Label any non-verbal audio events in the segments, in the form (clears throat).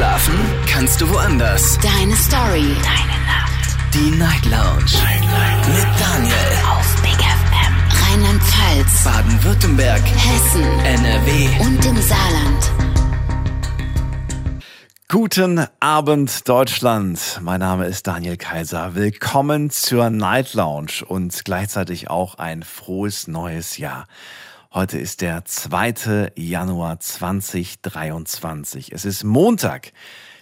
Schlafen kannst du woanders. Deine Story. Deine Nacht. Die Night Lounge. Night, Night. Mit Daniel. Auf Big FM. Rheinland-Pfalz. Baden-Württemberg. Hessen. NRW. Und im Saarland. Guten Abend, Deutschland. Mein Name ist Daniel Kaiser. Willkommen zur Night Lounge und gleichzeitig auch ein frohes neues Jahr. Heute ist der 2. Januar 2023. Es ist Montag.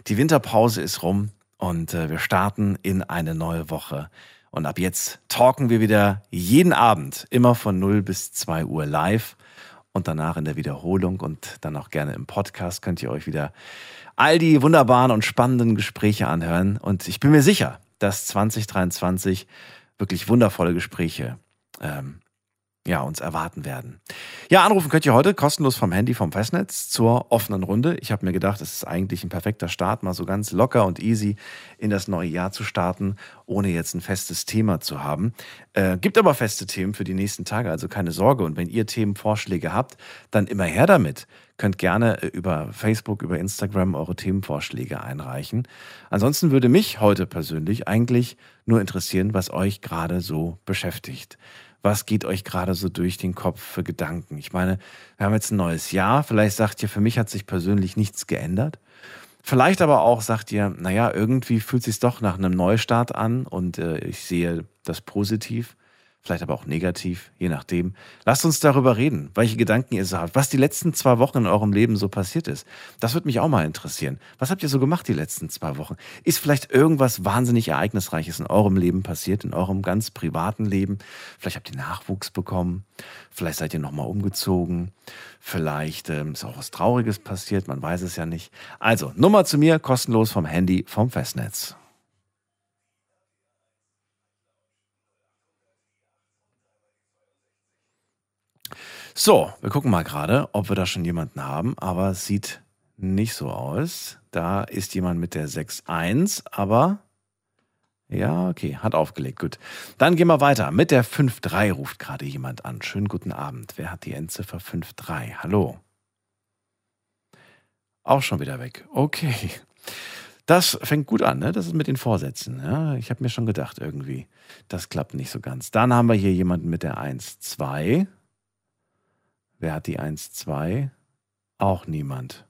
Die Winterpause ist rum und äh, wir starten in eine neue Woche. Und ab jetzt talken wir wieder jeden Abend, immer von 0 bis 2 Uhr live und danach in der Wiederholung und dann auch gerne im Podcast könnt ihr euch wieder all die wunderbaren und spannenden Gespräche anhören. Und ich bin mir sicher, dass 2023 wirklich wundervolle Gespräche ähm, ja, uns erwarten werden. Ja, anrufen könnt ihr heute kostenlos vom Handy vom Festnetz zur offenen Runde. Ich habe mir gedacht, es ist eigentlich ein perfekter Start, mal so ganz locker und easy in das neue Jahr zu starten, ohne jetzt ein festes Thema zu haben. Äh, gibt aber feste Themen für die nächsten Tage, also keine Sorge. Und wenn ihr Themenvorschläge habt, dann immer her damit. Könnt gerne äh, über Facebook, über Instagram eure Themenvorschläge einreichen. Ansonsten würde mich heute persönlich eigentlich nur interessieren, was euch gerade so beschäftigt was geht euch gerade so durch den Kopf für Gedanken? Ich meine, wir haben jetzt ein neues Jahr. Vielleicht sagt ihr, für mich hat sich persönlich nichts geändert. Vielleicht aber auch sagt ihr, naja, irgendwie fühlt es sich doch nach einem Neustart an und äh, ich sehe das positiv vielleicht aber auch negativ, je nachdem. Lasst uns darüber reden, welche Gedanken ihr so habt, was die letzten zwei Wochen in eurem Leben so passiert ist. Das würde mich auch mal interessieren. Was habt ihr so gemacht die letzten zwei Wochen? Ist vielleicht irgendwas wahnsinnig Ereignisreiches in eurem Leben passiert, in eurem ganz privaten Leben? Vielleicht habt ihr Nachwuchs bekommen, vielleicht seid ihr nochmal umgezogen, vielleicht ähm, ist auch was Trauriges passiert, man weiß es ja nicht. Also, Nummer zu mir, kostenlos vom Handy, vom Festnetz. So, wir gucken mal gerade, ob wir da schon jemanden haben, aber es sieht nicht so aus. Da ist jemand mit der 6.1, aber ja, okay, hat aufgelegt. Gut. Dann gehen wir weiter. Mit der 5.3 ruft gerade jemand an. Schönen guten Abend. Wer hat die Endziffer 5.3? Hallo. Auch schon wieder weg. Okay. Das fängt gut an, ne? Das ist mit den Vorsätzen. Ja, ich habe mir schon gedacht, irgendwie. Das klappt nicht so ganz. Dann haben wir hier jemanden mit der 1.2. Wer hat die 1-2? Auch niemand.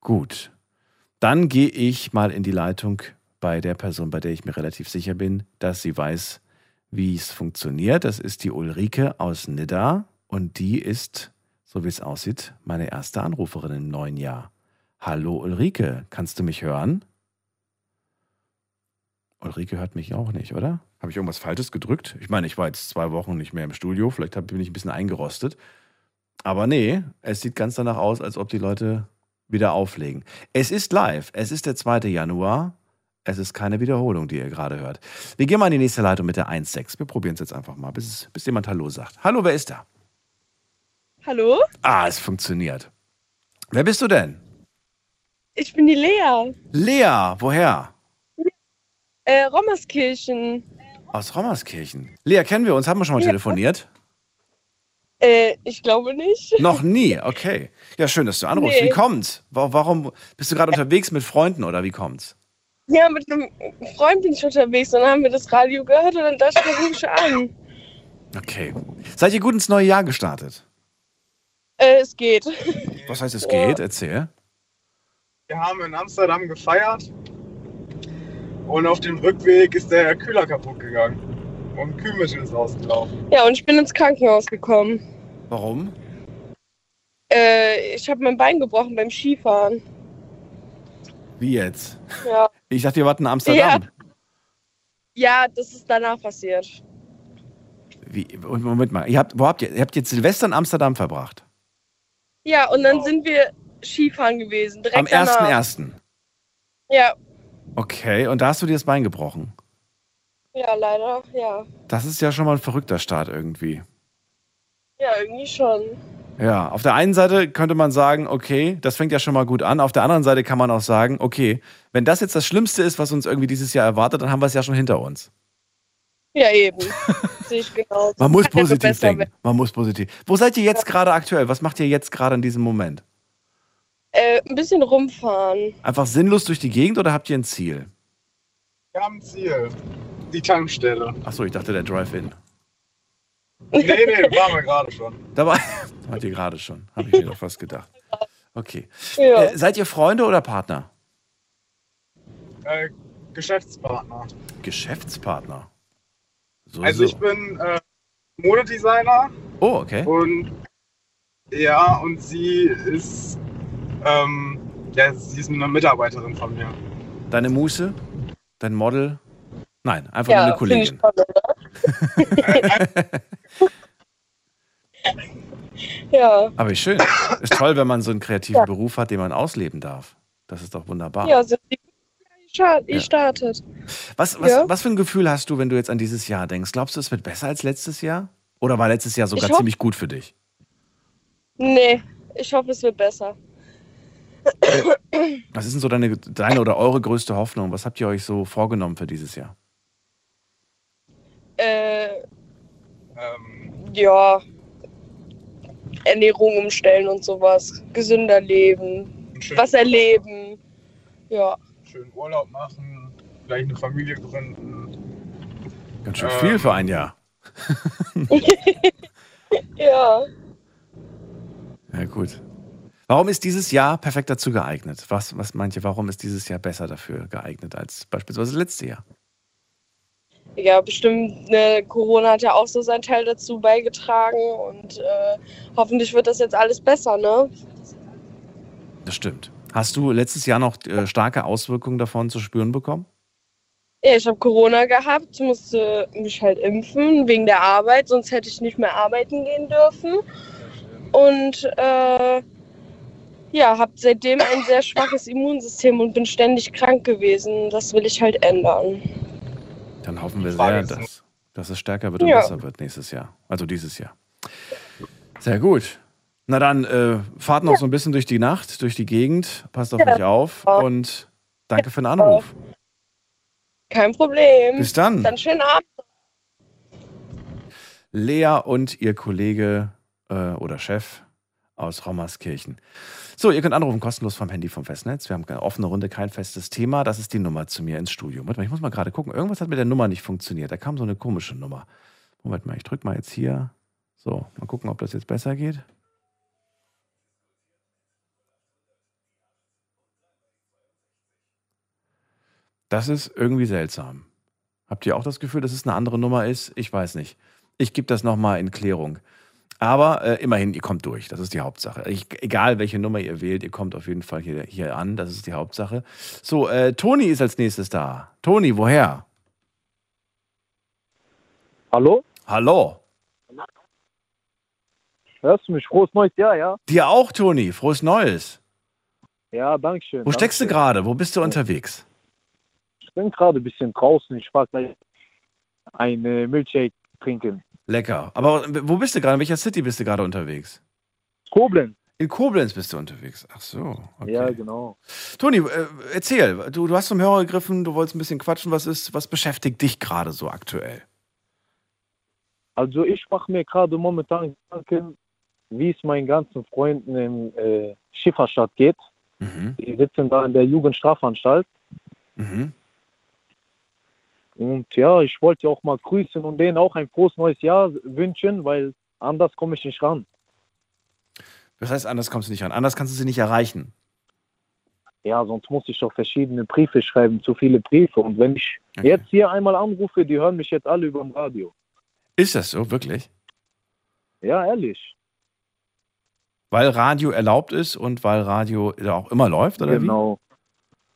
Gut. Dann gehe ich mal in die Leitung bei der Person, bei der ich mir relativ sicher bin, dass sie weiß, wie es funktioniert. Das ist die Ulrike aus Nidda und die ist, so wie es aussieht, meine erste Anruferin im neuen Jahr. Hallo Ulrike, kannst du mich hören? Ulrike hört mich auch nicht, oder? Habe ich irgendwas Falsches gedrückt? Ich meine, ich war jetzt zwei Wochen nicht mehr im Studio, vielleicht bin ich ein bisschen eingerostet. Aber nee, es sieht ganz danach aus, als ob die Leute wieder auflegen. Es ist live. Es ist der 2. Januar. Es ist keine Wiederholung, die ihr gerade hört. Wir gehen mal in die nächste Leitung mit der 1.6. Wir probieren es jetzt einfach mal, bis, bis jemand Hallo sagt. Hallo, wer ist da? Hallo? Ah, es funktioniert. Wer bist du denn? Ich bin die Lea. Lea, woher? Äh, Rommerskirchen. Aus Rommerskirchen. Lea, kennen wir uns? Haben wir schon mal ja. telefoniert? Äh, ich glaube nicht. Noch nie, okay. Ja, schön, dass du anrufst. Nee. Wie kommt's? Warum bist du gerade unterwegs mit Freunden oder wie kommt's? Ja, mit einem Freund bin ich unterwegs und dann haben wir das Radio gehört und dann dachte ich, rufe ich an. Okay. Seid ihr gut ins neue Jahr gestartet? Äh, es geht. Was heißt es ja. geht? Erzähl. Wir haben in Amsterdam gefeiert und auf dem Rückweg ist der Kühler kaputt gegangen und Kühlmittel ist ausgelaufen. Ja, und ich bin ins Krankenhaus gekommen. Warum? Äh, ich habe mein Bein gebrochen beim Skifahren. Wie jetzt? Ja. Ich dachte, ihr wart in Amsterdam. Ja, ja das ist danach passiert. Wie? Moment mal, ihr habt, wo habt ihr, ihr habt jetzt Silvester in Amsterdam verbracht? Ja, und dann sind wir Skifahren gewesen. Am 1.1. Ja. Okay, und da hast du dir das Bein gebrochen? Ja, leider, ja. Das ist ja schon mal ein verrückter Start irgendwie. Ja, irgendwie schon. Ja, auf der einen Seite könnte man sagen, okay, das fängt ja schon mal gut an. Auf der anderen Seite kann man auch sagen, okay, wenn das jetzt das Schlimmste ist, was uns irgendwie dieses Jahr erwartet, dann haben wir es ja schon hinter uns. Ja, eben. (laughs) Sehe ich genau. Man muss positiv denken. Man muss positiv. Wo seid ihr jetzt ja. gerade aktuell? Was macht ihr jetzt gerade in diesem Moment? Äh, ein bisschen rumfahren. Einfach sinnlos durch die Gegend oder habt ihr ein Ziel? Wir haben ein Ziel. Die Tankstelle. Achso, ich dachte der Drive-In. Nee, nee, waren wir gerade schon. (laughs) Dabei wart ihr gerade schon. Habe ich mir doch fast gedacht. Okay. Ja. Äh, seid ihr Freunde oder Partner? Äh, Geschäftspartner. Geschäftspartner. So, Also so. ich bin äh, Modedesigner Oh, okay. und ja, und sie ist ähm, ja, sie ist eine Mitarbeiterin von mir. Deine Muse? Dein Model? Nein, einfach nur Ja, eine finde ich Kollegin. (laughs) ja, Aber wie schön. Ist toll, wenn man so einen kreativen Beruf hat, den man ausleben darf. Das ist doch wunderbar. ja, sind die Start- Ja. gestartet. Was, was, Ja. was für ein Gefühl hast du, wenn du jetzt an dieses Jahr denkst? Glaubst du, es wird besser als letztes Jahr? Oder war letztes Jahr sogar ziemlich gut für dich? Nee, ich hoffe, es wird besser. Was ist denn so deine, deine oder eure größte Hoffnung? Was habt ihr euch so vorgenommen für dieses Jahr? Äh, Ähm, ja, Ernährung umstellen und sowas. Gesünder leben, was erleben. Ja, schönen Urlaub machen, vielleicht eine Familie gründen. Ganz schön Ähm. viel für ein Jahr. (laughs) ja. Ja, gut. Warum ist dieses Jahr perfekt dazu geeignet? Was, was meint ihr, warum ist dieses Jahr besser dafür geeignet als beispielsweise letztes Jahr? Ja, bestimmt, ne, Corona hat ja auch so seinen Teil dazu beigetragen und äh, hoffentlich wird das jetzt alles besser, ne? Das stimmt. Hast du letztes Jahr noch äh, starke Auswirkungen davon zu spüren bekommen? Ja, ich habe Corona gehabt, musste mich halt impfen wegen der Arbeit, sonst hätte ich nicht mehr arbeiten gehen dürfen. Und äh, ja, habe seitdem ein sehr schwaches Immunsystem und bin ständig krank gewesen. Das will ich halt ändern. Dann hoffen wir sehr, dass, dass es stärker wird und Ja. besser wird nächstes Jahr. Also dieses Jahr. Sehr gut. Na dann, äh, fahrt noch so ein bisschen durch die Nacht, durch die Gegend. Passt auf Ja. euch auf und danke für den Anruf. Kein Problem. Bis dann. Dann schönen Abend. Lea und ihr Kollege äh, oder Chef aus Rommerskirchen. So, ihr könnt anrufen kostenlos vom Handy vom Festnetz. Wir haben keine offene Runde, kein festes Thema. Das ist die Nummer zu mir ins Studio. Warte mal, ich muss mal gerade gucken. Irgendwas hat mit der Nummer nicht funktioniert. Da kam so eine komische Nummer. Moment mal, ich drücke mal jetzt hier. So, mal gucken, ob das jetzt besser geht. Das ist irgendwie seltsam. Habt ihr auch das Gefühl, dass es eine andere Nummer ist? Ich weiß nicht. Ich gebe das nochmal in Klärung. Aber äh, immerhin, ihr kommt durch. Das ist die Hauptsache. Ich, egal, welche Nummer ihr wählt, ihr kommt auf jeden Fall hier, hier an. Das ist die Hauptsache. So, äh, Toni ist als nächstes da. Toni, woher? Hallo? Hallo. Hörst du mich? Frohes neues Jahr, ja? Dir auch, Toni. Frohes Neues. Ja, danke schön. Wo steckst du gerade? Wo bist du unterwegs? Ich bin gerade ein bisschen draußen. Ich war gleich ein äh, Milkshake trinken. Lecker. Aber wo bist du gerade? In welcher City bist du gerade unterwegs? Koblenz. In Koblenz bist du unterwegs. Ach so. Okay. Ja, genau. Toni, äh, erzähl. Du, du hast zum Hörer gegriffen, du wolltest ein bisschen quatschen. Was ist, was beschäftigt dich gerade so aktuell? Also ich mache mir gerade momentan Gedanken, wie es meinen ganzen Freunden in äh, Schifferstadt geht. Mhm. Die sitzen da in der Jugendstrafanstalt. Mhm. Und ja, ich wollte auch mal grüßen und denen auch ein frohes neues Jahr wünschen, weil anders komme ich nicht ran. Das heißt, anders kommst du nicht ran. Anders kannst du sie nicht erreichen. Ja, sonst muss ich doch verschiedene Briefe schreiben, zu viele Briefe. Und wenn ich Okay. jetzt hier einmal anrufe, die hören mich jetzt alle über dem Radio. Ist das so, wirklich? Ja, ehrlich. Weil Radio erlaubt ist und weil Radio auch immer läuft, oder wie? Genau.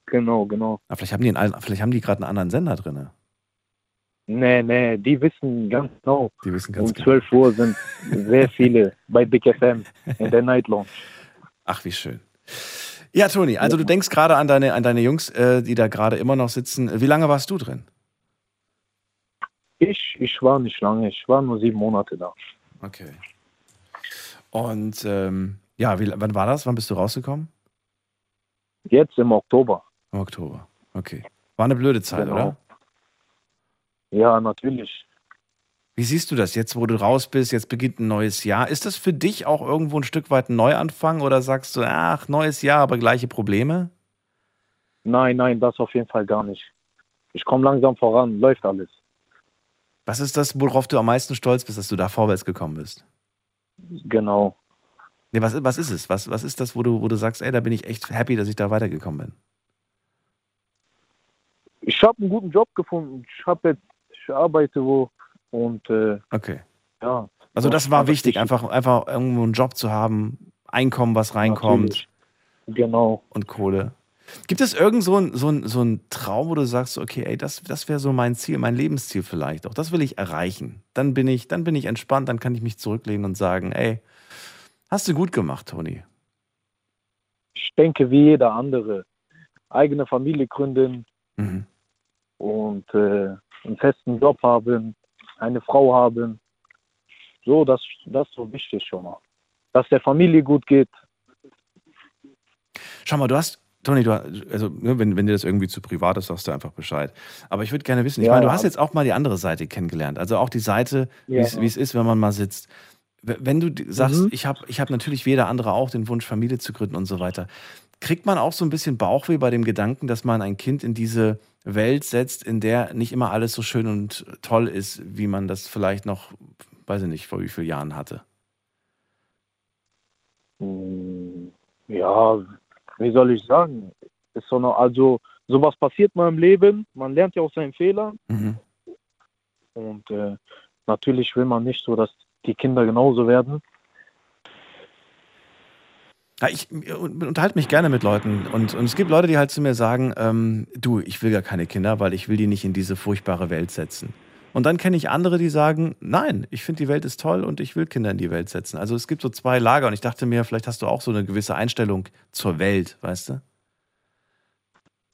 Genau, genau. Na, vielleicht haben die, einen vielleicht haben die gerade einen anderen Sender drin. Nee, nee, die wissen ganz genau. Die wissen ganz Um genau. 12 Uhr sind sehr viele (laughs) bei Big FM in der Night Lounge. Ach, wie schön. Ja, Toni, also du denkst gerade an deine, an deine Jungs, äh, die da gerade immer noch sitzen. Wie lange warst du drin? Ich, ich war nicht lange, ich war nur sieben Monate da. Okay. Und ähm, ja, wie, wann war das? Wann bist du rausgekommen? Jetzt im Oktober. Im Oktober. Okay. War eine blöde Zeit, Genau. oder? Ja, natürlich. Wie siehst du das jetzt, wo du raus bist? Jetzt beginnt ein neues Jahr. Ist das für dich auch irgendwo ein Stück weit ein Neuanfang oder sagst du, ach, neues Jahr, aber gleiche Probleme? Nein, nein, das auf jeden Fall gar nicht. Ich komme langsam voran, läuft alles. Was ist das, worauf du am meisten stolz bist, dass du da vorwärts gekommen bist? Genau. Nee, was, was ist es? Was, was ist das, wo du, wo du sagst, ey, da bin ich echt happy, dass ich da weitergekommen bin? Ich habe einen guten Job gefunden. Ich habe jetzt, arbeite wo und äh, Okay. ja. Also das war wichtig, ich- einfach, einfach irgendwo einen Job zu haben, Einkommen, was reinkommt Natürlich. Genau. und Kohle. Gibt es irgend so ein, so ein, so ein Traum, wo du sagst, okay, ey, das, das wäre so mein Ziel, mein Lebensziel vielleicht auch. Das will ich erreichen. Dann bin ich, dann bin ich entspannt, dann kann ich mich zurücklehnen und sagen, ey, hast du gut gemacht, Toni. Ich denke wie jeder andere. Eigene Familie gründen Mhm. und äh, einen festen Job haben, eine Frau haben. So, das, das ist so wichtig schon mal. Dass der Familie gut geht. Schau mal, du hast, Toni, du, also ne, wenn, wenn dir das irgendwie zu privat ist, sagst du einfach Bescheid. Aber ich würde gerne wissen, ich Ja, meine, du hast jetzt auch mal die andere Seite kennengelernt. Also auch die Seite, wie Ja. es wie es ist, wenn man mal sitzt. Wenn du sagst, Mhm. ich habe ich hab natürlich wie jeder andere auch den Wunsch, Familie zu gründen und so weiter, kriegt man auch so ein bisschen Bauchweh bei dem Gedanken, dass man ein Kind in diese Welt setzt, in der nicht immer alles so schön und toll ist, wie man das vielleicht noch, weiß ich nicht, vor wie vielen Jahren hatte? Hm, Ja, wie soll ich sagen? Ist so eine, also sowas passiert mal im Leben. Man lernt ja aus seinen Fehlern. Mhm. Und äh, natürlich will man nicht so, dass die Kinder genauso werden. Ja, ich unterhalte mich gerne mit Leuten und, und es gibt Leute, die halt zu mir sagen, ähm, du, ich will gar keine Kinder, weil ich will die nicht in diese furchtbare Welt setzen. Und dann kenne ich andere, die sagen, nein, ich finde die Welt ist toll und ich will Kinder in die Welt setzen. Also es gibt so zwei Lager und ich dachte mir, vielleicht hast du auch so eine gewisse Einstellung zur Welt, weißt du?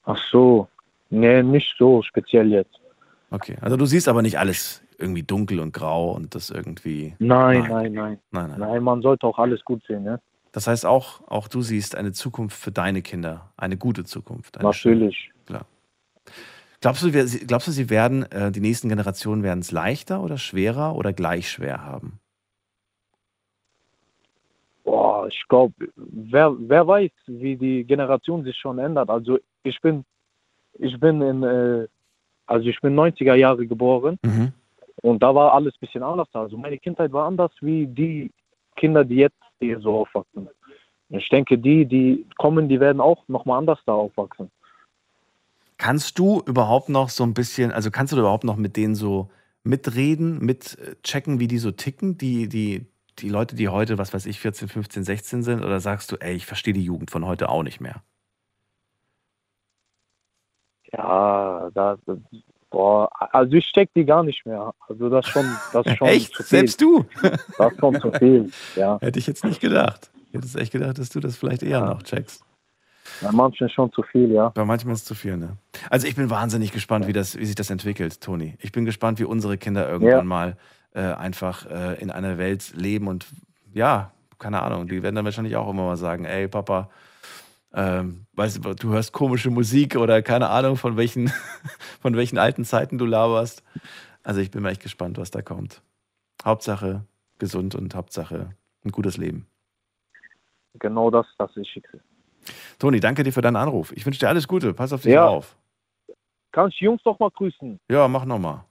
Ach so. Nee, nicht so speziell jetzt. Okay, also du siehst aber nicht alles irgendwie dunkel und grau und das irgendwie, Nein, Nein. nein, nein. nein, nein. Nein, man sollte auch alles gut sehen, ne? Das heißt auch, auch du siehst eine Zukunft für deine Kinder, eine gute Zukunft. Eine. Natürlich. Glaubst du, wir- sie- glaubst du, sie werden, äh, die nächsten Generationen werden es leichter oder schwerer oder gleich schwer haben? Boah, ich glaube, wer, wer weiß, wie die Generation sich schon ändert. Also ich bin, ich bin in, äh, also ich bin 90er Jahre geboren Mhm. und da war alles ein bisschen anders. Also meine Kindheit war anders wie die Kinder, die jetzt hier so aufwachsen. Ich denke, die, die kommen, die werden auch nochmal anders da aufwachsen. Kannst du überhaupt noch so ein bisschen, also kannst du überhaupt noch mit denen so mitreden, mit äh, checken, wie die so ticken, die, die, die Leute, die heute, was weiß ich, 14, 15, 16 sind? Oder sagst du, ey, ich verstehe die Jugend von heute auch nicht mehr? Ja, da, boah, also ich steck die gar nicht mehr. Also das schon, das ist (laughs) schon Echt? zu viel. Selbst du? (laughs) Das ist schon zu viel. Ja, Hätte ich jetzt nicht gedacht. Ich hätte es echt gedacht, dass du das vielleicht eher Ja. noch checkst. bei manchen schon zu viel, ja. Aber manchmal ist es zu viel, ne? Also ich bin wahnsinnig gespannt, wie, das, wie sich das entwickelt, Toni. Ich bin gespannt, wie unsere Kinder irgendwann Ja. mal äh, einfach äh, in einer Welt leben und ja, keine Ahnung, die werden dann wahrscheinlich auch immer mal sagen, ey Papa, ähm, weißt du, du hörst komische Musik oder keine Ahnung, von welchen, (laughs) von welchen alten Zeiten du laberst. Also ich bin mal echt gespannt, was da kommt. Hauptsache gesund und Hauptsache ein gutes Leben. Genau das ist das Wichtigste. Toni, danke dir für deinen Anruf. Ich wünsche dir alles Gute. Pass auf dich Ja. auf. Kannst die Jungs doch mal grüßen. Ja, mach nochmal.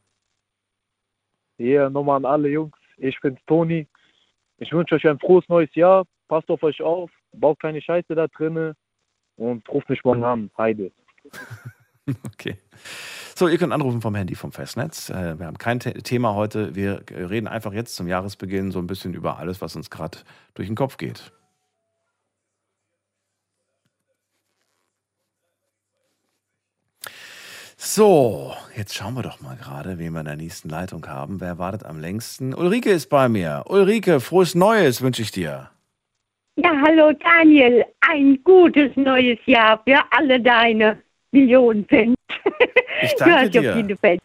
Hier nochmal an alle Jungs. Ich bin's Toni. Ich wünsche euch ein frohes neues Jahr. Passt auf euch auf. Baut keine Scheiße da drinne. Und ruft mich morgen an. Heide. (laughs) Okay. So, ihr könnt anrufen vom Handy vom Festnetz. Äh, Wir haben kein The Thema heute. Wir reden einfach jetzt zum Jahresbeginn so ein bisschen über alles, was uns gerade durch den Kopf geht. So, jetzt schauen wir doch mal gerade, wen wir in der nächsten Leitung haben. Wer wartet am längsten? Ulrike ist bei mir. Ulrike, frohes Neues wünsche ich dir. Ja, hallo Daniel. Ein gutes neues Jahr für alle deine Millionen Fans. Ich du (laughs) danke hast ja dir. viele Fans.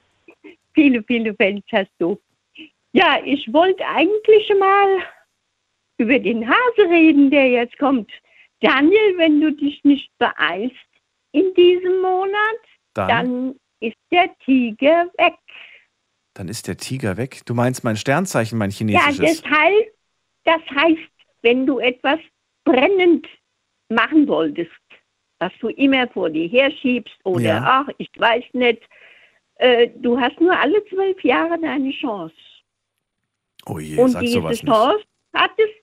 Viele, viele Fans hast du. Ja, ich wollte eigentlich mal über den Hase reden, der jetzt kommt. Daniel, wenn du dich nicht beeilst in diesem Monat, Dann, dann ist der Tiger weg. Dann ist der Tiger weg. Du meinst mein Sternzeichen, mein Ja, chinesisches? das heißt, das heißt, wenn du etwas brennend machen wolltest, was du immer vor dir herschiebst oder Ja. ach, ich weiß nicht, äh, du hast nur alle zwölf Jahre deine Chance. oh je, Und sag diese sowas nicht. Chance hattest,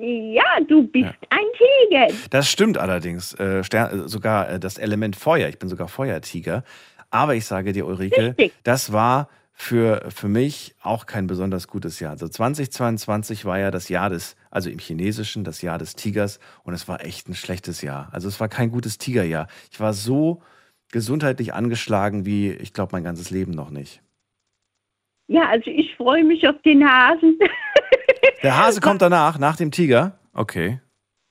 ja, du bist Ja. ein Tiger. Das stimmt allerdings. Äh, äh, sogar äh, das Element Feuer. Ich bin sogar Feuertiger. Aber ich sage dir, Ulrike, Richtig. das war für, für mich auch kein besonders gutes Jahr. Also 2022 war ja das Jahr des, also im Chinesischen, das Jahr des Tigers. Und es war echt ein schlechtes Jahr. Also es war kein gutes Tigerjahr. Ich war so gesundheitlich angeschlagen wie, ich glaube, mein ganzes Leben noch nicht. Ja, also ich freue mich auf den Hasen. (laughs) Der Hase kommt (laughs) danach, nach dem Tiger. Okay.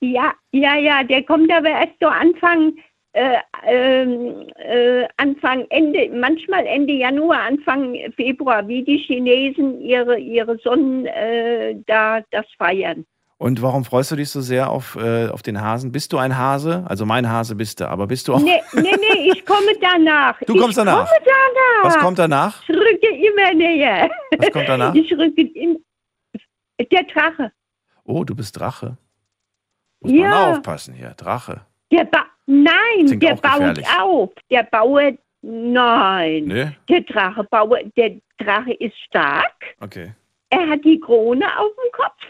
Ja, ja, ja, der kommt aber erst so Anfang, äh, ähm, äh, Anfang, Ende, manchmal Ende Januar, Anfang Februar, wie die Chinesen ihre, ihre Sonnen äh, da das feiern. Und warum freust du dich so sehr auf, äh, auf den Hasen? Bist du ein Hase? Also mein Hase bist du, aber bist du auch. Nee, nee, nee, ich komme danach. (laughs) Du kommst danach? Ich komme danach. Was kommt danach? Ich rücke immer näher. Was kommt danach? Ich rücke in, der Drache. Oh, du bist Drache. Muss man Ja. aufpassen hier. Drache. Der ba Nein, Klingt der baut auf. Der Bauer, nein. Ne? Der Drache, Bauer, der Drache ist stark. Okay. Er hat die Krone auf dem Kopf.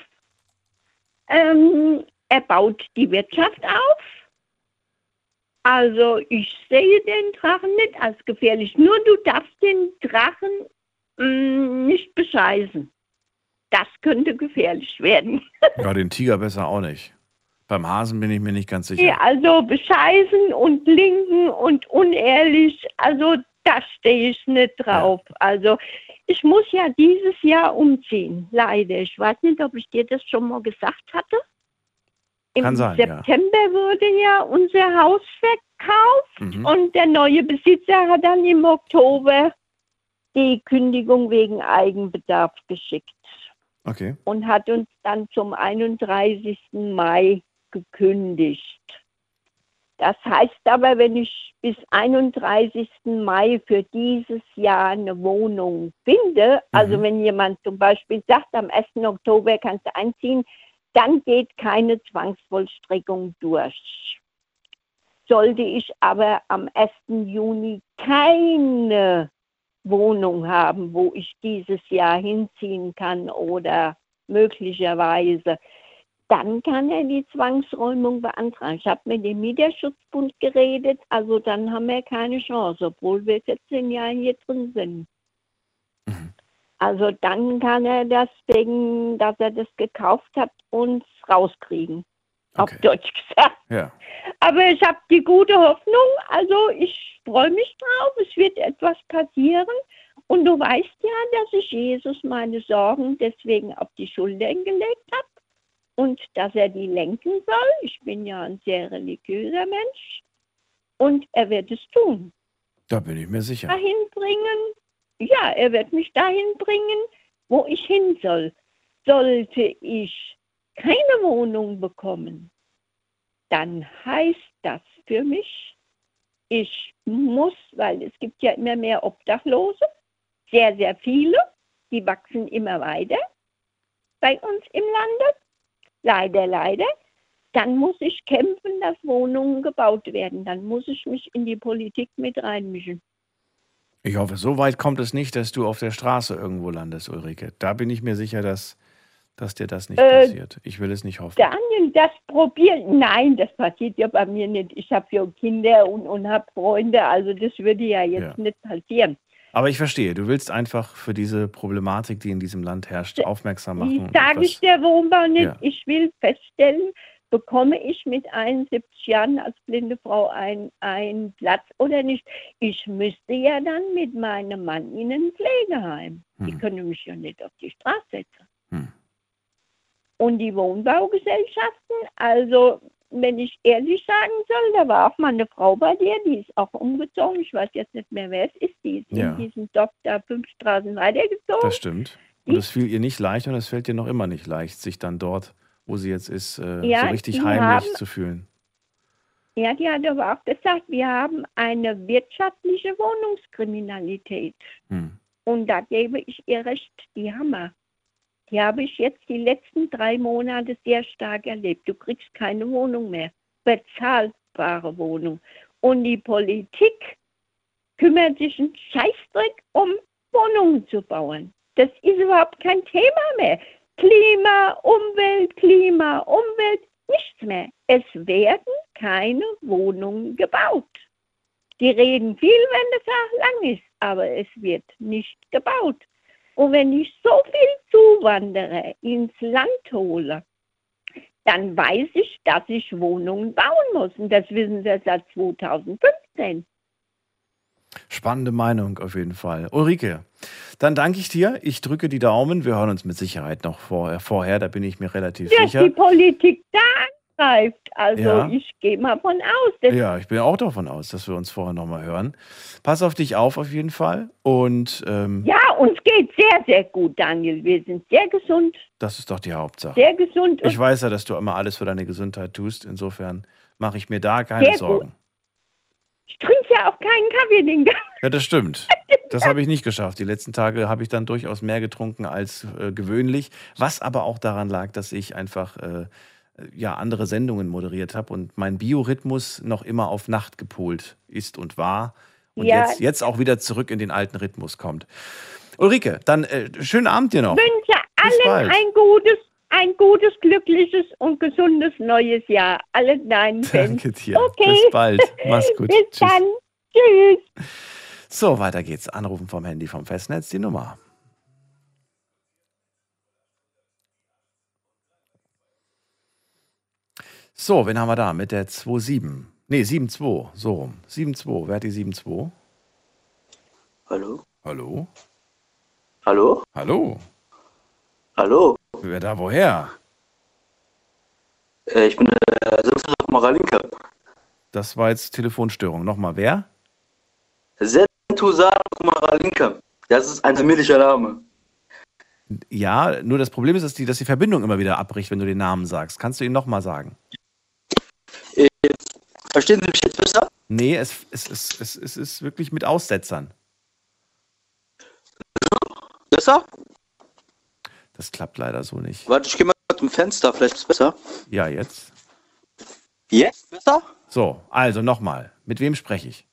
Ähm, er baut die Wirtschaft auf. Also ich sehe den Drachen nicht als gefährlich. Nur du darfst den Drachen mh, nicht bescheißen. Das könnte gefährlich werden. (laughs) Ja, den Tiger besser auch nicht. Beim Hasen bin ich mir nicht ganz sicher. Ja, also bescheißen und linken und unehrlich, also da stehe ich nicht drauf. Also ich muss ja dieses Jahr umziehen, leider. Ich weiß nicht, ob ich dir das schon mal gesagt hatte. Im Kann sein, ja. September wurde ja unser Haus verkauft Mhm. und der neue Besitzer hat dann im Oktober die Kündigung wegen Eigenbedarf geschickt Okay. und hat uns dann zum 31. Mai gekündigt. Das heißt aber, wenn ich bis 31. Mai für dieses Jahr eine Wohnung finde, also Mhm. wenn jemand zum Beispiel sagt, am 1. Oktober kannst du einziehen, dann geht keine Zwangsvollstreckung durch. Sollte ich aber am 1. Juni keine Wohnung haben, wo ich dieses Jahr hinziehen kann oder möglicherweise, dann kann er die Zwangsräumung beantragen. Ich habe mit dem Mieterschutzbund geredet, also dann haben wir keine Chance, obwohl wir 14 Jahre hier drin sind. Mhm. Also dann kann er das wegen, dass er das gekauft hat, uns rauskriegen. Auf Okay. Deutsch gesagt. Ja. Aber ich habe die gute Hoffnung, also ich freue mich drauf, es wird etwas passieren. Und du weißt ja, dass ich Jesus meine Sorgen deswegen auf die Schultern gelegt habe und dass er die lenken soll. Ich bin ja ein sehr religiöser Mensch und er wird es tun. Da bin ich mir sicher. Dahin bringen, ja, er wird mich dahin bringen, wo ich hin soll. Sollte ich keine Wohnung bekommen, dann heißt das für mich, ich muss, weil es gibt ja immer mehr Obdachlose, sehr, sehr viele, die wachsen immer weiter bei uns im Lande, leider, leider. Dann muss ich kämpfen, dass Wohnungen gebaut werden. Dann muss ich mich in die Politik mit reinmischen. Ich hoffe, so weit kommt es nicht, dass du auf der Straße irgendwo landest, Ulrike. Da bin ich mir sicher, dass, dass dir das nicht Äh, passiert. Ich will es nicht hoffen. Daniel, das probieren. Nein, das passiert ja bei mir nicht. Ich habe ja Kinder und, und habe Freunde, also das würde ja jetzt Ja. nicht passieren. Aber ich verstehe, du willst einfach für diese Problematik, die in diesem Land herrscht, aufmerksam machen. Sage ich der Wohnbau nicht. Ja. Ich will feststellen, bekomme ich mit 71 Jahren als blinde Frau ein- einen Platz oder nicht. Ich müsste ja dann mit meinem Mann in ein Pflegeheim. Die Hm. können mich ja nicht auf die Straße setzen. Hm. Und die Wohnbaugesellschaften, also wenn ich ehrlich sagen soll, da war auch mal eine Frau bei dir, die ist auch umgezogen. Ich weiß jetzt nicht mehr, wer es ist. Die ist Ja. in diesen Dorf da fünf Straßen weitergezogen. Das stimmt. Und es fiel ihr nicht leicht und es fällt dir noch immer nicht leicht, sich dann dort, wo sie jetzt ist, äh, Ja, so richtig heimlich haben- zu fühlen. Ja, die hat aber auch gesagt, wir haben eine wirtschaftliche Wohnungskriminalität. Hm. Und da gebe ich ihr recht, die Hammer. Die habe ich jetzt die letzten drei Monate sehr stark erlebt. Du kriegst keine Wohnung mehr, bezahlbare Wohnung. Und die Politik kümmert sich einen Scheißdreck um Wohnungen zu bauen. Das ist überhaupt kein Thema mehr. Klima, Umwelt, Klima, Umwelt, nichts mehr. Es werden keine Wohnungen gebaut. Die reden viel, wenn der Tag lang ist, aber es wird nicht gebaut. Und wenn ich so viel Zuwanderer ins Land hole, dann weiß ich, dass ich Wohnungen bauen muss. Und das wissen sie seit 2015. Spannende Meinung auf jeden Fall. Ulrike, dann danke ich dir. Ich drücke die Daumen. Wir hören uns mit Sicherheit noch vorher, vorher da bin ich mir relativ Dass sicher. die Politik da angreift. Also Ja. ich gehe mal von aus. Ja, ich bin auch davon aus, dass wir uns vorher nochmal hören. Pass auf dich auf, auf jeden Fall. Und ähm, Ja, uns geht sehr, sehr gut, Daniel. Wir sind sehr gesund, das ist doch die Hauptsache. sehr gesund. Ich weiß ja, dass du immer alles für deine Gesundheit tust. Insofern mache ich mir da keine Sehr gut. Sorgen. ich trinke ja auch keinen Kaffee den ganzen (laughs) Ja, das stimmt. (laughs) Das habe ich nicht geschafft. Die letzten Tage habe ich dann durchaus mehr getrunken als äh, gewöhnlich, was aber auch daran lag, dass ich einfach äh, ja andere Sendungen moderiert habe und mein Biorhythmus noch immer auf Nacht gepolt ist und war und Ja. jetzt, jetzt auch wieder zurück in den alten Rhythmus kommt. Ulrike, dann äh, schönen Abend dir noch. wünsche Bis allen ein gutes, ein gutes, glückliches und gesundes neues Jahr. Alle deinen Fans. Danke dir. Okay. Bis bald. Mach's gut. (laughs) Bis Tschüss. dann. Tschüss. So, weiter geht's. Anrufen vom Handy vom Festnetz, die Nummer. So, wen haben wir da? Mit der 2.7. Nee, 7.2. So rum. 7.2. Wer hat die 7.2? Hallo? Hallo? Hallo? Hallo? Hallo? Wer da woher? Äh, ich bin der Silvester Maralinka. Das war jetzt Telefonstörung. Nochmal, wer? Sentusan Maralinka. Das ist ein tamilischer Name. Ja, nur das Problem ist, dass die, dass die Verbindung immer wieder abbricht, wenn du den Namen sagst. Kannst du ihn nochmal sagen? Verstehen Sie mich jetzt besser? Nee, es, es, es, es, es ist wirklich mit Aussetzern. Besser? Das klappt leider so nicht. Warte, ich gehe mal zum Fenster, vielleicht ist es besser. Ja, jetzt. Jetzt? Besser? So, also nochmal. Mit wem spreche ich?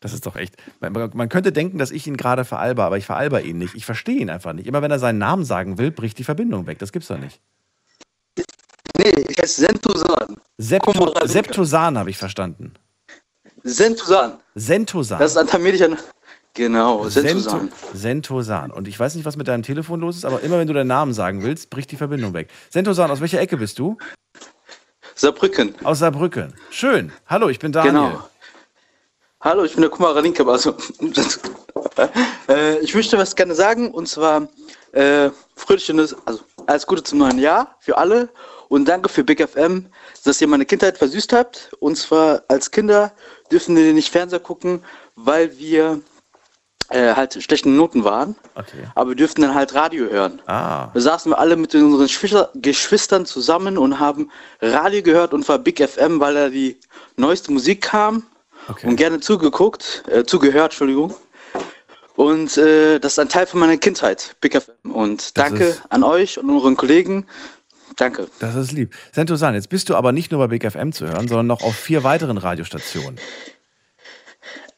Das ist doch echt. Man, man könnte denken, dass ich ihn gerade veralber, aber ich veralber ihn nicht. Ich verstehe ihn einfach nicht. Immer wenn er seinen Namen sagen will, bricht die Verbindung weg. Das gibt's doch nicht. Nee, ich heiße. Septo, Kumaralinka. Septosan habe ich verstanden. Sentusan. Sentosan. Das ist ein tamilischer. Genau, Sentusan. Sento- Sentosan. Und ich weiß nicht, was mit deinem Telefon los ist, aber immer wenn du deinen Namen sagen willst, bricht die Verbindung weg. Sentosan, aus welcher Ecke bist du? Saarbrücken. Aus Saarbrücken. Schön. Hallo, ich bin Daniel. Genau. Hallo, ich bin der Kumaralinka. Also, (laughs) äh, ich möchte was gerne sagen und zwar äh, fröhliches, also alles Gute zum neuen Jahr für alle und danke für Big FM, dass ihr meine Kindheit versüßt habt. Und zwar als Kinder dürfen wir nicht Fernseher gucken, weil wir äh, halt schlechten Noten waren, Okay. aber wir dürften dann halt Radio hören. Ah, Da saßen wir alle mit unseren Geschwister, Geschwistern zusammen und haben Radio gehört und zwar Big FM, weil da die neueste Musik kam okay. und gerne zugeguckt, äh, zugehört, Entschuldigung. Und äh, das ist ein Teil von meiner Kindheit, Big FM. Und Das danke an euch und unseren Kollegen. Danke. Das ist lieb. Sentosan, jetzt bist du aber nicht nur bei Big FM zu hören, sondern noch auf vier weiteren Radiostationen.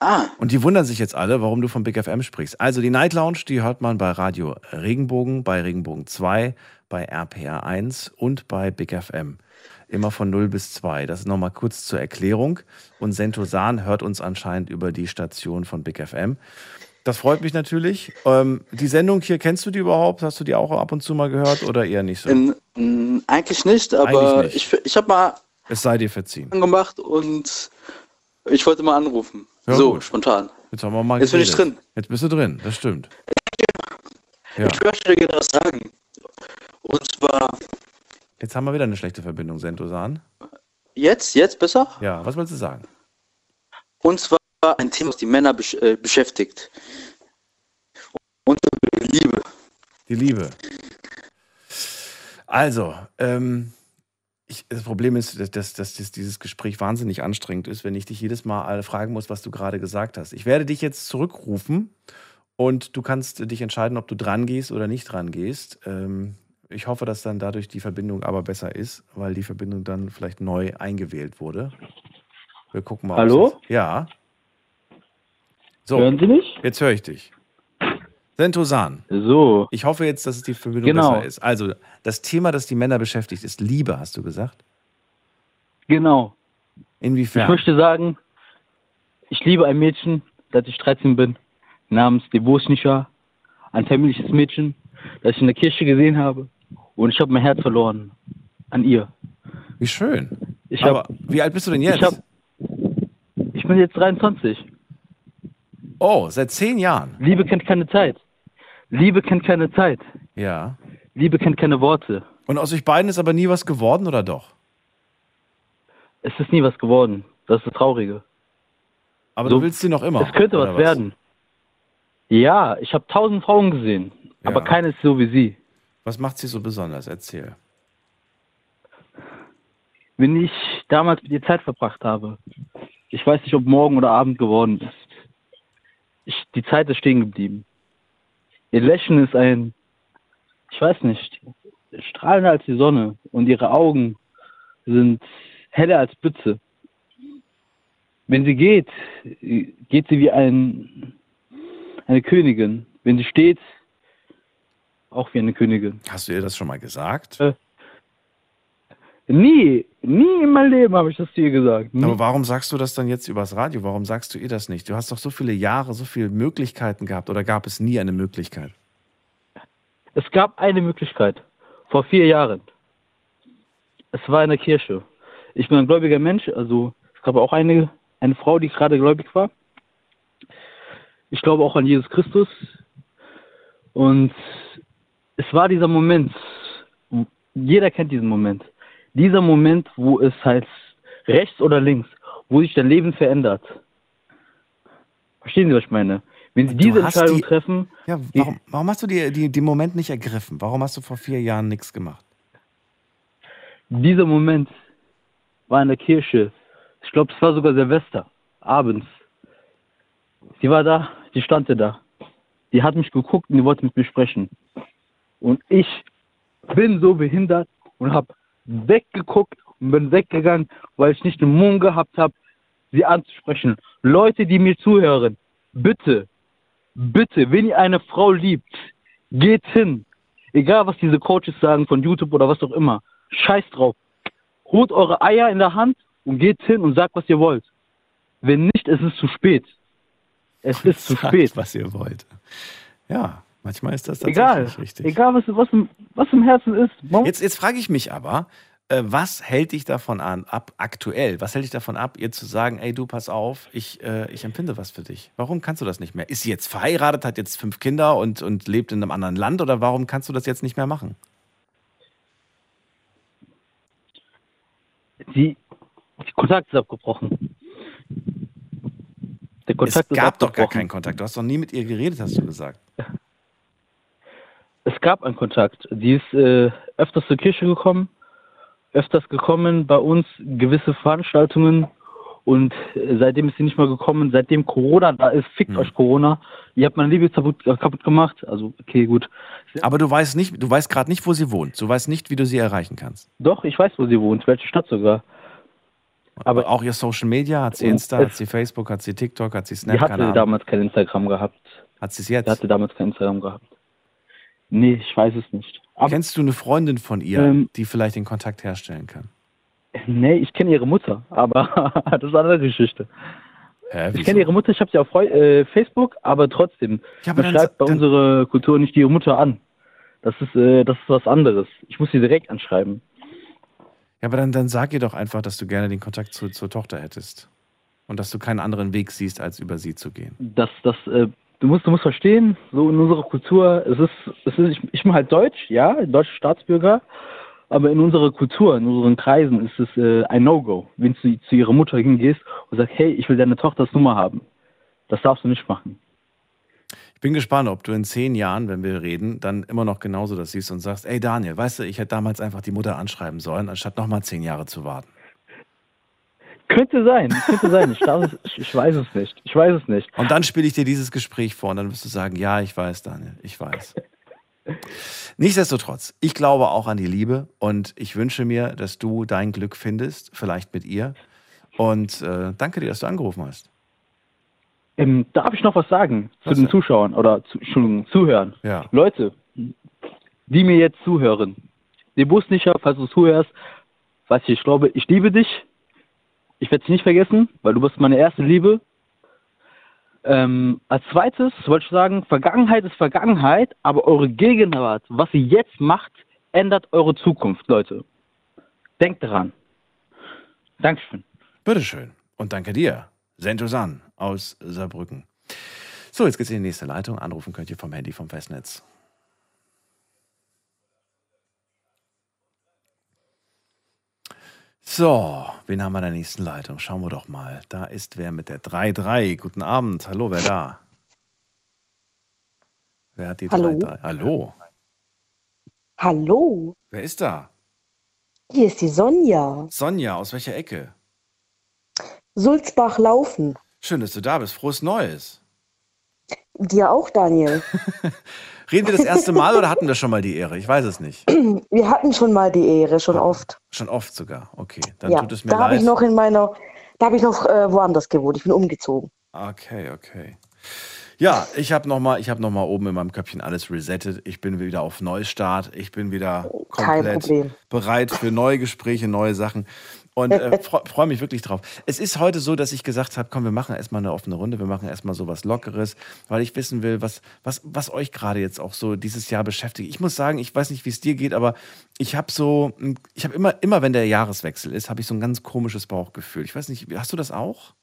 Ah, Und die wundern sich jetzt alle, warum du von Big FM sprichst. Also die Night Lounge, die hört man bei Radio Regenbogen, bei Regenbogen 2, bei RPR 1 und bei Big FM. Immer von 0 bis 2. Das ist nochmal kurz zur Erklärung. Und Sentosan hört uns anscheinend über die Station von Big FM. Das freut mich natürlich. Ähm, die Sendung hier, kennst du die überhaupt? Hast du die auch ab und zu mal gehört oder eher nicht so? in, in, eigentlich nicht, aber Eigentlich nicht. ich, ich habe mal Es sei dir verziehen. angemacht und ich wollte mal anrufen. Ja, so, gut. spontan. Jetzt haben wir mal Jetzt bin ich geredet. drin. Jetzt bist du drin, das stimmt. Ja. Ich möchte gerne was sagen. Und zwar Jetzt haben wir wieder eine schlechte Verbindung, Sentosan. jetzt, jetzt besser? Ja, was willst du sagen? Und zwar ein Thema, das die Männer besch äh, beschäftigt. Und Liebe. Die Liebe. Also, ähm, Ich, das Problem ist, dass, dass, dass, dieses Gespräch wahnsinnig anstrengend ist, wenn ich dich jedes Mal alle fragen muss, was du gerade gesagt hast. Ich werde dich jetzt zurückrufen und du kannst dich entscheiden, ob du dran gehst oder nicht dran gehst. Ähm, ich hoffe, dass dann dadurch die Verbindung aber besser ist, weil die Verbindung dann vielleicht neu eingewählt wurde. Wir gucken mal. Hallo? Ja. So, Hören Sie mich? jetzt höre ich dich. Sentosan. So, Ich hoffe jetzt, dass es die Verbindung Genau. besser ist. Also, das Thema, das die Männer beschäftigt, ist Liebe, hast du gesagt? genau. Ich Inwiefern? möchte sagen, ich liebe ein Mädchen, seit ich 13 bin, namens Devosnisha, ein familisches Mädchen, das ich in der Kirche gesehen habe. Und ich habe mein Herz verloren an ihr. Wie schön. Ich, Aber hab, wie alt bist du denn jetzt? ich, hab, ich bin jetzt 23. oh, seit zehn Jahren. Liebe kennt keine Zeit. Liebe kennt keine Zeit. Ja. Liebe kennt keine Worte. Und aus euch beiden ist aber nie was geworden, oder doch? Es ist nie was geworden. Das ist das Traurige. Aber So, du willst sie noch immer. es könnte oder was werden. Ja, ich habe tausend Frauen gesehen, aber Ja. keine ist so wie sie. Was macht sie so besonders? Erzähl. wenn ich damals mit ihr Zeit verbracht habe. Ich weiß nicht, ob morgen oder Abend geworden ist. Ich, die Zeit ist stehen geblieben. Ihr Lächeln ist ein, ich weiß nicht, strahlender als die Sonne und ihre Augen sind heller als Blitze. Wenn sie geht, geht sie wie ein, eine Königin. Wenn sie steht, auch wie eine Königin. Hast du ihr das schon mal gesagt? Äh, Nie, nie in meinem Leben habe ich das dir gesagt. Nie. Aber warum sagst du das dann jetzt übers Radio? Warum sagst du ihr das nicht? Du hast doch so viele Jahre, so viele Möglichkeiten gehabt. Oder gab es nie eine Möglichkeit? Es gab eine Möglichkeit vor vier Jahren. Es war in der Kirche. Ich bin ein gläubiger Mensch, also es gab auch eine, eine Frau, die gerade gläubig war. Ich glaube auch an Jesus Christus. Und es war dieser Moment, jeder kennt diesen Moment. Dieser Moment, wo es heißt rechts oder links, wo sich dein Leben verändert. Verstehen Sie, was ich meine? Wenn Sie diese Entscheidung die- treffen, Ja, warum, warum hast du die, die, den Moment nicht ergriffen? Warum hast du vor vier Jahren nichts gemacht? Dieser Moment war in der Kirche. Ich glaube, es war sogar Silvester, abends. Sie war da, sie stand da. Die hat mich geguckt und die wollte mit mir sprechen. Und ich bin so behindert und habe weggeguckt und bin weggegangen, weil ich nicht den Mumm gehabt habe, sie anzusprechen. Leute, die mir zuhören, bitte, bitte, wenn ihr eine Frau liebt, geht hin. Egal, was diese Coaches sagen von YouTube oder was auch immer. Scheiß drauf. Holt eure Eier in der Hand und geht hin und sagt, was ihr wollt. Wenn nicht, es ist zu spät. Es ist zu Sagt, spät. was ihr wollt. Ja, manchmal ist das Egal. tatsächlich richtig. Egal, was, was, im, was im Herzen ist. Jetzt, jetzt frage ich mich aber, äh, was hält dich davon an, ab aktuell? Was hält dich davon ab, ihr zu sagen, ey du, pass auf, ich, äh, ich empfinde was für dich? Warum kannst du das nicht mehr? Ist sie jetzt verheiratet, hat jetzt fünf Kinder und, und lebt in einem anderen Land oder warum kannst du das jetzt nicht mehr machen? Die, die Kontakt ist abgebrochen. Der Kontakt es gab doch gar keinen Kontakt. Du hast doch nie mit ihr geredet, hast du gesagt. (laughs) Es gab einen Kontakt. Die ist äh, öfters zur Kirche gekommen, öfters gekommen bei uns, gewisse Veranstaltungen. Und äh, seitdem ist sie nicht mehr gekommen. Seitdem Corona da ist, fickt Hm. euch Corona. Ihr habt meine Liebe kaputt, äh, kaputt gemacht. Also, okay, gut. Aber du weißt nicht, du weißt gerade nicht, wo sie wohnt. Du weißt nicht, wie du sie erreichen kannst. Doch, ich weiß, wo sie wohnt, welche Stadt sogar. Aber auch ihr Social Media, hat sie Insta, hat sie Facebook, hat sie TikTok, hat sie Die Snap, hatte keine Ahnung. damals kein Instagram gehabt. Hat sie es Die jetzt? hatte damals kein Instagram gehabt. Nee, ich weiß es nicht. Aber, Kennst du eine Freundin von ihr, Ähm, die vielleicht den Kontakt herstellen kann? nee, ich kenne ihre Mutter, aber (laughs) das ist eine andere Geschichte. Hä, Ich kenne ihre Mutter, ich habe sie auf äh, Facebook, aber trotzdem. Ja, aber man dann- schreibt bei dann- unserer Kultur nicht ihre Mutter an. Das ist, äh, das ist was anderes. Ich muss sie direkt anschreiben. Ja, aber dann, dann sag ihr doch einfach, dass du gerne den Kontakt zu, zur Tochter hättest. Und dass du keinen anderen Weg siehst, als über sie zu gehen. Das, das, äh, du musst, du musst verstehen, so in unserer Kultur, es ist, es ist, ich, ich bin halt Deutsch, ja, deutscher Staatsbürger, aber in unserer Kultur, in unseren Kreisen ist es äh, ein No-Go, wenn du zu ihrer Mutter hingehst und sagst, hey, ich will deine Tochters Nummer haben. Das darfst du nicht machen. bin gespannt, ob du in zehn Jahren, wenn wir reden, dann immer noch genauso das siehst und sagst, ey Daniel, weißt du, ich hätte damals einfach die Mutter anschreiben sollen, anstatt nochmal zehn Jahre zu warten. Könnte sein, könnte sein. Ich, es, ich, weiß es nicht. Ich weiß es nicht. Und dann spiele ich dir dieses Gespräch vor und dann wirst du sagen, ja, ich weiß, Daniel, ich weiß. (laughs) Nichtsdestotrotz, ich glaube auch an die Liebe und ich wünsche mir, dass du dein Glück findest, vielleicht mit ihr. Und äh, danke dir, dass du angerufen hast. Ähm, darf ich noch was sagen zu Was den denn? Zuschauern oder zu, Entschuldigung, Zuhören? Ja. Leute, die mir jetzt zuhören, den Bus nicht falls du zuhörst, ich, ich glaube, ich liebe dich. Ich werde dich nicht vergessen, weil du bist meine erste Liebe. Ähm, als zweites wollte ich sagen, Vergangenheit ist Vergangenheit, aber eure Gegenwart, was ihr jetzt macht, ändert eure Zukunft, Leute. Denkt daran. Dankeschön. Bitteschön. Und danke dir, Sentosan aus Saarbrücken. So, jetzt geht's in die nächste Leitung. Anrufen könnt ihr vom Handy vom Festnetz. So, wen haben wir in der nächsten Leitung? Schauen wir doch mal. Da ist wer mit der 3-3. Guten Abend. Hallo, wer da? Wer hat die Hallo. 3-3? Hallo. Hallo, Wer ist da? hier ist die Sonja. Sonja, aus welcher Ecke? Sulzbach laufen. Schön, dass du da bist. Frohes Neues. Dir auch, Daniel. (laughs) Reden wir das erste Mal oder hatten wir schon mal die Ehre? Ich weiß es nicht. (clears throat) Wir hatten schon mal die Ehre, schon oft. Schon oft sogar. Okay, dann ja, tut es mir da habe leid. ich noch in meiner, da habe ich noch äh, woanders gewohnt. Ich bin umgezogen. Okay, okay. Ja, ich habe nochmal hab noch mal oben in meinem Köpfchen alles resettet. Ich bin wieder auf Neustart. Ich bin wieder komplett bereit für neue Gespräche, neue Sachen. Und äh, (laughs) freue freu mich wirklich drauf. Es ist heute so, dass ich gesagt habe, komm, wir machen erstmal eine offene Runde, wir machen erstmal so was Lockeres, weil ich wissen will, was, was, was euch gerade jetzt auch so dieses Jahr beschäftigt. Ich muss sagen, ich weiß nicht, wie es dir geht, aber ich habe so, ich habe immer, immer, wenn der Jahreswechsel ist, habe ich so ein ganz komisches Bauchgefühl. Ich weiß nicht, hast du das auch?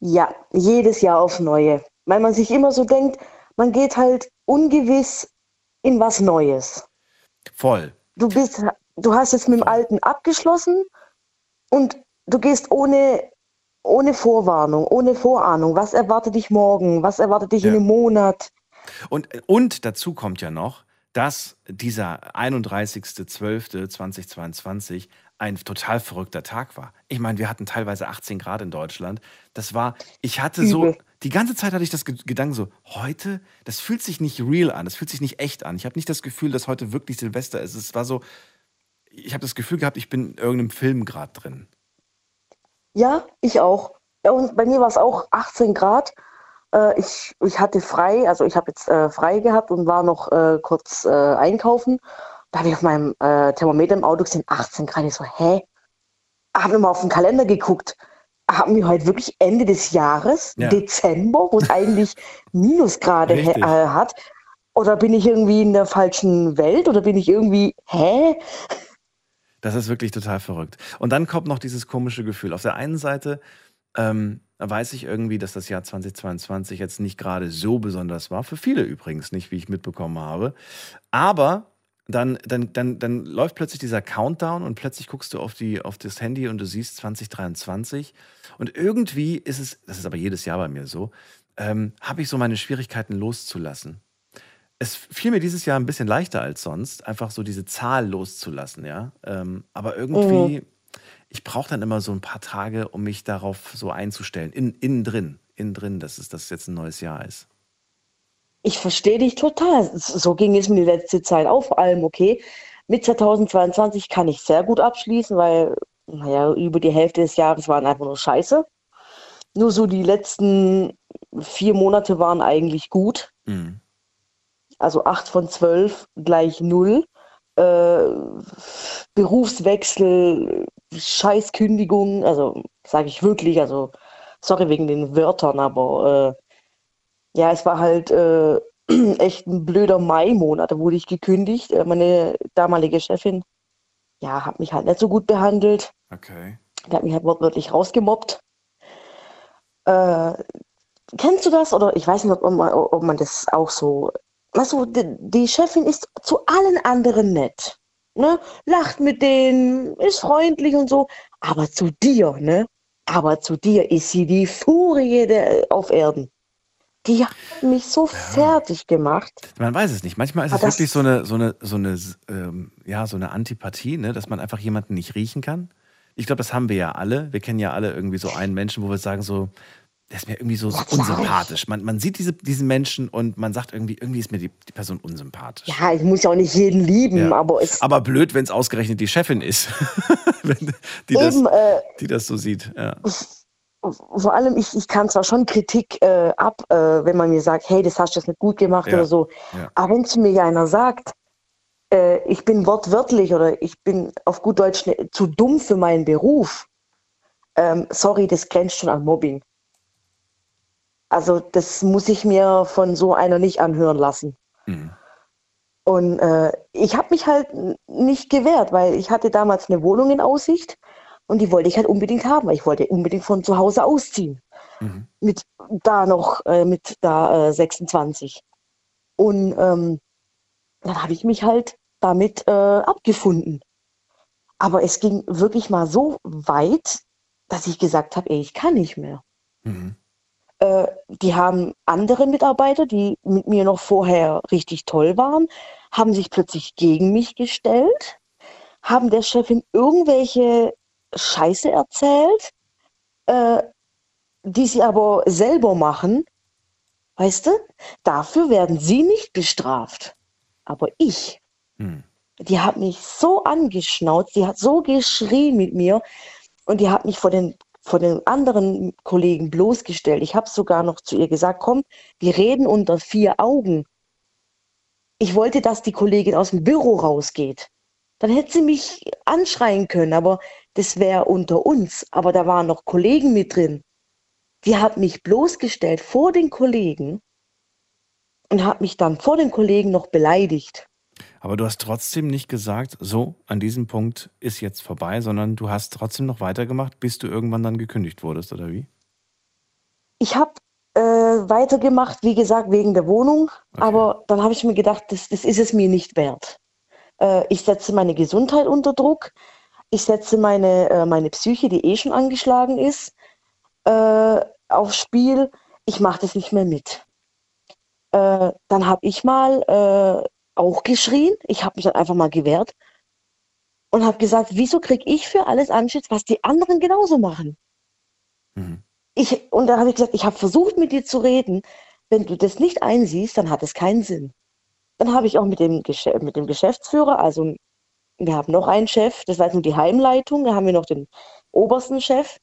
Ja, jedes Jahr aufs Neue. Weil man sich immer so denkt, man geht halt ungewiss in was Neues. Voll. Du bist, du hast jetzt mit dem Alten abgeschlossen und du gehst ohne, ohne Vorwarnung, ohne Vorahnung. Was erwartet dich morgen? Was erwartet dich in Ja. einem Monat? Und, und dazu kommt ja noch, dass dieser 31.12.2022 ein total verrückter Tag war. Ich meine, wir hatten teilweise 18 Grad in Deutschland. Das war, ich hatte so, Übel. die ganze Zeit hatte ich das Ge- Gedanken so, heute, das fühlt sich nicht real an, das fühlt sich nicht echt an. Ich habe nicht das Gefühl, dass heute wirklich Silvester ist. Es war so, ich habe das Gefühl gehabt, ich bin in irgendeinem Film gerade drin. Ja, ich auch. Und bei mir war es auch 18 Grad. Äh, ich, ich hatte frei, also ich habe jetzt äh, frei gehabt und war noch äh, kurz einkaufen. Da habe ich auf meinem Thermometer im Auto gesehen, 18 Grad. Ich so, hä? Habe mal auf den Kalender geguckt. Haben wir heute wirklich Ende des Jahres, Ja. Dezember, wo es eigentlich (laughs) Minusgrade äh, hat? Oder bin ich irgendwie in der falschen Welt? Oder bin ich irgendwie, hä? Das ist wirklich total verrückt. Und dann kommt noch dieses komische Gefühl. Auf der einen Seite ähm, weiß ich irgendwie, dass das Jahr 2022 jetzt nicht gerade so besonders war. Für viele übrigens nicht, wie ich mitbekommen habe. Aber dann, dann, dann, dann läuft plötzlich dieser Countdown und plötzlich guckst du auf, die, auf das Handy und du siehst 2023. Und irgendwie ist es, das ist aber jedes Jahr bei mir so, ähm, habe ich so meine Schwierigkeiten loszulassen es fiel mir dieses Jahr ein bisschen leichter als sonst, einfach so diese Zahl loszulassen, ja. Ähm, aber irgendwie, ich brauche dann immer so ein paar Tage, um mich darauf so einzustellen. In, innen drin, innen drin, dass es das jetzt ein neues Jahr ist. Ich verstehe dich total. So ging es mir die letzte Zeit auch, vor allem, okay. Mit 2022 kann ich sehr gut abschließen, weil, naja, über die Hälfte des Jahres waren einfach nur Scheiße. Nur so die letzten vier Monate waren eigentlich gut. Mhm. Also acht von zwölf gleich null. Äh, Berufswechsel, Scheißkündigung, also sage ich wirklich, also sorry wegen den Wörtern, aber äh, ja, es war halt äh, (clears throat) echt ein blöder Mai-Monat. Da wurde ich gekündigt. Äh, Meine damalige Chefin, ja, hat mich halt nicht so gut behandelt. Okay. Die hat mich halt wortwörtlich rausgemobbt. Äh, kennst du das? Oder ich weiß nicht, ob man, ob man das auch so. Weißt du, die, die Chefin ist zu allen anderen nett. Ne? Lacht mit denen, ist freundlich und so. Aber zu dir, ne? Aber zu dir ist sie die Furie der, auf Erden. die hat mich so fertig gemacht. Man weiß es nicht. Manchmal ist Aber es wirklich so eine, so eine, so eine, ähm, ja, so eine Antipathie, ne? dass man einfach jemanden nicht riechen kann. Ich glaube, das haben wir ja alle. Wir kennen ja alle irgendwie so einen Menschen, wo wir sagen so, der ist mir irgendwie so Ja, unsympathisch. Man, man sieht diese, diesen Menschen und man sagt irgendwie, irgendwie ist mir die, die Person unsympathisch. Ja, ich muss ja auch nicht jeden lieben, Ja. aber es Aber blöd, wenn es ausgerechnet die Chefin ist, (laughs) die, das, eben, äh, die das so sieht. Ja. vor allem, ich, ich kann zwar schon Kritik äh, ab, äh, wenn man mir sagt, hey, das hast du jetzt nicht gut gemacht oder so. Aber wenn zu mir einer sagt, äh, ich bin wortwörtlich oder ich bin auf gut Deutsch ne- zu dumm für meinen Beruf, ähm, sorry, das grenzt schon an Mobbing. Also das muss ich mir von so einer nicht anhören lassen. Mhm. Und äh, ich habe mich halt nicht gewehrt, weil ich hatte damals eine Wohnung in Aussicht und die wollte ich halt unbedingt haben, weil ich wollte unbedingt von zu Hause ausziehen. Mhm. Mit da noch, äh, mit da äh, 26. Und ähm, dann habe ich mich halt damit äh, abgefunden. Aber es ging wirklich mal so weit, dass ich gesagt habe, ey, ich kann nicht mehr. Mhm. Äh, die haben andere Mitarbeiter, die mit mir noch vorher richtig toll waren, haben sich plötzlich gegen mich gestellt, haben der Chefin irgendwelche Scheiße erzählt, äh, die sie aber selber machen. Weißt du, dafür werden sie nicht bestraft. Aber ich, Mhm. die hat mich so angeschnauzt, die hat so geschrien mit mir und die hat mich vor den, vor den anderen Kollegen bloßgestellt. Ich habe sogar noch zu ihr gesagt, komm, wir reden unter vier Augen. Ich wollte, dass die Kollegin aus dem Büro rausgeht. Dann hätte sie mich anschreien können, aber das wäre unter uns. Aber da waren noch Kollegen mit drin. Die hat mich bloßgestellt vor den Kollegen und hat mich dann vor den Kollegen noch beleidigt. Aber du hast trotzdem nicht gesagt, so, an diesem Punkt ist jetzt vorbei, sondern du hast trotzdem noch weitergemacht, bis du irgendwann dann gekündigt wurdest, oder wie? Ich habe äh, weitergemacht, wie gesagt, wegen der Wohnung, aber dann habe ich mir gedacht, das, das ist es mir nicht wert. Äh, ich setze meine Gesundheit unter Druck, ich setze meine, äh, meine Psyche, die eh schon angeschlagen ist, äh, aufs Spiel. Ich mache das nicht mehr mit. Äh, dann habe ich mal äh, auch geschrien, ich habe mich dann einfach mal gewehrt und habe gesagt, wieso kriege ich für alles Anschiss, was die anderen genauso machen? Ich, und dann habe ich gesagt, ich habe versucht mit dir zu reden. Wenn du das nicht einsiehst, dann hat es keinen Sinn. Dann habe ich auch mit dem, mit dem Geschäftsführer, also wir haben noch einen Chef, das war jetzt nur die Heimleitung, da haben wir noch den obersten Chef.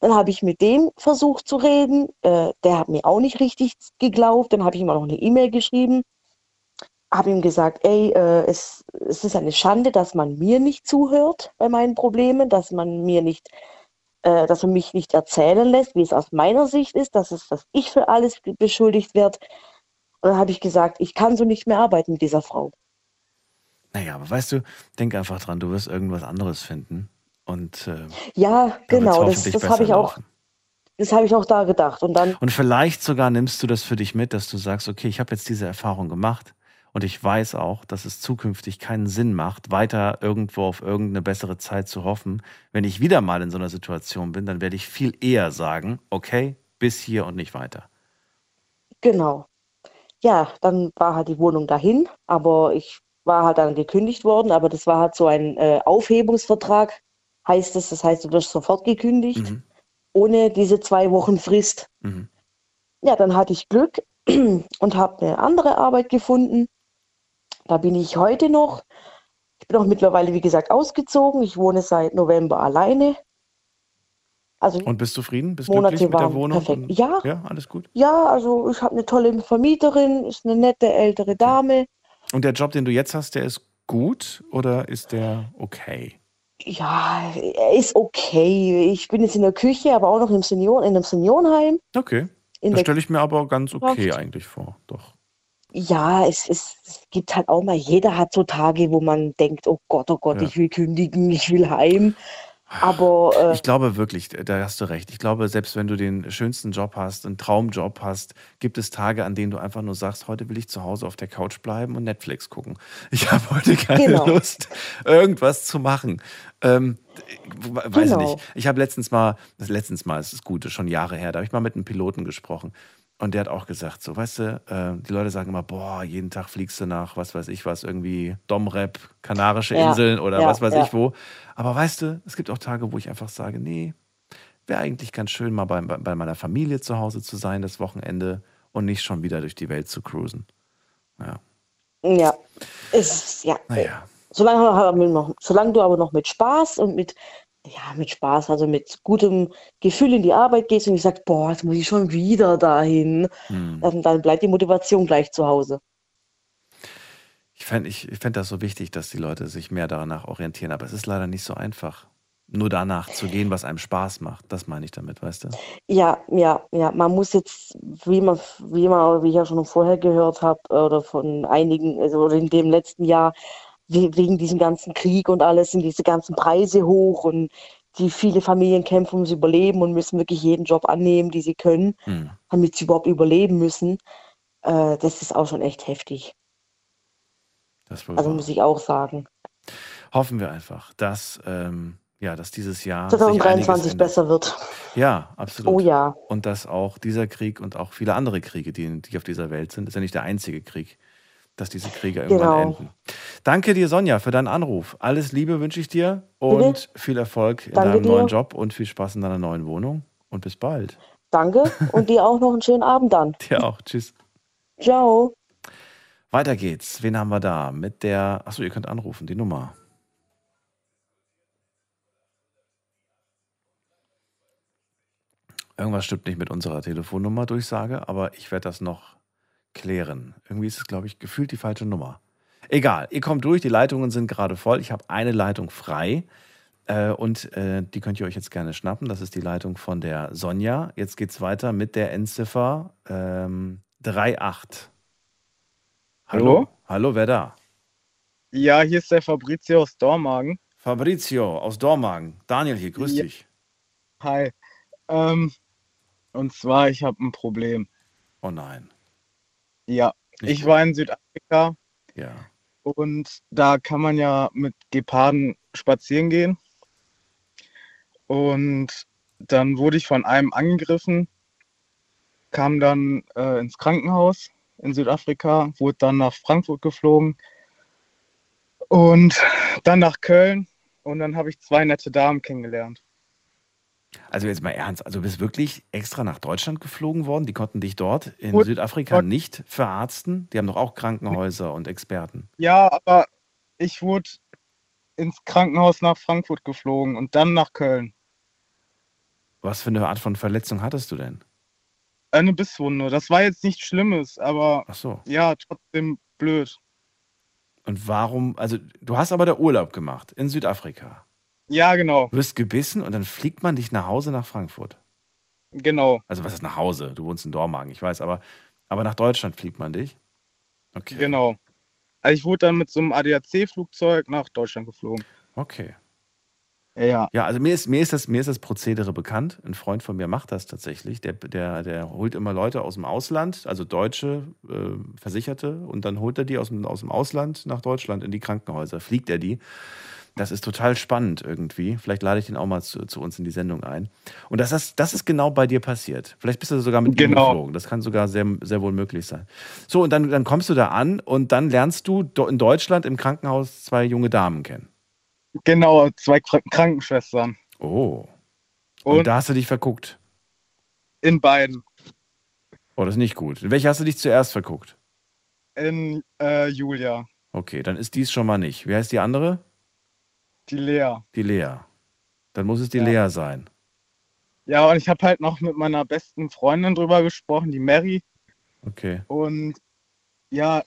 Dann habe ich mit dem versucht zu reden. Äh, der hat mir auch nicht richtig geglaubt. Dann habe ich ihm auch noch eine E-Mail geschrieben. Habe ihm gesagt, ey, äh, es, es ist eine Schande, dass man mir nicht zuhört bei meinen Problemen, dass man mir nicht äh, dass man mich nicht erzählen lässt, wie es aus meiner Sicht ist, dass, es, dass ich für alles be- beschuldigt werde. Und dann habe ich gesagt, ich kann so nicht mehr arbeiten mit dieser Frau. Naja, aber weißt du, denk einfach dran, du wirst irgendwas anderes finden. Und äh, Ja, genau, das, das habe ich auch, laufen. das habe ich auch da gedacht. Und dann, Und vielleicht sogar nimmst du das für dich mit, dass du sagst, okay, ich habe jetzt diese Erfahrung gemacht und ich weiß auch, dass es zukünftig keinen Sinn macht, weiter irgendwo auf irgendeine bessere Zeit zu hoffen. Wenn ich wieder mal in so einer Situation bin, dann werde ich viel eher sagen, okay, bis hier und nicht weiter. genau. Ja, dann war halt die Wohnung dahin, aber ich war halt dann gekündigt worden, aber das war halt so ein äh, Aufhebungsvertrag, heißt es. Das heißt, du wirst sofort gekündigt, ohne diese zwei Wochen Frist. Mhm. Ja, dann hatte ich Glück (clears throat) und habe eine andere Arbeit gefunden. Da bin ich heute noch. Ich bin auch mittlerweile, wie gesagt, ausgezogen. Ich wohne seit November alleine. Also Und bist zufrieden? Bist Monate glücklich mit der Wohnung? perfekt. Und- Ja. Ja, alles gut. ja, also ich habe eine tolle Vermieterin, ist eine nette ältere Dame. Und der Job, den du jetzt hast, der ist gut oder ist der okay? Ja, er ist okay. Ich bin jetzt in der Küche, aber auch noch im Senioren, in einem Seniorenheim. Okay. In das stelle ich mir aber ganz okay Kraft. eigentlich vor. Doch. Ja, es, es, es gibt halt auch mal, jeder hat so Tage, wo man denkt, oh Gott, oh Gott, Ja. ich will kündigen, ich will heim. Aber äh, Ich glaube wirklich, da hast du recht. Ich glaube, selbst wenn du den schönsten Job hast, einen Traumjob hast, gibt es Tage, an denen du einfach nur sagst, heute will ich zu Hause auf der Couch bleiben und Netflix gucken. Ich (laughs) habe heute keine Genau. Lust, irgendwas zu machen. Ähm, we- weiß ich Genau. nicht. Ich habe letztens mal, das letztens mal, es ist gut, schon Jahre her, da habe ich mal mit einem Piloten gesprochen. Und der hat auch gesagt, so, weißt du, äh, die Leute sagen immer, boah, jeden Tag fliegst du nach, was weiß ich was, irgendwie Domrep, Kanarische Ja, Inseln oder ja, was weiß ja. ich wo. Aber weißt du, es gibt auch Tage, wo ich einfach sage, nee, wäre eigentlich ganz schön, mal bei, bei meiner Familie zu Hause zu sein, das Wochenende und nicht schon wieder durch die Welt zu cruisen. Ja, Ja, es, ja. naja. Solange, solange du aber noch mit Spaß und mit, ja, mit Spaß, also mit gutem Gefühl in die Arbeit gehst und ich sag, boah, jetzt muss ich schon wieder dahin, Hm. dann, dann bleibt die Motivation gleich zu Hause. Ich fände ich, ich fänd das so wichtig, dass die Leute sich mehr danach orientieren, aber es ist leider nicht so einfach. Nur danach zu gehen, was einem Spaß macht, das meine ich damit, weißt du? Ja, ja, ja, man muss jetzt, wie man, wie man, wie ich ja schon vorher gehört habe, oder von einigen, also oder in dem letzten Jahr, wegen diesem ganzen Krieg und alles, sind diese ganzen Preise hoch und die viele Familien kämpfen ums Überleben und müssen wirklich jeden Job annehmen, die sie können, Hm. damit sie überhaupt überleben müssen. Äh, das ist auch schon echt heftig. Also wahr. muss ich auch sagen. Hoffen wir einfach, dass, ähm, ja, dass dieses Jahr sich einiges 2023 ändert. besser wird. Ja, absolut. Oh ja. Und dass auch dieser Krieg und auch viele andere Kriege, die, die auf dieser Welt sind, ist ja nicht der einzige Krieg, dass diese Kriege irgendwann Genau. enden. Danke dir, Sonja, für deinen Anruf. Alles Liebe wünsche ich dir Bitte. und viel Erfolg in Danke deinem dir. neuen Job und viel Spaß in deiner neuen Wohnung und bis bald. Danke (laughs) und dir auch noch einen schönen Abend dann. Dir auch. Tschüss. Ciao. Weiter geht's. Wen haben wir da? Mit der. Achso, ihr könnt anrufen, die Nummer. Irgendwas stimmt nicht mit unserer Telefonnummer-Durchsage, aber ich werde das noch klären. Irgendwie ist es, glaube ich, gefühlt die falsche Nummer. Egal, ihr kommt durch, die Leitungen sind gerade voll. Ich habe eine Leitung frei äh, und äh, die könnt ihr euch jetzt gerne schnappen. Das ist die Leitung von der Sonja. Jetzt geht's weiter mit der Endziffer ähm, 38. Hallo? Hallo, wer da? Ja, hier ist der Fabrizio aus Dormagen. Fabrizio aus Dormagen. Daniel hier, grüß Ja. dich. Hi. Ähm, und zwar, ich habe ein Problem. Oh nein. Ja, ich war in Südafrika Ja. und da kann man ja mit Geparden spazieren gehen. Und dann wurde ich von einem angegriffen, kam dann äh, ins Krankenhaus in Südafrika, wurde dann nach Frankfurt geflogen und dann nach Köln und dann habe ich zwei nette Damen kennengelernt. Also jetzt mal ernst, also du bist wirklich extra nach Deutschland geflogen worden? Die konnten dich dort in Gut, Südafrika Gott. nicht verarzten? Die haben doch auch Krankenhäuser und Experten. Ja, aber ich wurde ins Krankenhaus nach Frankfurt geflogen und dann nach Köln. Was für eine Art von Verletzung hattest du denn? Eine Bisswunde. Das war jetzt nichts Schlimmes, aber so. ja, trotzdem blöd. Und warum, also du hast aber da Urlaub gemacht in Südafrika. Ja, genau, Du wirst gebissen und dann fliegt man dich nach Hause nach Frankfurt. genau, Also was ist nach Hause? Du wohnst in Dormagen, ich weiß, aber, aber nach Deutschland fliegt man dich? Okay. genau. Also ich wurde dann mit so einem ADAC-Flugzeug nach Deutschland geflogen. Okay. Ja, Ja, also mir ist, mir ist, das, mir ist das Prozedere bekannt. Ein Freund von mir macht das tatsächlich. Der, der, der holt immer Leute aus dem Ausland, also deutsche äh, Versicherte, und dann holt er die aus dem, aus dem Ausland nach Deutschland in die Krankenhäuser, fliegt er die. Das ist total spannend irgendwie. Vielleicht lade ich den auch mal zu, zu uns in die Sendung ein. Und das ist, das ist genau bei dir passiert. Vielleicht bist du sogar mit ihm Genau. geflogen. Das kann sogar sehr, sehr wohl möglich sein. So, und dann, dann kommst du da an und dann lernst du in Deutschland im Krankenhaus zwei junge Damen kennen. genau, zwei Kr Krankenschwestern. Oh. Und, Und da hast du dich verguckt. in beiden. Oh, das ist nicht gut. In welche hast du dich zuerst verguckt? In äh, Julia, Okay, dann ist dies schon mal nicht. Wie heißt die andere? Die Lea. Die Lea. Dann muss es die Ja. Lea sein. Ja, und ich habe halt noch mit meiner besten Freundin drüber gesprochen, die Mary. Okay. Und ja,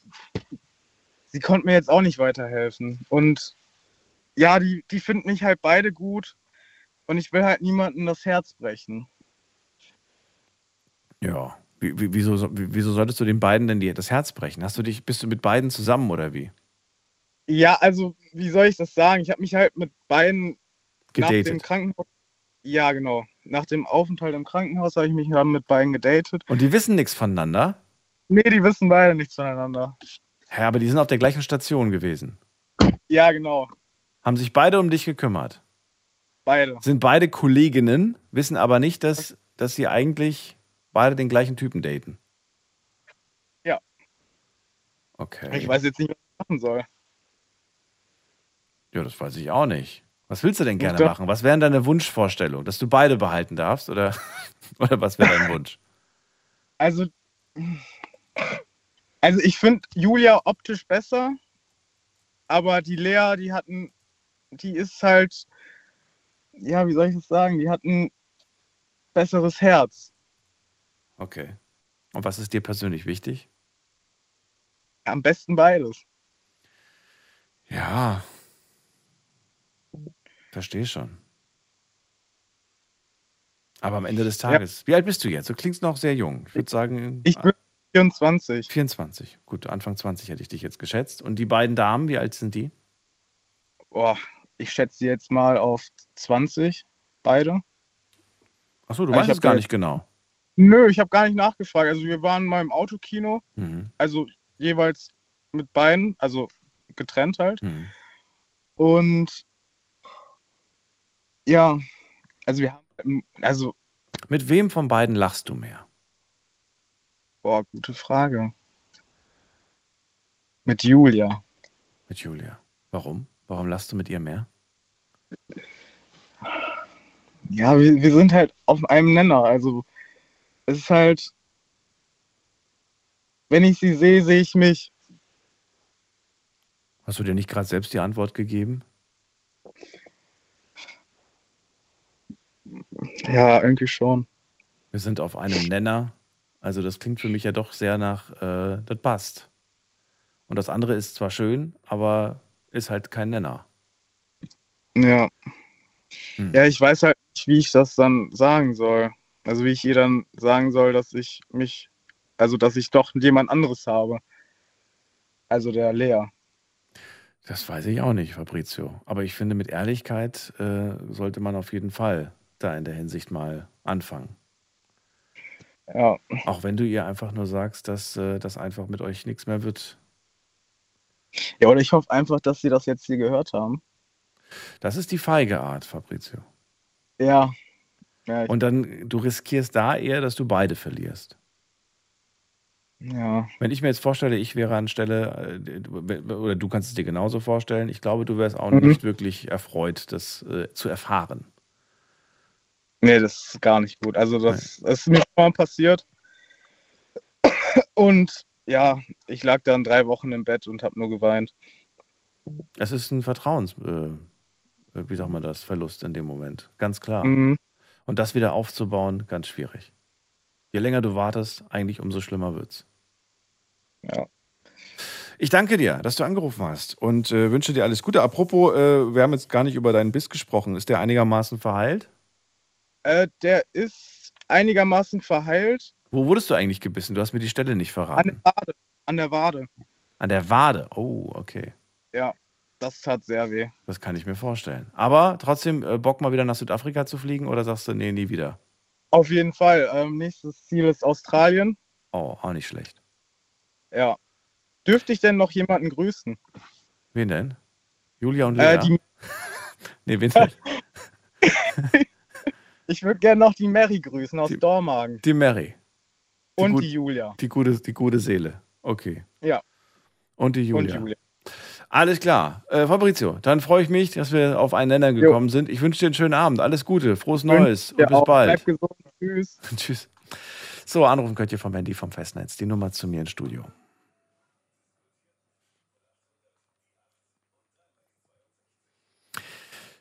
sie konnte mir jetzt auch nicht weiterhelfen. Und ja, die, die finden mich halt beide gut. Und ich will halt niemandem das Herz brechen. Ja. Wie, wie, wieso, so- wie- wieso solltest du den beiden denn die, das Herz brechen? Hast du dich, bist du mit beiden zusammen oder wie? Ja, also, wie soll ich das sagen? Ich habe mich halt mit beiden nach dem Gedatet. Krankenhaus. Ja, genau. Nach dem Aufenthalt im Krankenhaus habe ich mich dann mit beiden gedatet. Und die wissen nichts voneinander? Nee, die wissen beide nichts voneinander. Hä, aber die sind auf der gleichen Station gewesen. Ja, genau. Haben sich beide um dich gekümmert. Beide. Sind beide Kolleginnen, wissen aber nicht, dass, dass sie eigentlich beide den gleichen Typen daten? Ja. Okay. Ich weiß jetzt nicht, was ich machen soll. Ja, das weiß ich auch nicht. Was willst du denn gerne machen? Was wäre deine Wunschvorstellung? Dass du beide behalten darfst? Oder, (laughs) oder was wäre dein Wunsch? Also, also ich finde Julia optisch besser, aber die Lea, die hatten, die ist halt, ja, wie soll ich das sagen? Die hat ein besseres Herz. Okay. Und was ist dir persönlich wichtig? Am besten beides. Ja. Verstehe schon. Aber am Ende des Tages, wie alt bist du jetzt? Du klingst noch sehr jung. Ich würde sagen. Ich bin 24. 24. Gut, Anfang 20 hätte ich dich jetzt geschätzt. Und die beiden Damen, wie alt sind die? Boah, ich schätze jetzt mal auf 20, beide. Achso, du Ich weißt es gar nicht genau. Nö, ich habe gar nicht nachgefragt. Also wir waren mal im Autokino, Mhm. also jeweils mit beiden, also getrennt halt. Mhm. Und ja, also wir haben, also, Mit wem von beiden lachst du mehr? boah, gute Frage. Mit Julia. Mit Julia. Warum? Warum lachst du mit ihr mehr? Ja, wir, wir sind halt auf einem Nenner. Also es ist halt, wenn ich sie sehe, sehe ich mich. Hast du dir nicht gerade selbst die Antwort gegeben? Ja, irgendwie schon. Wir sind auf einem Nenner. Also das klingt für mich ja doch sehr nach, äh, das passt. Und das andere ist zwar schön, aber ist halt kein Nenner. Ja. Hm. Ja, ich weiß halt nicht, wie ich das dann sagen soll. Also wie ich ihr dann sagen soll, dass ich mich, also dass ich doch jemand anderes habe. Also der Lea. Das weiß ich auch nicht, Fabrizio. Aber ich finde, mit Ehrlichkeit äh, sollte man auf jeden Fall da in der Hinsicht mal anfangen. Ja. Auch wenn du ihr einfach nur sagst, dass äh, das einfach mit euch nichts mehr wird. Ja, oder ich hoffe einfach, dass sie das jetzt hier gehört haben. Das ist die feige Art, Fabrizio. Ja. Ja, Und dann, du riskierst da eher, dass du beide verlierst. ja. Wenn ich mir jetzt vorstelle, ich wäre anstelle, äh, oder du kannst es dir genauso vorstellen, ich glaube, du wärst auch Mhm. nicht wirklich erfreut, das äh, zu erfahren. Nee, das ist gar nicht gut. Also das, das ist mir schon mal passiert. Und ja, ich lag dann drei Wochen im Bett und habe nur geweint. Es ist ein Vertrauens, äh, wie sagt man das, Verlust in dem Moment. Ganz klar. Mhm. Und das wieder aufzubauen, ganz schwierig. Je länger du wartest, eigentlich umso schlimmer wird's. Ja. Ich danke dir, dass du angerufen hast und äh, wünsche dir alles Gute. Apropos, äh, wir haben jetzt gar nicht über deinen Biss gesprochen. Ist der einigermaßen verheilt? Äh, der ist einigermaßen verheilt Wo wurdest du eigentlich gebissen? Du hast mir die Stelle nicht an verraten. der Wade. An der Wade. An der Wade. Oh, okay. Ja, das tat sehr weh. Das kann ich mir vorstellen. Aber trotzdem äh, Bock mal wieder nach Südafrika zu fliegen oder sagst du, nee, nie wieder? Auf jeden Fall. Ähm, nächstes Ziel ist Australien. Oh, auch nicht schlecht. Ja. Dürfte ich denn noch jemanden grüßen? Wen denn? Julia und Lea? Äh, die, (laughs) nee, wen denn? (laughs) ich würde gerne noch die Mary grüßen aus Die- Dormagen. Die Mary. Die Und gut- die Julia. Die gute, die gute Seele. Okay. Ja. Und die Julia. Und Julia. Alles klar. Äh, Fabrizio, dann freue ich mich, dass wir auf einen Nenner gekommen sind. Ich wünsche dir einen schönen Abend. Alles Gute, frohes Neues und bis auch. bald. Bleib gesund. Tschüss. (laughs) Tschüss. So, anrufen könnt ihr vom Handy vom Festnetz. Die Nummer zu mir ins Studio.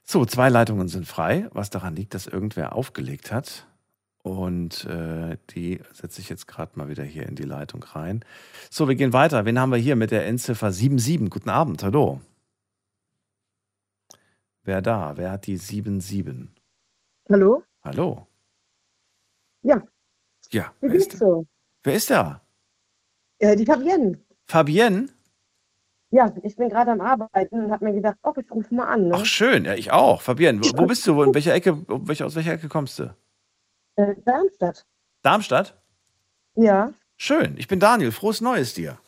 So, zwei Leitungen sind frei, was daran liegt, dass irgendwer aufgelegt hat. Und äh, die setze ich jetzt gerade mal wieder hier in die Leitung rein. So, wir gehen weiter. Wen haben wir hier mit der Endziffer 77? Guten Abend, hallo. Wer da? Wer hat die 77? Hallo? Hallo. Ja. Ja, Wie wer ist, geht's so? wer ist da? Äh, die Fabienne. Fabienne? Ja, ich bin gerade am Arbeiten und habe mir gedacht, oh, ich rufe mal an. Ne? Ach schön, ja, ich auch. Fabienne, wo, wo bist du? In welcher Ecke, aus welcher Ecke kommst du? Äh, Darmstadt. Darmstadt? Ja. Schön, ich bin Daniel. Frohes Neues dir.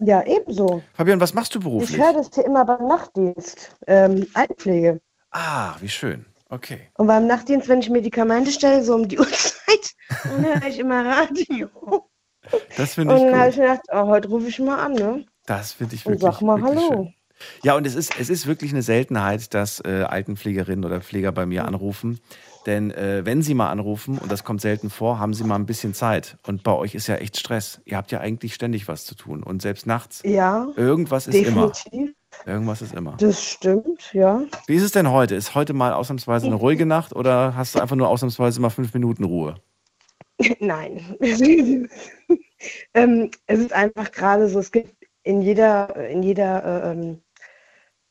Ja, ebenso. Fabienne, was machst du Ich beruflich? höre das hier immer beim Nachtdienst. Ähm, Altenpflege. Ah, wie schön. Okay. Und beim Nachtdienst, wenn ich Medikamente stelle, so um die (laughs) Uhrzeit, dann höre ich immer Radio. Das finde ich Und dann habe ich mir gedacht, oh, heute rufe ich mal an, ne? Das finde ich Und wirklich, sag mal wirklich Hallo. schön. Ja, und es ist, es ist wirklich eine Seltenheit, dass äh, Altenpflegerinnen oder Pfleger bei mir anrufen. Denn äh, wenn sie mal anrufen, und das kommt selten vor, haben sie mal ein bisschen Zeit. Und bei euch ist ja echt Stress. Ihr habt ja eigentlich ständig was zu tun. Und selbst nachts, Ja, irgendwas ist immer. definitiv. Irgendwas ist immer. Das stimmt, ja. Wie ist es denn heute? Ist heute mal ausnahmsweise eine (laughs) ruhige Nacht oder hast du einfach nur ausnahmsweise mal fünf Minuten Ruhe? (laughs) Nein. ähm, es ist einfach gerade so, es gibt in jeder, in jeder, äh, ähm,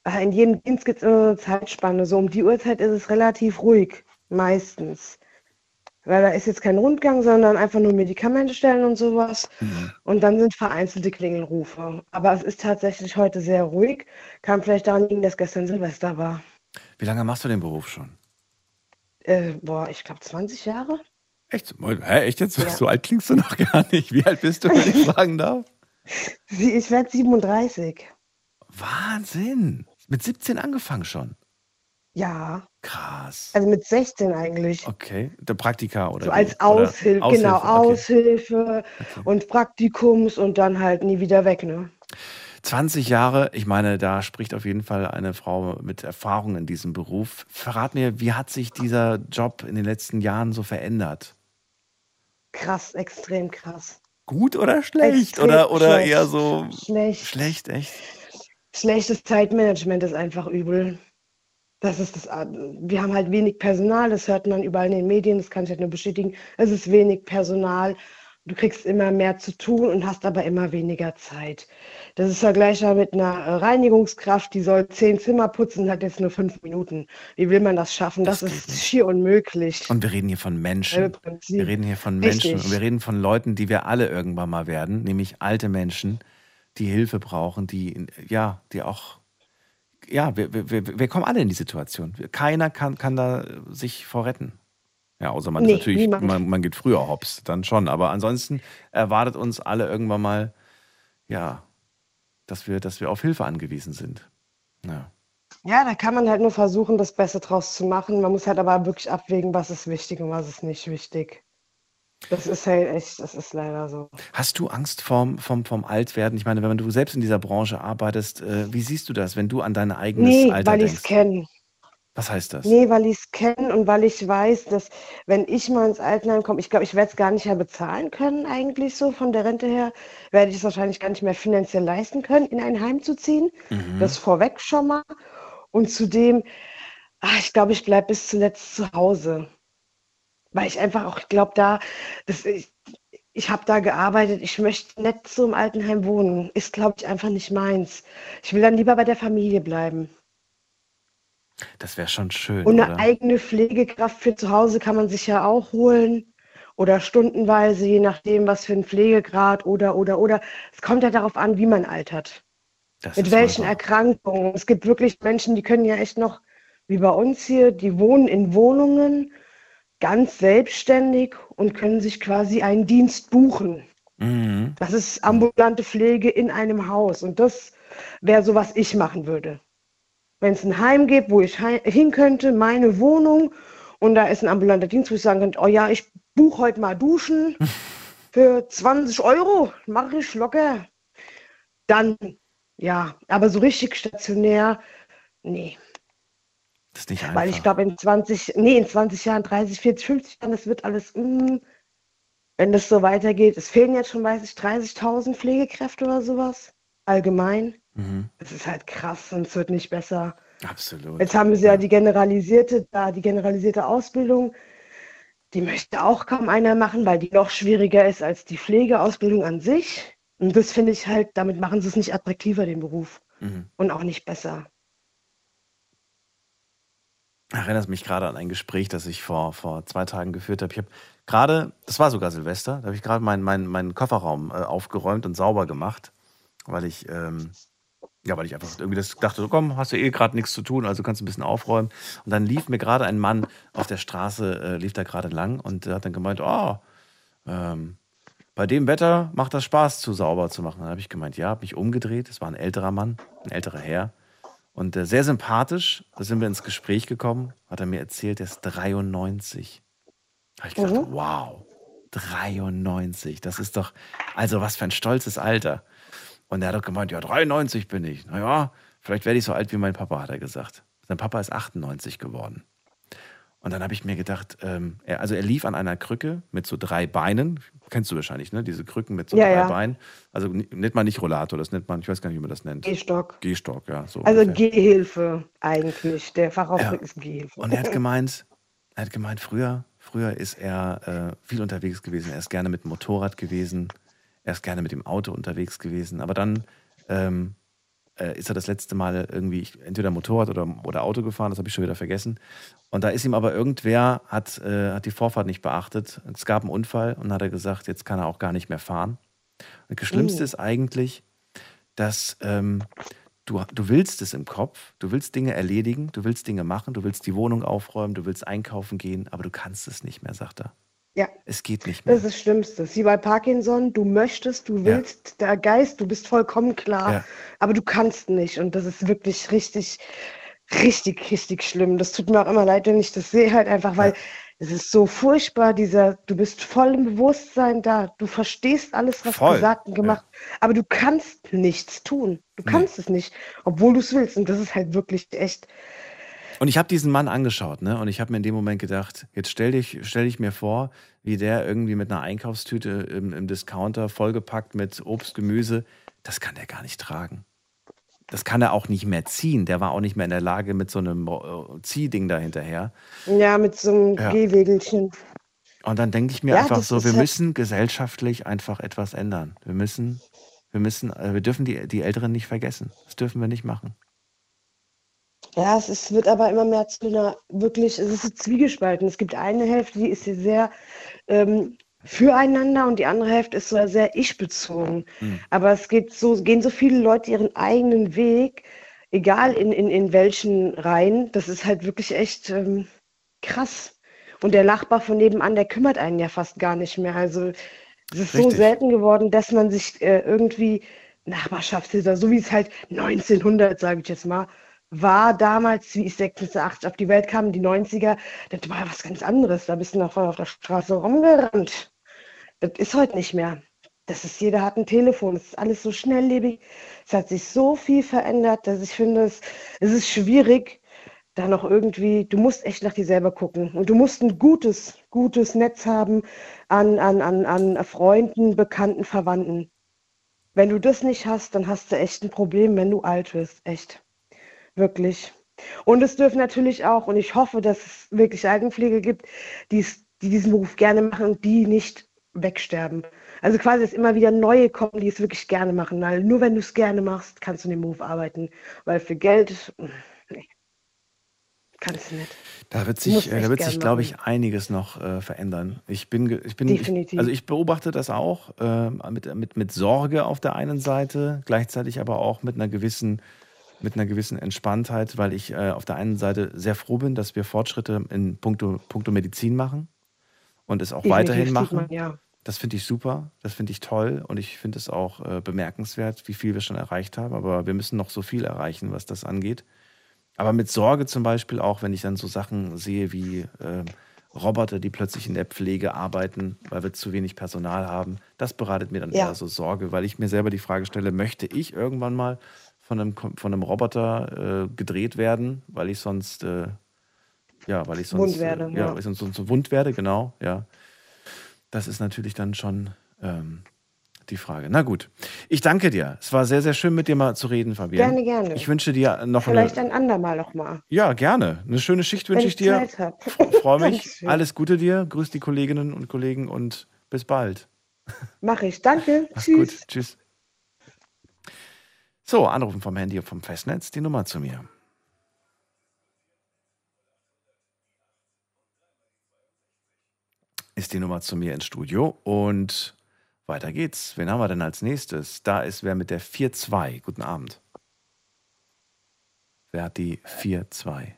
äh, in jedem Dienst gibt es immer so eine Zeitspanne. So um die Uhrzeit ist es relativ ruhig, meistens. Weil da ist jetzt kein Rundgang, sondern einfach nur Medikamente stellen und sowas. Und dann sind vereinzelte Klingelrufe. Aber es ist tatsächlich heute sehr ruhig. Kann vielleicht daran liegen, dass gestern Silvester war. Wie lange machst du den Beruf schon? Äh, boah, ich glaube 20 Jahre. Echt? Hä, echt jetzt? Ja. So alt klingst du noch (laughs) gar nicht. Wie alt bist du, wenn ich fragen darf? Ich werde 37. Wahnsinn. Mit 17 angefangen schon. Ja. Krass. Also mit 16 eigentlich. Okay. Der Praktika oder So als Oder Aushilfe, genau, okay. Aushilfe und Praktikums und dann halt nie wieder weg, ne? 20 Jahre, ich meine, da spricht auf jeden Fall eine Frau mit Erfahrung in diesem Beruf. Verrat mir, wie hat sich dieser Job in den letzten Jahren so verändert? Krass, extrem krass. Gut oder schlecht? Extrem oder oder schlecht. eher so Schlecht. schlecht, echt? Schlechtes Zeitmanagement ist einfach übel. Das ist das. Wir haben halt wenig Personal, das hört man überall in den Medien, das kann ich halt nur bestätigen. Es ist wenig Personal. Du kriegst immer mehr zu tun und hast aber immer weniger Zeit. Das ist vergleichbar mit einer äh, Reinigungskraft, die soll zehn Zimmer putzen hat jetzt nur fünf Minuten. Wie will man das schaffen? Das, ist schier unmöglich. Und wir reden hier von Menschen. Wir reden hier von Menschen Richtig. und wir reden von Leuten, die wir alle irgendwann mal werden, nämlich alte Menschen, die Hilfe brauchen, die ja, die auch ja, wir, wir, wir, kommen alle in die Situation. Keiner kann, kann da sich vor retten. Ja, außer man Nee, ist natürlich, niemand. man, man geht früher hops, dann schon. Aber ansonsten erwartet uns alle irgendwann mal, ja, dass wir, dass wir auf Hilfe angewiesen sind. Ja. Ja, da kann man halt nur versuchen, das Beste draus zu machen. Man muss halt aber wirklich abwägen, was ist wichtig und was ist nicht wichtig. Das ist halt echt, das ist leider so. Hast du Angst vorm, vom, vom Altwerden? Ich meine, wenn du selbst in dieser Branche arbeitest, äh, wie siehst du das, wenn du an dein eigenes Nee, Alter weil ich es denkst? kenne. Was heißt das? Nee, weil ich es kenne und weil ich weiß, dass wenn ich mal ins Altenheim komme, ich glaube, ich werde es gar nicht mehr bezahlen können, eigentlich so von der Rente her, werde ich es wahrscheinlich gar nicht mehr finanziell leisten können, in ein Heim zu ziehen. Mhm. Das vorweg schon mal. Und zudem, ah, ich glaube, ich bleibe bis zuletzt zu Hause. Weil ich einfach auch, ich glaube, da, das, ich, ich habe da gearbeitet, ich möchte nicht so im Altenheim wohnen. Ist, glaube ich, einfach nicht meins. Ich will dann lieber bei der Familie bleiben. Das wäre schon schön, Und eine oder? eigene Pflegekraft für zu Hause kann man sich ja auch holen. Oder stundenweise, je nachdem, was für ein Pflegegrad oder, oder, oder. Es kommt ja darauf an, wie man altert. Das Mit welchen. Erkrankungen. Es gibt wirklich Menschen, die können ja echt noch, wie bei uns hier, die wohnen in Wohnungen ganz selbstständig und können sich quasi einen Dienst buchen. Mhm. Das ist ambulante Pflege in einem Haus. Und das wäre so, was ich machen würde. Wenn es ein Heim gibt, wo ich hin könnte, meine Wohnung, und da ist ein ambulanter Dienst, wo ich sagen könnte, oh ja, ich buche heute mal Duschen (laughs) für 20 Euro, mache ich locker. Dann, ja, aber so richtig stationär, nee. Das ist nicht einfach. Weil ich glaube, in 20, nee, in 20 Jahren, 30, 40, 50 Jahren, das wird alles, mm, wenn das so weitergeht. Es fehlen jetzt schon, weiß ich, 30.000 Pflegekräfte oder sowas. Allgemein. Mhm. Das ist halt krass und es wird nicht besser. Absolut. Jetzt haben sie ja die generalisierte, da die generalisierte Ausbildung. Die möchte auch kaum einer machen, weil die noch schwieriger ist als die Pflegeausbildung an sich. Und das finde ich halt, damit machen sie es nicht attraktiver, den Beruf. Mhm. Und auch nicht besser. Erinnert mich gerade an ein Gespräch, das ich vor, vor zwei Tagen geführt habe. Ich habe gerade, das war sogar Silvester, da habe ich gerade meinen mein, meinen Kofferraum äh, aufgeräumt und sauber gemacht, weil ich, ähm, ja, weil ich einfach irgendwie das dachte, so, komm, hast du eh gerade nichts zu tun, also kannst du ein bisschen aufräumen. Und dann lief mir gerade ein Mann auf der Straße, äh, lief da gerade lang und hat dann gemeint, oh, ähm, bei dem Wetter macht das Spaß, zu sauber zu machen. Dann habe ich gemeint, ja, habe mich umgedreht. Es war ein älterer Mann, ein älterer Herr. Und äh, sehr sympathisch, da sind wir ins Gespräch gekommen, hat er mir erzählt, er ist 93. Da habe ich gedacht, Mhm. wow, 93. Das ist doch, also was für ein stolzes Alter. Und er hat doch gemeint, ja, 93 bin ich. Naja, vielleicht werde ich so alt wie mein Papa, hat er gesagt. Sein Papa ist 98 geworden. Und dann habe ich mir gedacht, ähm, er, also er lief an einer Krücke mit so drei Beinen. Kennst du wahrscheinlich, ne? Diese Krücken mit so Ja, drei ja. Beinen. Also nennt man nicht Rollator, das nennt man, ich weiß gar nicht, wie man das nennt. Gehstock. Gehstock, ja. So Also ungefähr. Gehhilfe eigentlich. Der Fachausdruck Ja. ist Gehhilfe. Und er hat (laughs) gemeint, er hat gemeint, früher, früher ist er äh, viel unterwegs gewesen. Er ist gerne mit dem Motorrad gewesen. Er ist gerne mit dem Auto unterwegs gewesen. Aber dann ähm, äh, ist er das letzte Mal irgendwie entweder Motorrad oder, oder Auto gefahren. Das habe ich schon wieder vergessen. Und da ist ihm aber irgendwer, hat, äh, hat die Vorfahrt nicht beachtet. Es gab einen Unfall und hat er gesagt, jetzt kann er auch gar nicht mehr fahren. Und das Schlimmste Oh. ist eigentlich, dass ähm, du, du willst es im Kopf, du willst Dinge erledigen, du willst Dinge machen, du willst die Wohnung aufräumen, du willst einkaufen gehen, aber du kannst es nicht mehr, sagt er. Ja. Es geht nicht mehr. Das ist das Schlimmste. Wie bei Parkinson, du möchtest, du willst, der Geist, du bist vollkommen klar, Ja. aber du kannst nicht. Und das ist wirklich richtig, richtig, richtig schlimm. Das tut mir auch immer leid, wenn ich das sehe, halt einfach, weil es ist so furchtbar, dieser, du bist voll im Bewusstsein da, du verstehst alles, was Voll, gesagt und gemacht, aber du kannst nichts tun. Du kannst es nicht, obwohl du es willst. Und das ist halt wirklich echt. Und ich habe diesen Mann angeschaut, ne? Und ich habe mir in dem Moment gedacht, jetzt stell dich, stell dich mir vor, wie der irgendwie mit einer Einkaufstüte im, im Discounter vollgepackt mit Obst, Gemüse, das kann der gar nicht tragen. Das kann er auch nicht mehr ziehen. Der war auch nicht mehr in der Lage mit so einem äh, Ziehding da hinterher. Ja, mit so einem Ja. Gehwegelchen. Und dann denke ich mir Ja, einfach so, wir halt- müssen gesellschaftlich einfach etwas ändern. Wir müssen, wir müssen, äh, wir dürfen die, die Älteren nicht vergessen. Das dürfen wir nicht machen. Ja, es ist, wird aber immer mehr zu einer wirklich, es ist so zwiegespalten. Es gibt eine Hälfte, die ist hier sehr ähm, füreinander und die andere Hälfte ist so sehr ich-bezogen. Hm. Aber es geht so, gehen so viele Leute ihren eigenen Weg, egal in, in, in welchen Reihen. Das ist halt wirklich echt ähm, krass. Und der Nachbar von nebenan, der kümmert einen ja fast gar nicht mehr. Also es ist so Richtig. selten geworden, dass man sich äh, irgendwie Nachbarschaftshilfe, so wie es halt 1900, sage ich jetzt mal, war damals, wie ich 86 auf die Welt kam, die 90er, das war was ganz anderes. Da bist du noch auf der Straße rumgerannt. Das ist heute nicht mehr. Das ist, jeder hat ein Telefon. Es ist alles so schnelllebig. Es hat sich so viel verändert, dass ich finde, es, es ist schwierig, da noch irgendwie, du musst echt nach dir selber gucken. Und du musst ein gutes, gutes Netz haben an, an, an, an Freunden, Bekannten, Verwandten. Wenn du das nicht hast, dann hast du echt ein Problem, wenn du alt wirst. Echt. Wirklich. Und es dürfen natürlich auch, und ich hoffe, dass es wirklich Altenpflege gibt, die, die diesen Beruf gerne machen und die nicht wegsterben. Also quasi, dass immer wieder neue kommen, die es wirklich gerne machen. Weil nur wenn du es gerne machst, kannst du in dem Beruf arbeiten. Weil für Geld, nee, kannst du nicht. Da wird sich, äh, da wird sich, glaube ich, einiges noch äh, verändern. Ich bin, ich bin, Definitiv. Ich, also ich beobachte das auch äh, mit, mit, mit Sorge auf der einen Seite, gleichzeitig aber auch mit einer gewissen, mit einer gewissen Entspanntheit, weil ich äh, auf der einen Seite sehr froh bin, dass wir Fortschritte in puncto, puncto Medizin machen und es auch Definitiv weiterhin machen. man, ja. Das finde ich super, das finde ich toll und ich finde es auch äh, bemerkenswert, wie viel wir schon erreicht haben. Aber wir müssen noch so viel erreichen, was das angeht. Aber mit Sorge zum Beispiel auch, wenn ich dann so Sachen sehe wie ähm, Roboter, die plötzlich in der Pflege arbeiten, weil wir zu wenig Personal haben, das bereitet mir dann Ja. eher so Sorge, weil ich mir selber die Frage stelle, möchte ich irgendwann mal von einem, von einem Roboter äh, gedreht werden, weil ich sonst, äh, ja, weil ich sonst, Wund werde, ja, ja. weil ich sonst, sonst so wund werde, genau, ja. Das ist natürlich dann schon ähm, die Frage. Na gut, ich danke dir. Es war sehr, sehr schön, mit dir mal zu reden, Fabian. Gerne, gerne. Ich wünsche dir noch Vielleicht eine. ein andermal noch mal. Ja, gerne. Eine schöne Schicht wünsche ich dir. Freue (laughs) mich. Alles Gute dir. Grüß die Kolleginnen und Kollegen und bis bald. Mach ich. Danke. Mach's Tschüss. gut. Tschüss. So, anrufen vom Handy und vom Festnetz. Die Nummer zu mir. Ist die Nummer zu mir ins Studio und weiter geht's. Wen haben wir denn als nächstes? Da ist wer mit der 4-2. Guten Abend. Wer hat die 4-2?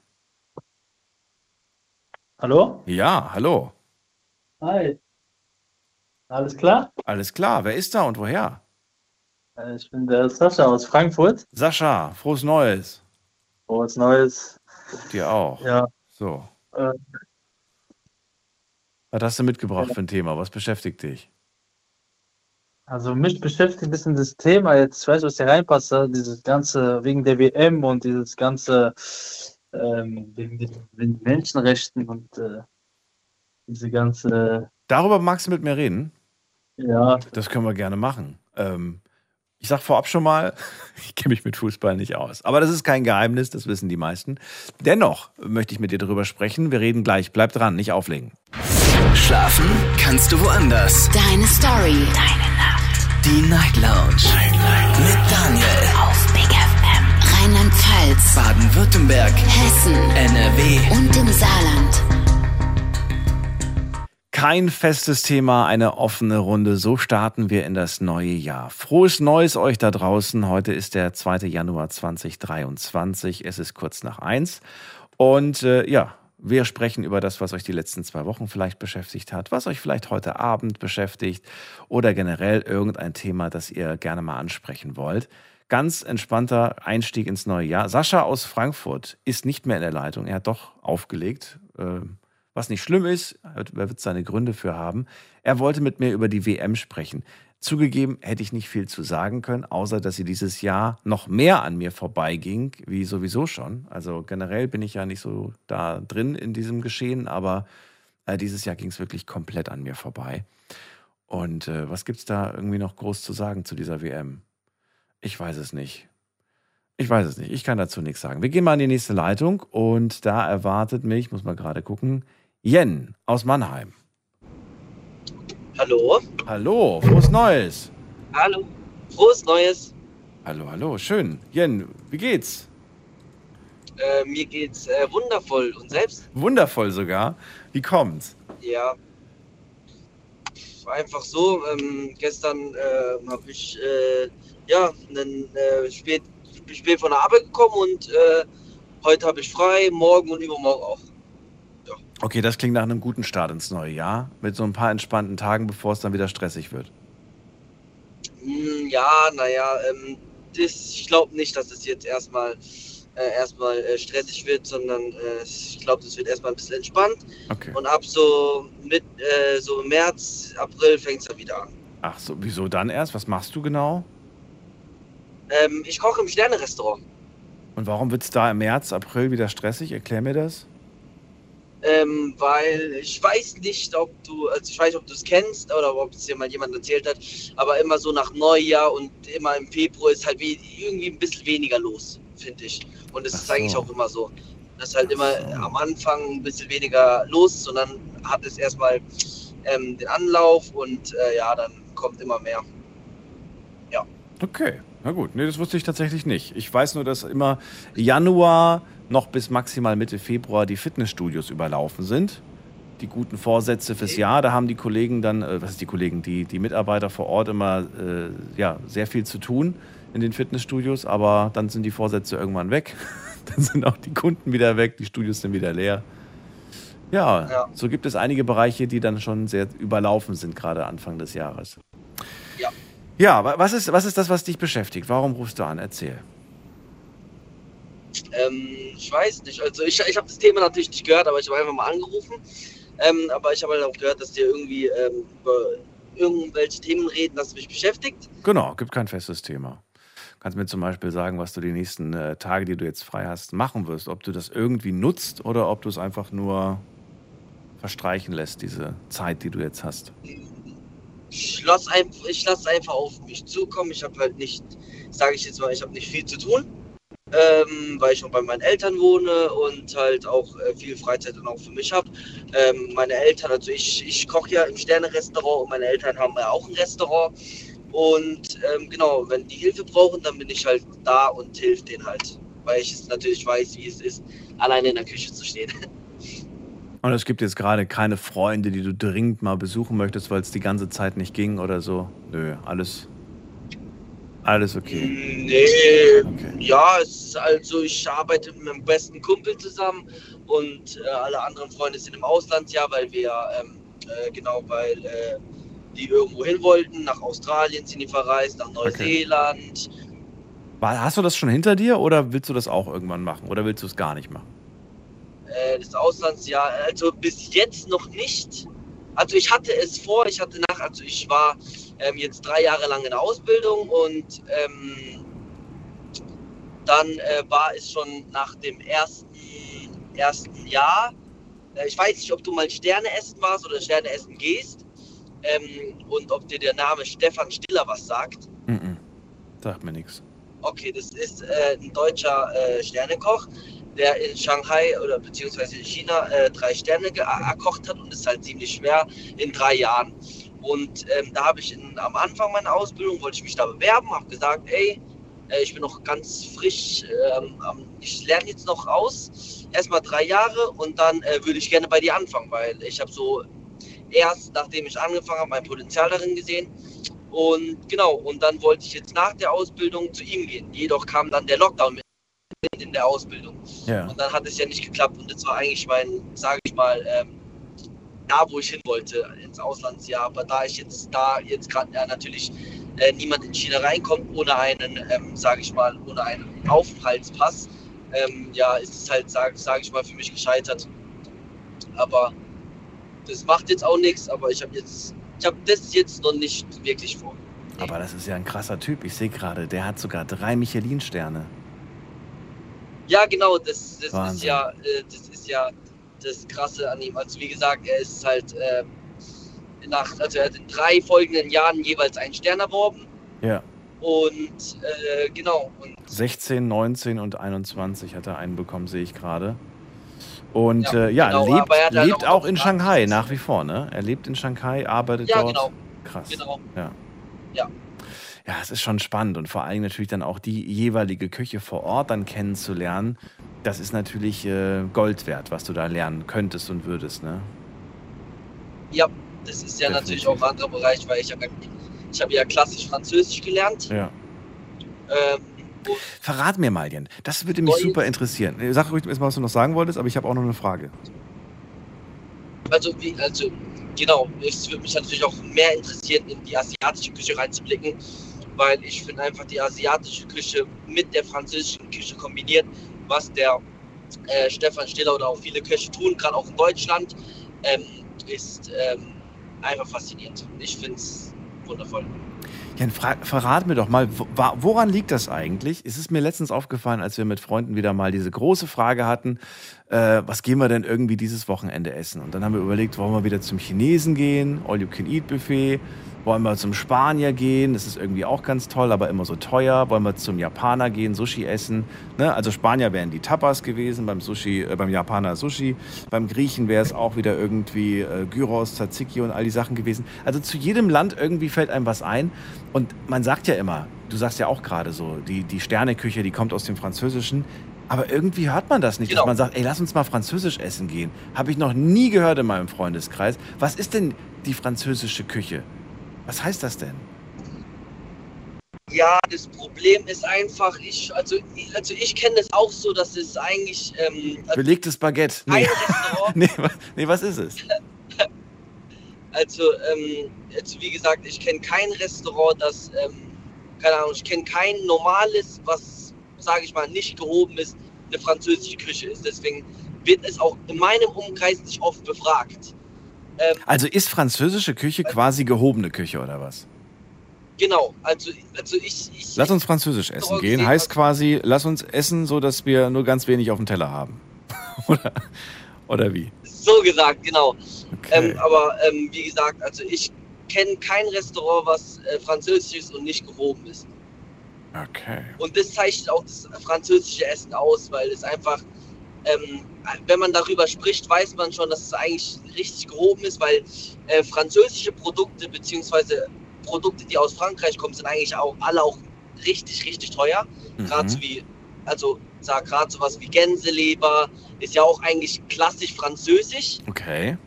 Hallo? Ja, hallo. Hi. Alles klar? Alles klar. Wer ist da und woher? Äh, Ich bin der Sascha aus Frankfurt. Sascha, frohes Neues. Frohes Neues. Dir auch. Ja. So. Äh, Was hast du mitgebracht für ein Thema? Was beschäftigt dich? Also mich beschäftigt ein bisschen das Thema jetzt, ich weiß, was hier reinpasst, ja, dieses ganze wegen der WM und dieses ganze ähm, wegen den, wegen den Menschenrechten und äh, diese ganze. Darüber magst du mit mir reden? Ja. Das können wir gerne machen. Ähm, ich sag vorab schon mal, (laughs) ich kenne mich mit Fußball nicht aus. Aber das ist kein Geheimnis, das wissen die meisten. Dennoch möchte ich mit dir darüber sprechen. Wir reden gleich. Bleib dran, nicht auflegen. Schlafen kannst du woanders. Deine Story. Deine Nacht. Die Night Lounge. Mit Daniel. Auf Big FM. Rheinland-Pfalz. Baden-Württemberg. Hessen. NRW. Und im Saarland. Kein festes Thema, eine offene Runde. So starten wir in das neue Jahr. Frohes Neues euch da draußen. Heute ist der 2. Januar 2023. Es ist kurz nach eins. Und äh, ja, wir sprechen über das, was euch die letzten zwei Wochen vielleicht beschäftigt hat, was euch vielleicht heute Abend beschäftigt oder generell irgendein Thema, das ihr gerne mal ansprechen wollt. Ganz entspannter Einstieg ins neue Jahr. Sascha aus Frankfurt ist nicht mehr in der Leitung. Er hat doch aufgelegt. Ähm, was nicht schlimm ist, er wird seine Gründe für haben. Er wollte mit mir über die WM sprechen. Zugegeben hätte ich nicht viel zu sagen können, außer dass sie dieses Jahr noch mehr an mir vorbeiging, wie sowieso schon. Also generell bin ich ja nicht so da drin in diesem Geschehen, aber äh, dieses Jahr ging es wirklich komplett an mir vorbei. Und äh, was gibt es da irgendwie noch groß zu sagen zu dieser WM? Ich weiß es nicht. Ich weiß es nicht. Ich kann dazu nichts sagen. Wir gehen mal in die nächste Leitung und da erwartet mich, muss mal gerade gucken, Jen aus Mannheim. Hallo. Hallo, frohes Neues. Hallo. Frohes Neues. Hallo, hallo, schön. Jen, wie geht's? Äh, mir geht's äh, wundervoll. Und selbst? Wundervoll sogar. Wie kommt's? Ja. Einfach so. Ähm, gestern äh, habe ich ja einen, äh, spät, spät von der Arbeit gekommen und äh, heute habe ich frei, morgen und übermorgen auch. Okay, das klingt nach einem guten Start ins neue Jahr. Mit so ein paar entspannten Tagen, bevor es dann wieder stressig wird. Hm, Ja, naja, ähm, das, ich glaube nicht, dass es jetzt erstmal äh, erstmal äh, stressig wird, sondern äh, ich glaube, das wird erstmal ein bisschen entspannt. Okay. Und ab so mit äh, so März, April fängt es dann wieder an. Ach so, wieso dann erst? Was machst du genau? Ähm, ich koche im Sterne-Restaurant. Und warum wird es da im März, April wieder stressig? Erklär mir das. Ähm, weil ich weiß nicht, ob du, also ich weiß, nicht, ob du es kennst oder ob es dir mal jemand erzählt hat, aber immer so nach Neujahr und immer im Februar ist halt wie, irgendwie ein bisschen weniger los, finde ich. Und es Ach ist eigentlich so. auch immer so. Das ist halt immer am Anfang ein bisschen weniger los, sondern hat es erstmal ähm, den Anlauf und äh, ja, dann kommt immer mehr. Ja. Okay, na gut. Nee, das wusste ich tatsächlich nicht. Ich weiß nur, dass immer Januar noch bis maximal Mitte Februar die Fitnessstudios überlaufen sind. Die guten Vorsätze fürs Jahr, da haben die Kollegen dann, äh, was ist die Kollegen, die, die Mitarbeiter vor Ort immer äh, ja, sehr viel zu tun in den Fitnessstudios, aber dann sind die Vorsätze irgendwann weg. (laughs) dann sind auch die Kunden wieder weg, die Studios sind wieder leer. Ja, Ja. so gibt es einige Bereiche, die dann schon sehr überlaufen sind, gerade Anfang des Jahres. Ja. Ja, wa- was ist, was ist das, was dich beschäftigt? Warum rufst du an? Erzähl. Ähm, ich weiß nicht. Also ich, ich habe das Thema natürlich nicht gehört, aber ich habe einfach mal angerufen. Ähm, aber ich habe halt auch gehört, dass dir irgendwie ähm, über irgendwelche Themen reden, das mich beschäftigt. Genau, gibt kein festes Thema. Kannst mir zum Beispiel sagen, was du die nächsten äh, Tage, die du jetzt frei hast, machen wirst. Ob du das irgendwie nutzt oder ob du es einfach nur verstreichen lässt, diese Zeit, die du jetzt hast. Ich lasse einfach, ich lass einfach auf mich zukommen. Ich habe halt nicht, sage ich jetzt mal, ich habe nicht viel zu tun, ähm, weil ich noch bei meinen Eltern wohne und halt auch äh, viel Freizeit dann auch für mich habe. Ähm, meine Eltern, also ich, ich koche ja im Sterne-Restaurant und meine Eltern haben ja auch ein Restaurant. Und ähm, genau, wenn die Hilfe brauchen, dann bin ich halt da und hilf denen halt. Weil ich es natürlich weiß, wie es ist, alleine in der Küche zu stehen. (laughs) Und es gibt jetzt gerade keine Freunde, die du dringend mal besuchen möchtest, weil es die ganze Zeit nicht ging oder so. Nö, alles, alles okay. Nee, ja, es ist also ich arbeite mit meinem besten Kumpel zusammen und äh, alle anderen Freunde sind im Ausland, ja, weil wir ähm, äh, genau, weil äh, die irgendwo hin wollten, nach Australien sind die verreist, nach Neuseeland. War- Hast du das schon hinter dir oder willst du das auch irgendwann machen oder willst du es gar nicht machen? Äh, das Auslandsjahr, also bis jetzt noch nicht. Also ich hatte es vor, ich hatte nach, also ich war ähm, jetzt drei Jahre lang in der Ausbildung und ähm, dann äh, war es schon nach dem ersten, ersten Jahr. Äh, ich weiß nicht, ob du mal Sterne essen warst oder Sterne essen gehst ähm, und ob dir der Name Stefan Stiller was sagt. Mhm. Sagt mir nichts. Okay, das ist äh, ein deutscher äh, Sternekoch, der in Shanghai oder beziehungsweise in China äh, drei Sterne erkocht hat und ist halt ziemlich schwer in drei Jahren. Und ähm, da habe ich in, am Anfang meiner Ausbildung, wollte ich mich da bewerben, habe gesagt, ey, äh, ich bin noch ganz frisch, ähm, ich lerne jetzt noch aus, erstmal drei Jahre und dann äh, würde ich gerne bei dir anfangen, weil ich habe so erst, nachdem ich angefangen habe, mein Potenzial darin gesehen. Und genau, und dann wollte ich jetzt nach der Ausbildung zu ihm gehen. Jedoch kam dann der Lockdown mit in der Ausbildung. Ja. Und dann hat es ja nicht geklappt und das war eigentlich mein, sage ich mal, ähm, da, wo ich hin wollte, ins Auslandsjahr. Aber da ich jetzt da jetzt gerade ja, natürlich äh, niemand in China reinkommt ohne einen, ähm, sage ich mal, ohne einen Aufenthaltspass, ähm, ja, ist es halt, sage sag ich mal, für mich gescheitert. Aber das macht jetzt auch nichts, aber ich habe jetzt, ich habe das jetzt noch nicht wirklich vor. Aber das ist ja ein krasser Typ. Ich sehe gerade, der hat sogar drei Michelin-Sterne. Ja, genau, das, das ist ja, äh, das ist ja das Krasse an ihm. Also wie gesagt, er ist halt ähm, nach, also er hat in drei folgenden Jahren jeweils einen Stern erworben Ja. und äh, genau und 16, 19 und 21 hat er einen bekommen, sehe ich gerade. Und Ja, äh, ja genau, lebt, lebt auch auch in Shanghai nach wie vor, ne? Er lebt in Shanghai, arbeitet ja dort. genau, Krass. genau, Ja. ja. Ja, es ist schon spannend und vor allem natürlich dann auch die jeweilige Küche vor Ort dann kennenzulernen. Das ist natürlich äh, Gold wert, was du da lernen könntest und würdest, ne? Ja, das ist ja natürlich auch ein anderer Bereich, weil ich habe ja, ich habe ja klassisch Französisch gelernt. Ja. Ähm, Verrat mir mal, Jan. Das würde mich super interessieren. Äh, Sag ruhig erstmal, was du noch sagen wolltest, aber ich habe auch noch eine Frage. Also, wie, also genau, es würde mich natürlich auch mehr interessieren, in die asiatische Küche reinzublicken, weil ich finde einfach die asiatische Küche mit der französischen Küche kombiniert, was der äh, Stefan Stiller oder auch viele Köche tun, gerade auch in Deutschland, ähm, ist ähm, einfach faszinierend. Ich finde es wundervoll. Jan, verrat mir doch mal, woran liegt das eigentlich? Es ist mir letztens aufgefallen, als wir mit Freunden wieder mal diese große Frage hatten, äh, was gehen wir denn irgendwie dieses Wochenende essen? Und dann haben wir überlegt, wollen wir wieder zum Chinesen gehen, All-You-Can-Eat-Buffet? Wollen wir zum Spanier gehen? Das ist irgendwie auch ganz toll, aber immer so teuer. Wollen wir zum Japaner gehen, Sushi essen? Ne? Also Spanier wären die Tapas gewesen, beim Sushi, äh, beim Japaner Sushi. Beim Griechen wäre es auch wieder irgendwie äh, Gyros, Tzatziki und all die Sachen gewesen. Also zu jedem Land irgendwie fällt einem was ein. Und man sagt ja immer, du sagst ja auch gerade so, die, die Sterneküche, die kommt aus dem Französischen. Aber irgendwie hört man das nicht, Genau. dass man sagt, ey, lass uns mal französisch essen gehen. Habe ich noch nie gehört in meinem Freundeskreis. Was ist denn die französische Küche? Was heißt das denn? Ja, das Problem ist einfach, ich, also, also ich kenne das auch so, dass es eigentlich, ähm, also Belegtes Baguette. Nee. (laughs) nee, nee, was ist es? (laughs) Also, ähm, also wie gesagt, ich kenne kein Restaurant, das, ähm, keine Ahnung, ich kenne kein normales, was, sage ich mal, nicht gehoben ist, eine französische Küche ist. Deswegen wird es auch in meinem Umkreis nicht oft befragt. Ähm, Also ist französische Küche quasi gehobene Küche oder was? genau, also, also ich, ich Lass uns französisch essen gehen. gesehen, Heißt quasi, lass uns essen, so dass wir nur ganz wenig auf dem Teller haben. (laughs) oder, oder wie? so gesagt, genau. Okay. Ähm, aber ähm, wie gesagt, also ich kenne kein Restaurant, was äh, französisch ist und nicht gehoben ist. Okay. Und das zeichnet auch das französische Essen aus, weil es einfach, ähm, wenn man darüber spricht, weiß man schon, dass es eigentlich richtig gehoben ist, weil äh, französische Produkte beziehungsweise Produkte, die aus Frankreich kommen, sind eigentlich auch alle auch richtig, richtig teuer. Mhm. Gerade so wie, also sag gerade sowas wie Gänseleber, ist ja auch eigentlich klassisch französisch. Okay.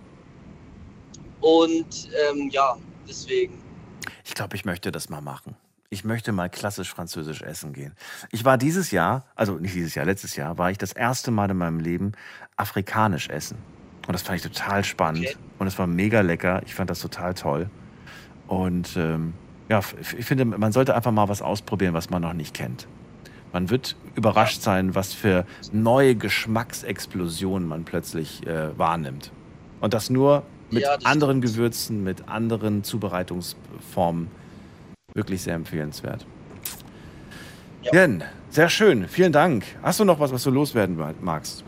Und ähm, ja, deswegen. Ich glaube, ich möchte das mal machen. Ich möchte mal klassisch französisch essen gehen. Ich war dieses Jahr, also nicht dieses Jahr, letztes Jahr, war ich das erste Mal in meinem Leben afrikanisch essen. Und das fand ich total spannend. Okay. Und es war mega lecker. Ich fand das total toll. Und ähm, ja, ich finde, man sollte einfach mal was ausprobieren, was man noch nicht kennt. Man wird überrascht sein, was für neue Geschmacksexplosionen man plötzlich äh, wahrnimmt. Und das nur mit Ja, das anderen Gewürzen, mit anderen Zubereitungsformen. Wirklich sehr empfehlenswert. Jen, sehr schön. Vielen Dank. Hast du noch was, was du loswerden magst?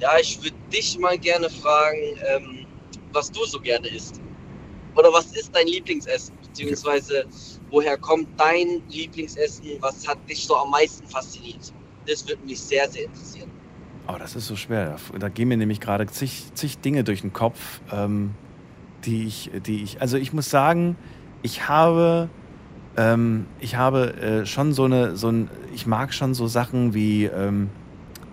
Ja, ich würde dich mal gerne fragen, ähm, was du so gerne isst. Oder was ist dein Lieblingsessen? Beziehungsweise, woher kommt dein Lieblingsessen? Was hat dich so am meisten fasziniert? Das würde mich sehr, sehr interessieren. Oh, das ist so schwer. Da gehen mir nämlich gerade zig, zig Dinge durch den Kopf, ähm, die ich, die ich. Also ich muss sagen, ich habe, ähm, ich habe äh, schon so eine, so ein, ich mag schon so Sachen wie ähm,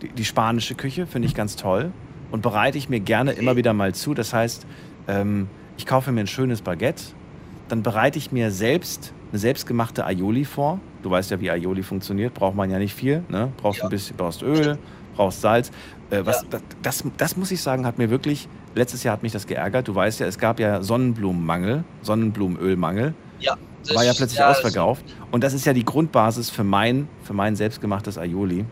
die, die spanische Küche, finde ich ganz toll und bereite ich mir gerne immer wieder mal zu. Das heißt, ähm, ich kaufe mir ein schönes Baguette, dann bereite ich mir selbst eine selbstgemachte Aioli vor. Du weißt ja, wie Aioli funktioniert. Braucht man ja nicht viel. Ne? Brauchst ein bisschen, brauchst Öl, brauchst Salz. Äh, was, das, das, das muss ich sagen, hat mir wirklich, letztes Jahr hat mich das geärgert. Du weißt ja, es gab ja Sonnenblumenmangel, Sonnenblumenölmangel. Ja. das- War ja plötzlich ja, ausverkauft. Und das ist ja die Grundbasis für mein, für mein selbstgemachtes Aioli.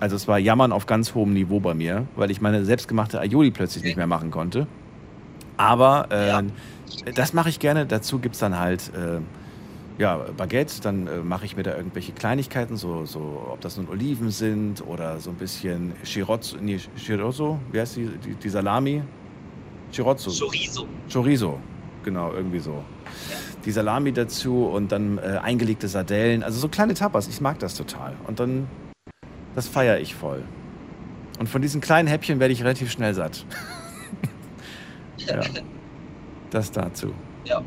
Also es war Jammern auf ganz hohem Niveau bei mir, weil ich meine selbstgemachte Aioli plötzlich nicht mehr machen konnte. Aber äh, das mache ich gerne. Dazu gibt es dann halt äh, ja, Baguette. Dann äh, mache ich mir da irgendwelche Kleinigkeiten, so, so ob das nun Oliven sind oder so ein bisschen Chirozzo, nee, Chirozzo, wie heißt die, die, die Salami? Chirozzo. Chorizo. Chorizo, genau, irgendwie so. Die Salami dazu und dann äh, eingelegte Sardellen, also so kleine Tapas. Ich mag das total. Und dann, das feiere ich voll. Und von diesen kleinen Häppchen werde ich relativ schnell satt. (laughs) ja. Das dazu. Ja.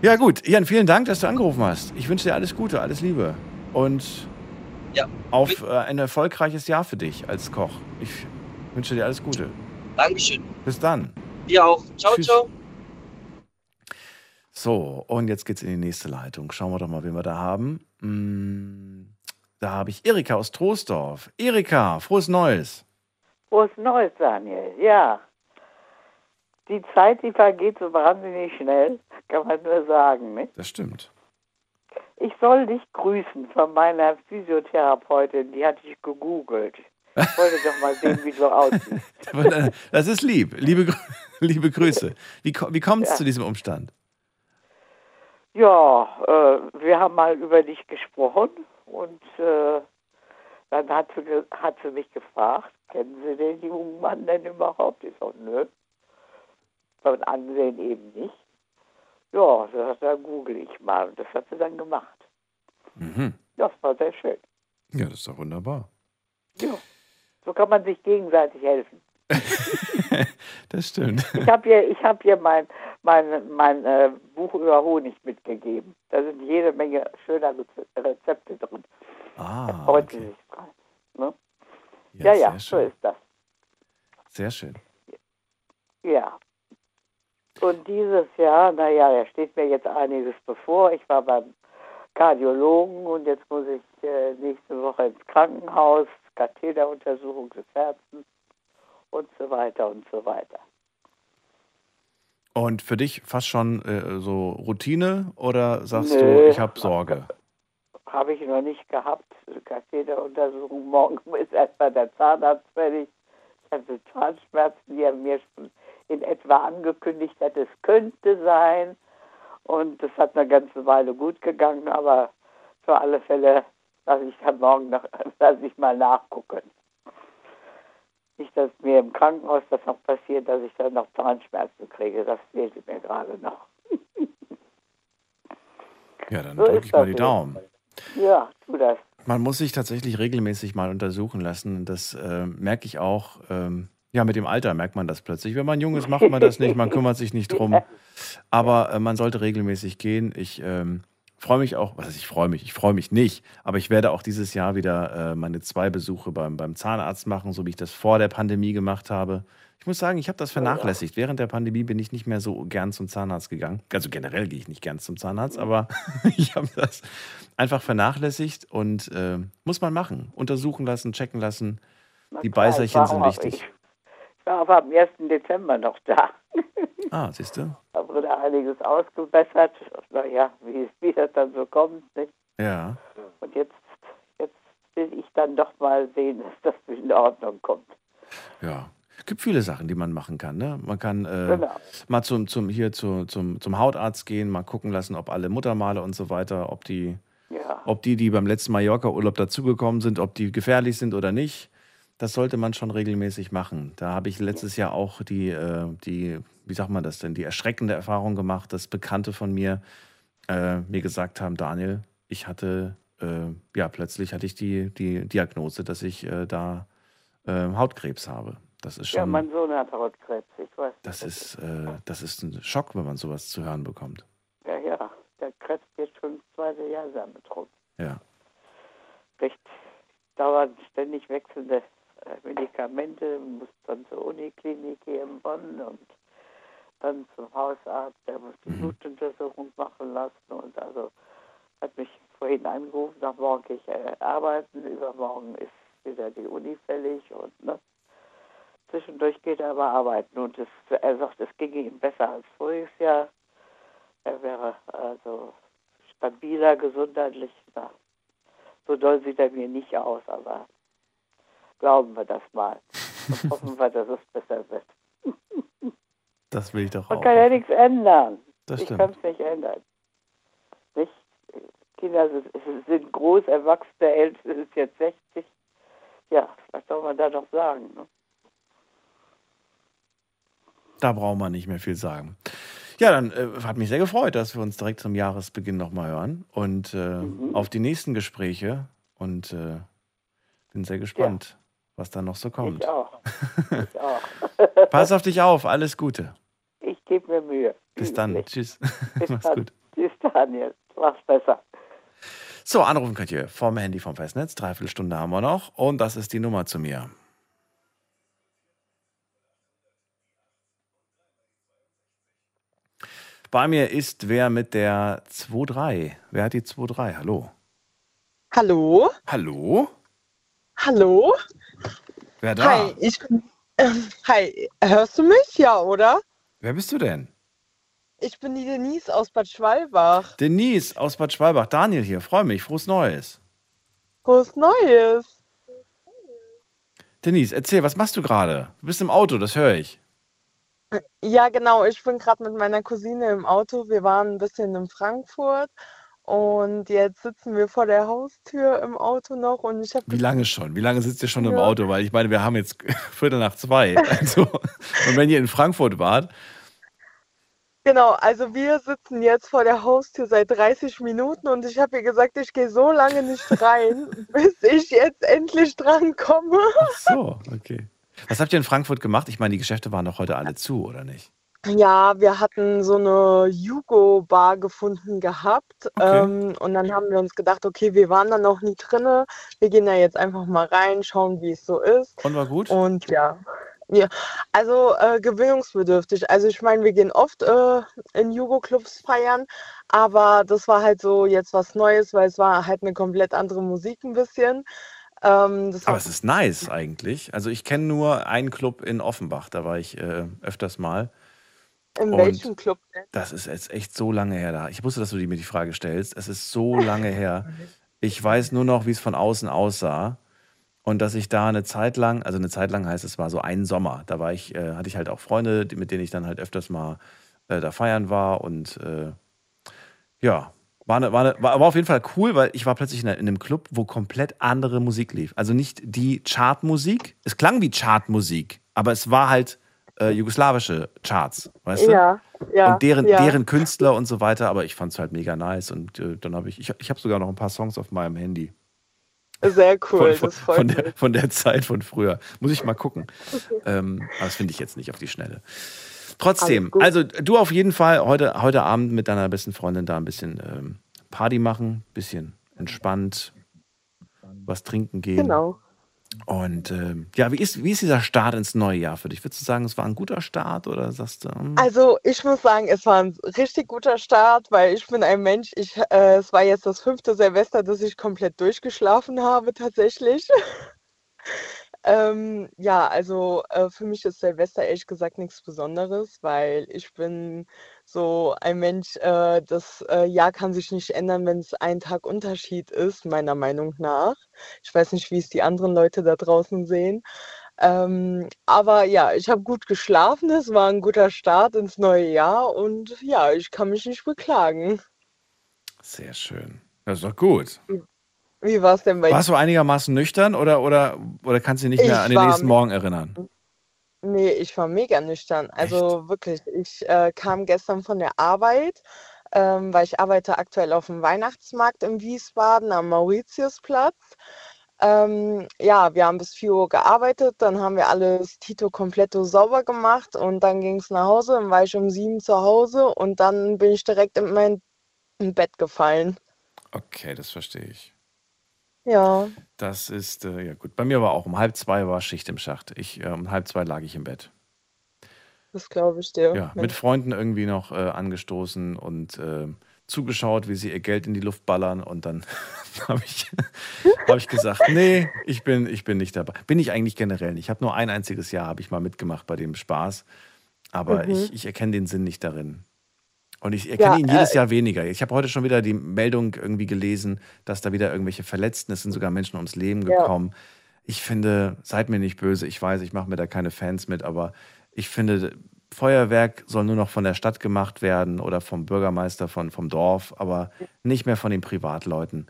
Ja, gut. Jan, vielen Dank, dass du angerufen hast. Ich wünsche dir alles Gute, alles Liebe. Und Ja. auf äh, ein erfolgreiches Jahr für dich als Koch. Ich wünsche dir alles Gute. Dankeschön. Bis dann. Dir auch. Ciao, Tschüss. ciao. So, und jetzt geht's in die nächste Leitung. Schauen wir doch mal, wen wir da haben. Mm, Da habe ich Erika aus Troisdorf. Erika, frohes Neues. Frohes Neues, Daniel. Ja. Die Zeit, die vergeht so wahnsinnig schnell, (laughs) kann man nur sagen. Nicht? Das stimmt. Ich soll dich grüßen von meiner Physiotherapeutin, die hatte ich gegoogelt. Ich wollte doch mal sehen, wie du aussiehst. (laughs) Das ist lieb. Liebe, (laughs) liebe Grüße. Wie, wie kommt es Ja. zu diesem Umstand? Ja, äh, wir haben mal über dich gesprochen und äh, dann hat sie, hat sie mich gefragt, kennen Sie den jungen Mann denn überhaupt? Ich so, nö. Von Ansehen eben nicht. Ja, hat, dann google ich mal und das hat sie dann gemacht. Mhm. Das war sehr schön. Ja, das ist doch wunderbar. Ja, so kann man sich gegenseitig helfen. (laughs) Das stimmt. Ich habe hier, ich hab hier mein, mein, mein äh, Buch über Honig mitgegeben. Da sind jede Menge schöner Reze- Rezepte drin. Ah, Freut sie sich dran. Ne? Ja, ja, sehr so ist das. Sehr schön. Ja. Und dieses Jahr, naja, da steht mir jetzt einiges bevor. Ich war beim Kardiologen und jetzt muss ich äh, nächste Woche ins Krankenhaus, Katheteruntersuchung des Herzens und so weiter und so weiter. Und für dich fast schon äh, so Routine oder sagst Nö. du, ich habe Sorge? Habe ich noch nicht gehabt. Katheteruntersuchung. Morgen (laughs) ist erstmal der Zahnarzt fertig. Ich hatte Zahnschmerzen, die er mir schon in etwa angekündigt hat, es könnte sein. Und das hat eine ganze Weile gut gegangen, aber für alle Fälle lasse ich dann morgen noch, (laughs) lasse ich mal nachgucken. Nicht, dass mir im Krankenhaus das noch passiert, dass ich dann noch Zahnschmerzen kriege. Das fehlte mir gerade noch. (laughs) Ja, dann So drücke ich mal die. Daumen. Ja, tu das. Man muss sich tatsächlich regelmäßig mal untersuchen lassen. Das äh, merke ich auch. Ähm, ja, mit dem Alter merkt man das plötzlich. Wenn man jung ist, macht man das nicht. Man kümmert sich nicht drum. (laughs) Aber äh, man sollte regelmäßig gehen. Ich ähm, freue mich auch, was heißt, ich freue mich, ich freue mich nicht, aber ich werde auch dieses Jahr wieder äh, meine zwei Besuche beim, beim Zahnarzt machen, so wie ich das vor der Pandemie gemacht habe. Ich muss sagen, ich habe das vernachlässigt. Während der Pandemie bin ich nicht mehr so gern zum Zahnarzt gegangen. Also generell gehe ich nicht gern zum Zahnarzt, aber (laughs) ich habe das einfach vernachlässigt und äh, muss man machen. Untersuchen lassen, checken lassen. Die Beißerchen sind wichtig. Ich war aber am 1. Dezember noch da. Ah, siehst du? Da wurde einiges ausgebessert. Naja, wie, wie das dann so kommt. Nicht? Ja. Und jetzt, jetzt will ich dann doch mal sehen, dass das in Ordnung kommt. Ja. Es gibt viele Sachen, die man machen kann. Ne? Man kann äh, Genau. mal zum, zum, hier zu, zum, zum Hautarzt gehen, mal gucken lassen, ob alle Muttermale und so weiter, ob die, Ja. ob die, die beim letzten Mallorca-Urlaub dazugekommen sind, ob die gefährlich sind oder nicht. Das sollte man schon regelmäßig machen. Da habe ich letztes Jahr auch die, äh, die, wie sagt man das denn, die erschreckende Erfahrung gemacht, dass Bekannte von mir äh, mir gesagt haben, Daniel, ich hatte, äh, ja, plötzlich hatte ich die, die Diagnose, dass ich äh, da äh, Hautkrebs habe. Das ist Ja, schon, mein Sohn hat Hautkrebs, ich weiß. das ist, äh, das ist ein Schock, wenn man sowas zu hören bekommt. Ja, ja, der Krebs jetzt schon das zweite Jahr sein betroffen. Ja. Recht dauernd ständig wechselnde Medikamente, muss dann zur Uniklinik hier in Bonn und dann zum Hausarzt, der muss die Blutuntersuchung machen lassen und also hat mich vorhin angerufen, nach morgen gehe ich äh, arbeiten, übermorgen ist wieder die Uni fällig und ne, zwischendurch geht er aber arbeiten und es, er sagt, es ginge ihm besser als voriges Jahr. Er wäre also stabiler gesundheitlich. Na, so doll sieht er mir nicht aus, aber glauben wir das mal und hoffen wir, dass es besser wird. (laughs) Das will ich doch Man auch. kann ja nichts ändern. Das ich kann es nicht ändern. Nicht? Kinder sind, sind groß, Erwachsene, Älteste ist jetzt 60. Ja, was soll man da noch sagen? Ne? Da braucht man nicht mehr viel sagen. Ja, dann äh, hat mich sehr gefreut, dass wir uns direkt zum Jahresbeginn nochmal hören und äh, auf die nächsten Gespräche und äh, bin sehr gespannt, was da noch so kommt. Ich auch. (laughs) Ich auch. Pass auf dich auf, alles Gute. Ich gebe mir Mühe. Bis dann. Tschüss. Bis (laughs) Mach's dann. gut. Tschüss, Daniel. Mach's besser. So, anrufen könnt ihr vom Handy vom Festnetz. Dreiviertel Stunde haben wir noch. Und das ist die Nummer zu mir. Bei mir ist wer mit der 2-3. Wer hat die 2-3? Hallo. Hallo? Hallo? Hallo? Wer da? Hi, ich bin. Ähm, hi, hörst du mich? Ja, oder? Wer bist du denn? Ich bin die Denise aus Bad Schwalbach. Denise aus Bad Schwalbach. Daniel hier. Freue mich. Frohes Neues. Frohes Neues. Denise, erzähl, was machst du gerade? Du bist im Auto, das höre ich. Ja, genau. Ich bin gerade mit meiner Cousine im Auto. Wir waren ein bisschen in Frankfurt und jetzt sitzen wir vor der Haustür im Auto noch und ich habe Wie lange schon? Wie lange sitzt ihr schon im Ja. Auto? Weil ich meine, wir haben jetzt (laughs) Viertel nach zwei. Also, und wenn ihr in Frankfurt wart, Genau, also wir sitzen jetzt vor der Haustür seit 30 Minuten und ich habe ihr gesagt, ich gehe so lange nicht rein, (laughs) bis ich jetzt endlich drankomme. so, okay. Was habt ihr in Frankfurt gemacht? Ich meine, die Geschäfte waren doch heute alle zu, oder nicht? Ja, wir hatten so eine Jugo-Bar gefunden gehabt ähm, und dann haben wir uns gedacht, okay, wir waren da noch nie drinne, wir gehen da jetzt einfach mal rein, schauen, wie es so ist. Und war gut? Und ja, ja, also äh, gewöhnungsbedürftig. Also ich meine, wir gehen oft äh, in Jugo-Clubs feiern, aber das war halt so jetzt was Neues, weil es war halt eine komplett andere Musik ein bisschen. Ähm, das Aber es ist nice eigentlich. Also ich kenne nur einen Club in Offenbach, da war ich äh, öfters mal. In Und welchem Club denn? Das ist jetzt echt so lange her da. Ich wusste, dass du die- mir die Frage stellst. Es ist so (laughs) lange her. Ich weiß nur noch, wie es von außen aussah. Und dass ich da eine Zeit lang, also eine Zeit lang heißt es war so ein Sommer, da war ich, äh, hatte ich halt auch Freunde, die, mit denen ich dann halt öfters mal äh, da feiern war und äh, ja, war, eine, war, eine, war, war auf jeden Fall cool, weil ich war plötzlich in, einer- in einem Club, wo komplett andere Musik lief. Also nicht die Chartmusik, es klang wie Chartmusik, aber es war halt äh, jugoslawische Charts, weißt du? Ja, ja, und deren, ja. deren Künstler und so weiter, aber ich fand es halt mega nice und äh, dann habe ich, ich, ich habe sogar noch ein paar Songs auf meinem Handy. Sehr (laughs) cool, von, von, das freut von, der, von der Zeit von früher. Muss ich mal gucken. Ähm, aber das finde ich jetzt nicht auf die Schnelle. Trotzdem, also du auf jeden Fall heute, heute Abend mit deiner besten Freundin da ein bisschen ähm, Party machen, bisschen entspannt, was trinken gehen. Genau. Und ähm, ja, wie ist, wie ist dieser Start ins neue Jahr für dich? Würdest du sagen, es war ein guter Start oder sagst du, hm, Also ich muss sagen, es war ein richtig guter Start, weil ich bin ein Mensch, ich, äh, es war jetzt das fünfte Silvester, dass ich komplett durchgeschlafen habe tatsächlich. (laughs) Ähm, ja, also äh, für mich ist Silvester ehrlich gesagt nichts Besonderes, weil ich bin so ein Mensch, äh, das äh, Jahr kann sich nicht ändern, wenn es ein Tag Unterschied ist, meiner Meinung nach. Ich weiß nicht, wie es die anderen Leute da draußen sehen. Ähm, aber ja, ich habe gut geschlafen. Es war ein guter Start ins neue Jahr und ja, ich kann mich nicht beklagen. Sehr schön. Das ist doch gut. Wie war es denn bei Warst du einigermaßen nüchtern oder, oder, oder kannst du dich nicht mehr Ich an den nächsten Morgen erinnern? Nee, ich war mega nüchtern. Also wirklich, ich äh, kam gestern von der Arbeit, ähm, weil ich arbeite aktuell auf dem Weihnachtsmarkt in Wiesbaden am Mauritiusplatz. Ähm, ja, wir haben bis 4 Uhr gearbeitet, dann haben wir alles Tito completo sauber gemacht und dann ging es nach Hause, dann war ich um 7 zu Hause und dann bin ich direkt in mein Bett gefallen. Okay, das verstehe ich. Ja, Das ist, äh, ja gut. Bei mir war auch um halb zwei war Schicht im Schacht. Ich, äh, um halb zwei lag ich im Bett. das glaube ich dir. Ja, mit. Freunden irgendwie noch äh, angestoßen und äh, zugeschaut, wie sie ihr Geld in die Luft ballern. Und dann (laughs) habe ich, (laughs) hab ich gesagt, nee, ich bin, ich bin nicht dabei. Bin ich eigentlich generell nicht. Ich habe nur ein einziges Jahr, habe ich mal mitgemacht bei dem Spaß. Aber Mhm. ich, ich erkenne den Sinn nicht darin. Und ich erkenne Ja, ihn jedes äh, Jahr weniger. Ich habe heute schon wieder die Meldung irgendwie gelesen, dass da wieder irgendwelche Verletzten, es sind sogar Menschen ums Leben Ja. gekommen. Ich finde, seid mir nicht böse, ich weiß, ich mache mir da keine Fans mit, aber ich finde, Feuerwerk soll nur noch von der Stadt gemacht werden oder vom Bürgermeister von, vom Dorf, aber nicht mehr von den Privatleuten.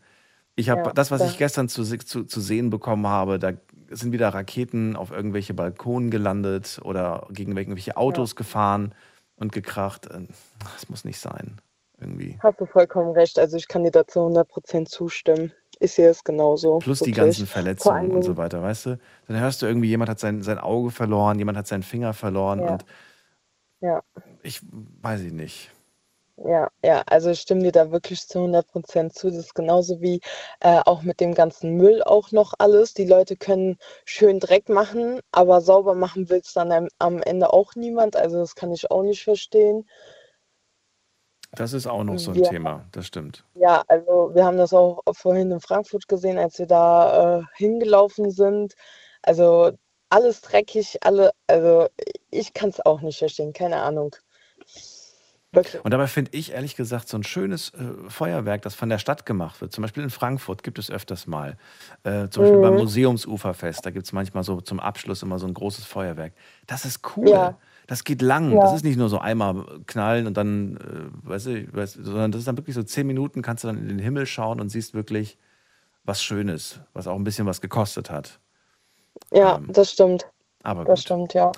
Ich habe Ja, das, was ich gestern zu, zu, zu sehen bekommen habe, da sind wieder Raketen auf irgendwelche Balkonen gelandet oder gegen irgendwelche Autos gefahren und gekracht. Äh, Das muss nicht sein. Irgendwie. Hast du vollkommen recht. Also ich kann dir dazu 100% zustimmen. Ich sehe es genauso. Plus die wirklich. ganzen Vor allen Verletzungen und so weiter, weißt du? Dann hörst du irgendwie, jemand hat sein, sein Auge verloren, jemand hat seinen Finger verloren Ja. und Ja, ich weiß ich nicht. Ja, ja. Also ich stimme dir da wirklich zu 100% zu. Das ist genauso wie äh, auch mit dem ganzen Müll auch noch alles. Die Leute können schön Dreck machen, aber sauber machen will es dann am, am Ende auch niemand. Also das kann ich auch nicht verstehen. Das ist auch noch so ein Ja. Thema, das stimmt. Ja, also wir haben das auch vorhin in Frankfurt gesehen, als wir da äh, hingelaufen sind. Also alles dreckig, alle, also ich kann es auch nicht verstehen, keine Ahnung. Und dabei finde ich ehrlich gesagt so ein schönes äh, Feuerwerk, das von der Stadt gemacht wird. Zum Beispiel in Frankfurt gibt es öfters mal. Äh, zum Beispiel beim Mhm. Museumsuferfest, da gibt es manchmal so zum Abschluss immer so ein großes Feuerwerk. Das ist cool. Ja. Das geht lang. Ja. Das ist nicht nur so einmal knallen und dann, äh, weißt du, weißt, du, sondern das ist dann wirklich so zehn Minuten, kannst du dann in den Himmel schauen und siehst wirklich was Schönes, was auch ein bisschen was gekostet hat. Ja, das stimmt. Aber Das gut. stimmt, ja.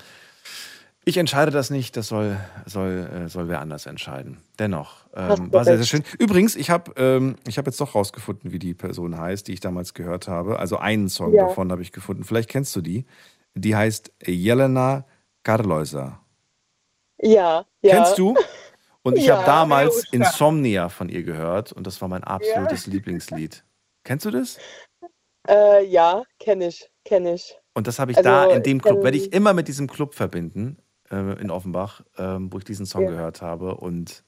Ich entscheide das nicht, das soll, soll, äh, soll wer anders entscheiden. Dennoch, ähm, war sehr, sehr schön. Übrigens, ich habe ähm, ich hab jetzt doch rausgefunden, wie die Person heißt, die ich damals gehört habe. Also einen Song Ja. davon habe ich gefunden. Vielleicht kennst du die. Die heißt Jelena Karleuser. Ja, ja. Kennst du? (laughs) Und ich Ja, habe damals. Insomnia von ihr gehört und das war mein absolutes Lieblingslied. Kennst du das? Äh, ja, kenne ich, kenne ich. Und das habe ich Also, da in dem Club, werde ich immer mit diesem Club verbinden, äh, in Offenbach, ähm, wo ich diesen Song Ja. gehört habe. Und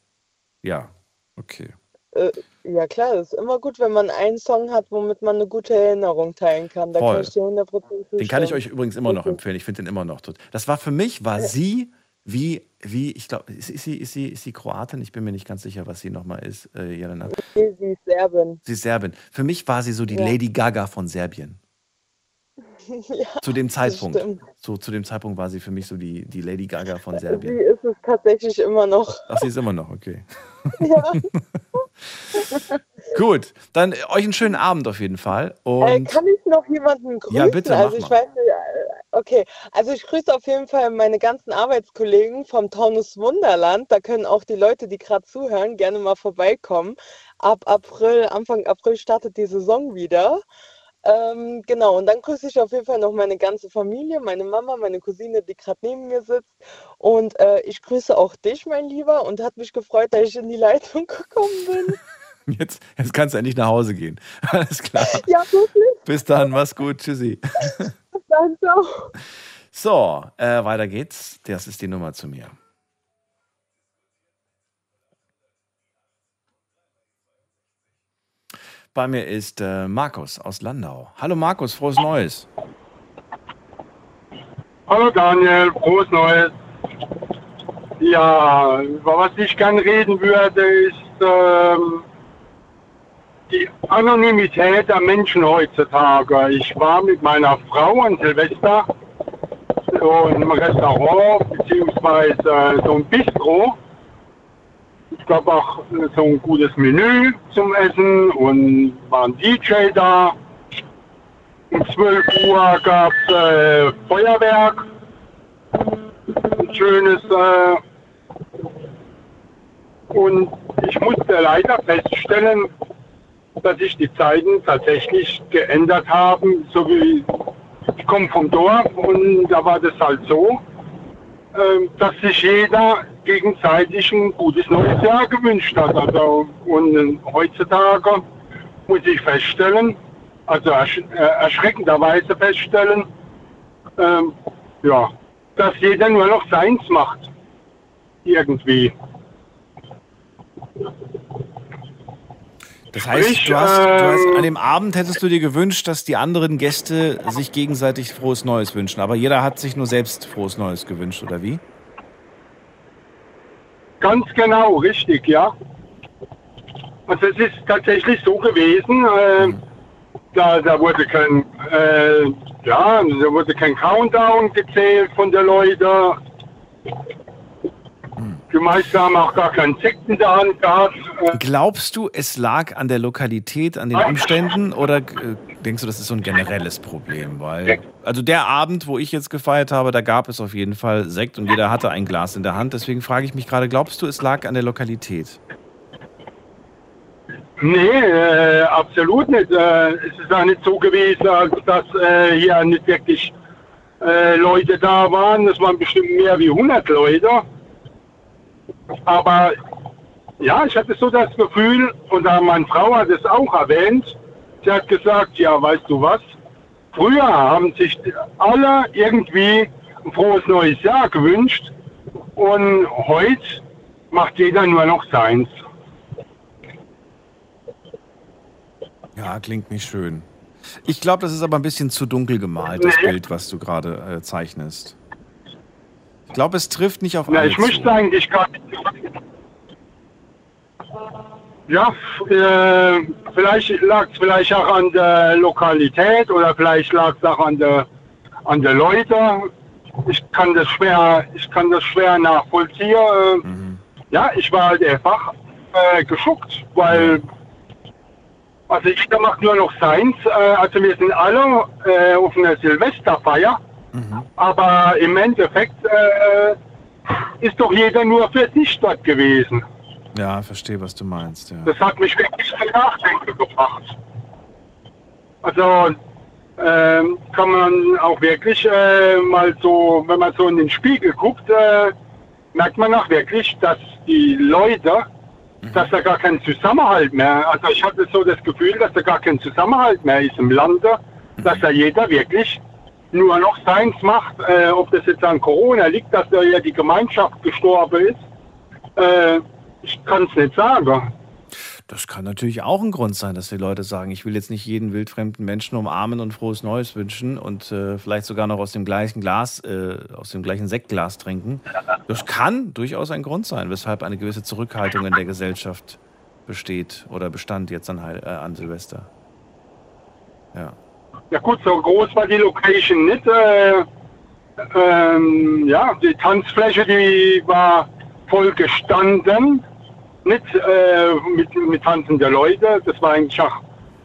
ja, okay. Äh, ja klar, es ist immer gut, wenn man einen Song hat, womit man eine gute Erinnerung teilen kann. Da Voll. kann ich dir 100% zustimmen. Den kann ich euch übrigens immer noch empfehlen. Ich finde den immer noch tot. Das war für mich, war sie wie, wie ich glaube, ist, ist, sie, ist, sie, ist sie Kroatin? Ich bin mir nicht ganz sicher, was sie nochmal ist, äh, Jelena. Nee, sie ist Serbin. Sie ist Serbin. Für mich war sie so die Ja. Lady Gaga von Serbien. (laughs) ja, Zu dem Zeitpunkt. So, zu dem Zeitpunkt war sie für mich so die, die Lady Gaga von (laughs) Sie Serbien. ist es tatsächlich immer noch. Ach, sie ist immer noch, okay. (laughs) Ja. Gut, dann äh, euch einen schönen Abend auf jeden Fall. Äh, kann ich noch jemanden grüßen? Ja, bitte, mach also ich mal. weiß nicht, äh, okay. Also ich grüße auf jeden Fall meine ganzen Arbeitskollegen vom Taunus Wunderland. Da können auch die Leute, die gerade zuhören, gerne mal vorbeikommen. Ab April, Anfang April startet die Saison wieder. Ähm, genau, und dann grüße ich auf jeden Fall noch meine ganze Familie, meine Mama, meine Cousine, die gerade neben mir sitzt. Und äh, ich grüße auch dich, mein Lieber, und hat mich gefreut, dass ich in die Leitung (laughs) gekommen bin. (laughs) jetzt, jetzt kannst du endlich nach Hause gehen. (laughs) Alles klar. Ja, wirklich. Bis dann, mach's gut. Tschüssi. Bis dann, ciao. So, äh, weiter geht's. Das ist die Nummer zu mir. Bei mir ist äh, Markus aus Landau. Hallo Markus, frohes Neues. Hallo Daniel, frohes Neues. Ja, über was ich gern reden würde, ist ähm, die Anonymität der Menschen heutzutage. Ich war mit meiner Frau an Silvester so ein Restaurant beziehungsweise so ein Bistro. Gab auch so ein gutes Menü zum Essen und war ein DJ da. Um 12 Uhr gab es äh, Feuerwerk. Ein schönes. Äh, und ich musste leider feststellen, dass sich die Zeiten tatsächlich geändert haben. So wie ich komme vom Dorf und da war das halt so, äh, dass sich jeder gegenseitig ein gutes neues Jahr gewünscht hat. Also, und äh, heutzutage muss ich feststellen, also ersch äh, erschreckenderweise feststellen, ähm, ja, dass jeder nur noch seins macht. Irgendwie. Das heißt, Sprich, du hast, du hast, ähm, an dem Abend hättest du dir gewünscht, dass die anderen Gäste sich gegenseitig frohes Neues wünschen. Aber jeder hat sich nur selbst frohes Neues gewünscht, oder wie? Ganz genau, richtig, ja. Also es ist tatsächlich so gewesen, äh, da, da wurde kein, äh, ja, da wurde kein Countdown gezählt von den Leuten. Die meisten haben auch gar keinen Sekt in der Hand gehabt. Glaubst du, es lag an der Lokalität, an den Umständen oder äh, denkst du, das ist so ein generelles Problem? Weil, also der Abend, wo ich jetzt gefeiert habe, da gab es auf jeden Fall Sekt und jeder hatte ein Glas in der Hand. Deswegen frage ich mich gerade, glaubst du, es lag an der Lokalität? Nee, äh, absolut nicht. Äh, es ist auch nicht so gewesen, als dass äh, hier nicht wirklich äh, Leute da waren. Es waren bestimmt mehr wie 100 Leute. Aber ja, ich hatte so das Gefühl, und da meine Frau hat es auch erwähnt, sie hat gesagt, ja, weißt du was, früher haben sich alle irgendwie ein frohes neues Jahr gewünscht und heute macht jeder nur noch seins. Ja, klingt nicht schön. Ich glaube, das ist aber ein bisschen zu dunkel gemalt, das Bild, was du gerade äh, zeichnest. Ich glaube, es trifft nicht auf Ja, alle ich zu. möchte eigentlich gar nicht. Ja, äh, vielleicht lag es vielleicht auch an der Lokalität oder vielleicht lag es auch an der an der Leute. Ich kann das schwer, ich kann das schwer nachvollziehen. Äh, Ja, ich war halt einfach äh, geschockt, weil also ich mache nur noch seins. Äh, also wir sind alle äh, auf einer Silvesterfeier. Aber im Endeffekt äh, ist doch jeder nur für sich dort gewesen. Ja, verstehe, was du meinst. Ja. Das hat mich wirklich zum Nachdenken gebracht. Also ähm, kann man auch wirklich äh, mal so, wenn man so in den Spiegel guckt, äh, merkt man auch wirklich, dass die Leute, dass da gar kein Zusammenhalt mehr, also ich hatte so das Gefühl, dass da gar kein Zusammenhalt mehr ist im Lande, dass da jeder wirklich nur noch seins macht, äh, ob das jetzt an Corona liegt, dass da ja die Gemeinschaft gestorben ist. Äh, ich kann es nicht sagen. Das kann natürlich auch ein Grund sein, dass die Leute sagen, ich will jetzt nicht jeden wildfremden Menschen umarmen und frohes Neues wünschen und äh, vielleicht sogar noch aus dem gleichen Glas, äh, aus dem gleichen Sektglas trinken. Das kann durchaus ein Grund sein, weshalb eine gewisse Zurückhaltung in der Gesellschaft besteht oder bestand jetzt an, äh, an Silvester. Ja. Ja gut, so groß war die Location nicht. Äh, ähm, ja, die Tanzfläche, die war voll gestanden, nicht äh, mit, mit tanzenden Leuten. Das war eigentlich auch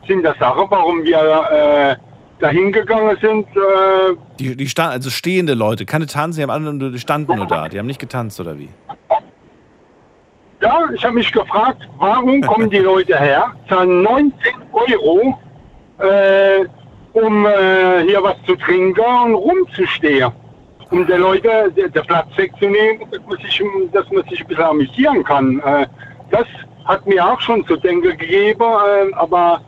Sinn der Sache, warum wir äh, dahin gegangen sind. Äh, Die, die sta also stehende Leute, keine tanzen, die haben alle nur, die standen nur da, die haben nicht getanzt oder wie? ja, ich habe mich gefragt, warum kommen die Leute her, zahlen 19 Euro, äh, um äh, hier was zu trinken und rumzustehen. Um der Leute der, der Platz wegzunehmen, dass man, sich, dass man sich ein bisschen amüsieren kann. Äh, das hat mir auch schon zu denken gegeben, äh, aber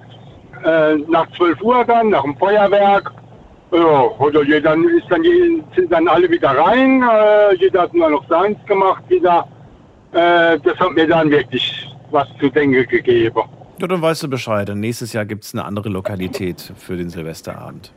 äh, nach 12 Uhr dann, nach dem Feuerwerk, ja, oder jeder ist dann, sind dann alle wieder rein, äh, jeder hat nur noch seins gemacht wieder. Äh, das hat mir dann wirklich was zu denken gegeben. Ja, dann weißt du Bescheid. Und nächstes Jahr gibt es eine andere Lokalität für den Silvesterabend.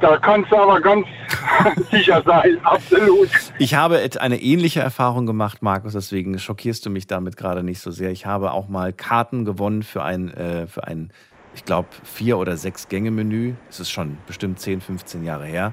Da kannst du aber ganz (laughs) sicher sein, absolut. Ich habe eine ähnliche Erfahrung gemacht, Markus, deswegen schockierst du mich damit gerade nicht so sehr. Ich habe auch mal Karten gewonnen für ein, äh, für ein ich glaube, vier- oder sechs Gänge-Menü. Es ist schon bestimmt 10, 15 Jahre her.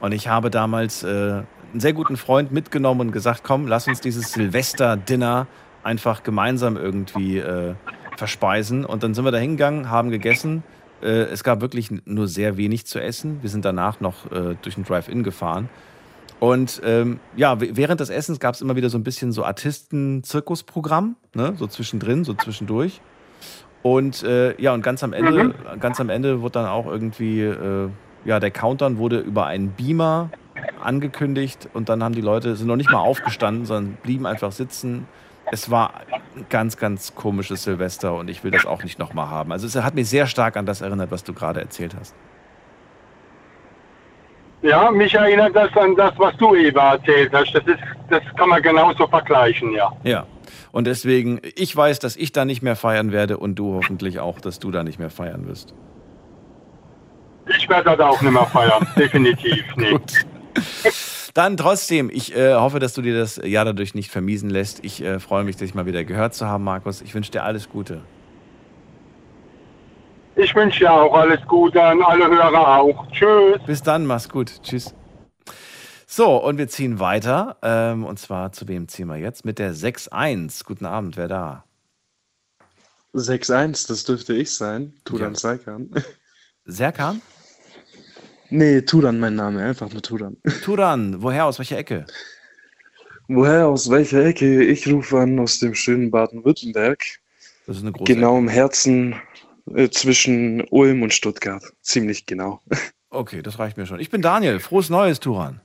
Und ich habe damals äh, einen sehr guten Freund mitgenommen und gesagt, komm, lass uns dieses Silvester-Dinner einfach gemeinsam irgendwie äh, verspeisen. Und dann sind wir da hingegangen, haben gegessen. Äh, es gab wirklich nur sehr wenig zu essen. Wir sind danach noch äh, durch den Drive-In gefahren. Und ähm, ja, während des Essens gab es immer wieder so ein bisschen so Artisten-Zirkusprogramm, ne? so zwischendrin, so zwischendurch. Und äh, ja, und ganz am Ende, mhm. ganz am Ende wurde dann auch irgendwie, äh, ja, der Countdown wurde über einen Beamer angekündigt und dann haben die Leute, sind noch nicht mal aufgestanden, sondern blieben einfach sitzen. Es war ein ganz, ganz komisches Silvester und ich will das auch nicht nochmal haben. Also es hat mich sehr stark an das erinnert, was du gerade erzählt hast. Ja, mich erinnert das an das, was du eben erzählt hast. Das, ist, das kann man genauso vergleichen, ja. Ja. Und deswegen, ich weiß, dass ich da nicht mehr feiern werde und du hoffentlich auch, dass du da nicht mehr feiern wirst. Ich werde da auch nicht mehr feiern, (laughs) definitiv nicht. Dann trotzdem, ich äh, hoffe, dass du dir das Jahr dadurch nicht vermiesen lässt. Ich äh, freue mich, dich mal wieder gehört zu haben, Markus. Ich wünsche dir alles Gute. Ich wünsche dir auch alles Gute an alle Hörer auch. Tschüss. Bis dann, mach's gut. Tschüss. So, und wir ziehen weiter. Ähm, und zwar zu wem ziehen wir jetzt? Mit der 6-1. Guten Abend, wer da? 6-1, das dürfte ich sein. Turan ja. Seikan. Serkan? Nee, Turan mein Name, einfach nur Turan. Turan, woher, aus welcher Ecke? Woher, aus welcher Ecke? Ich rufe an aus dem schönen Baden-Württemberg. Das ist eine große Genau im Herzen äh, zwischen Ulm und Stuttgart. Ziemlich genau. Okay, das reicht mir schon. Ich bin Daniel. Frohes Neues, Turan.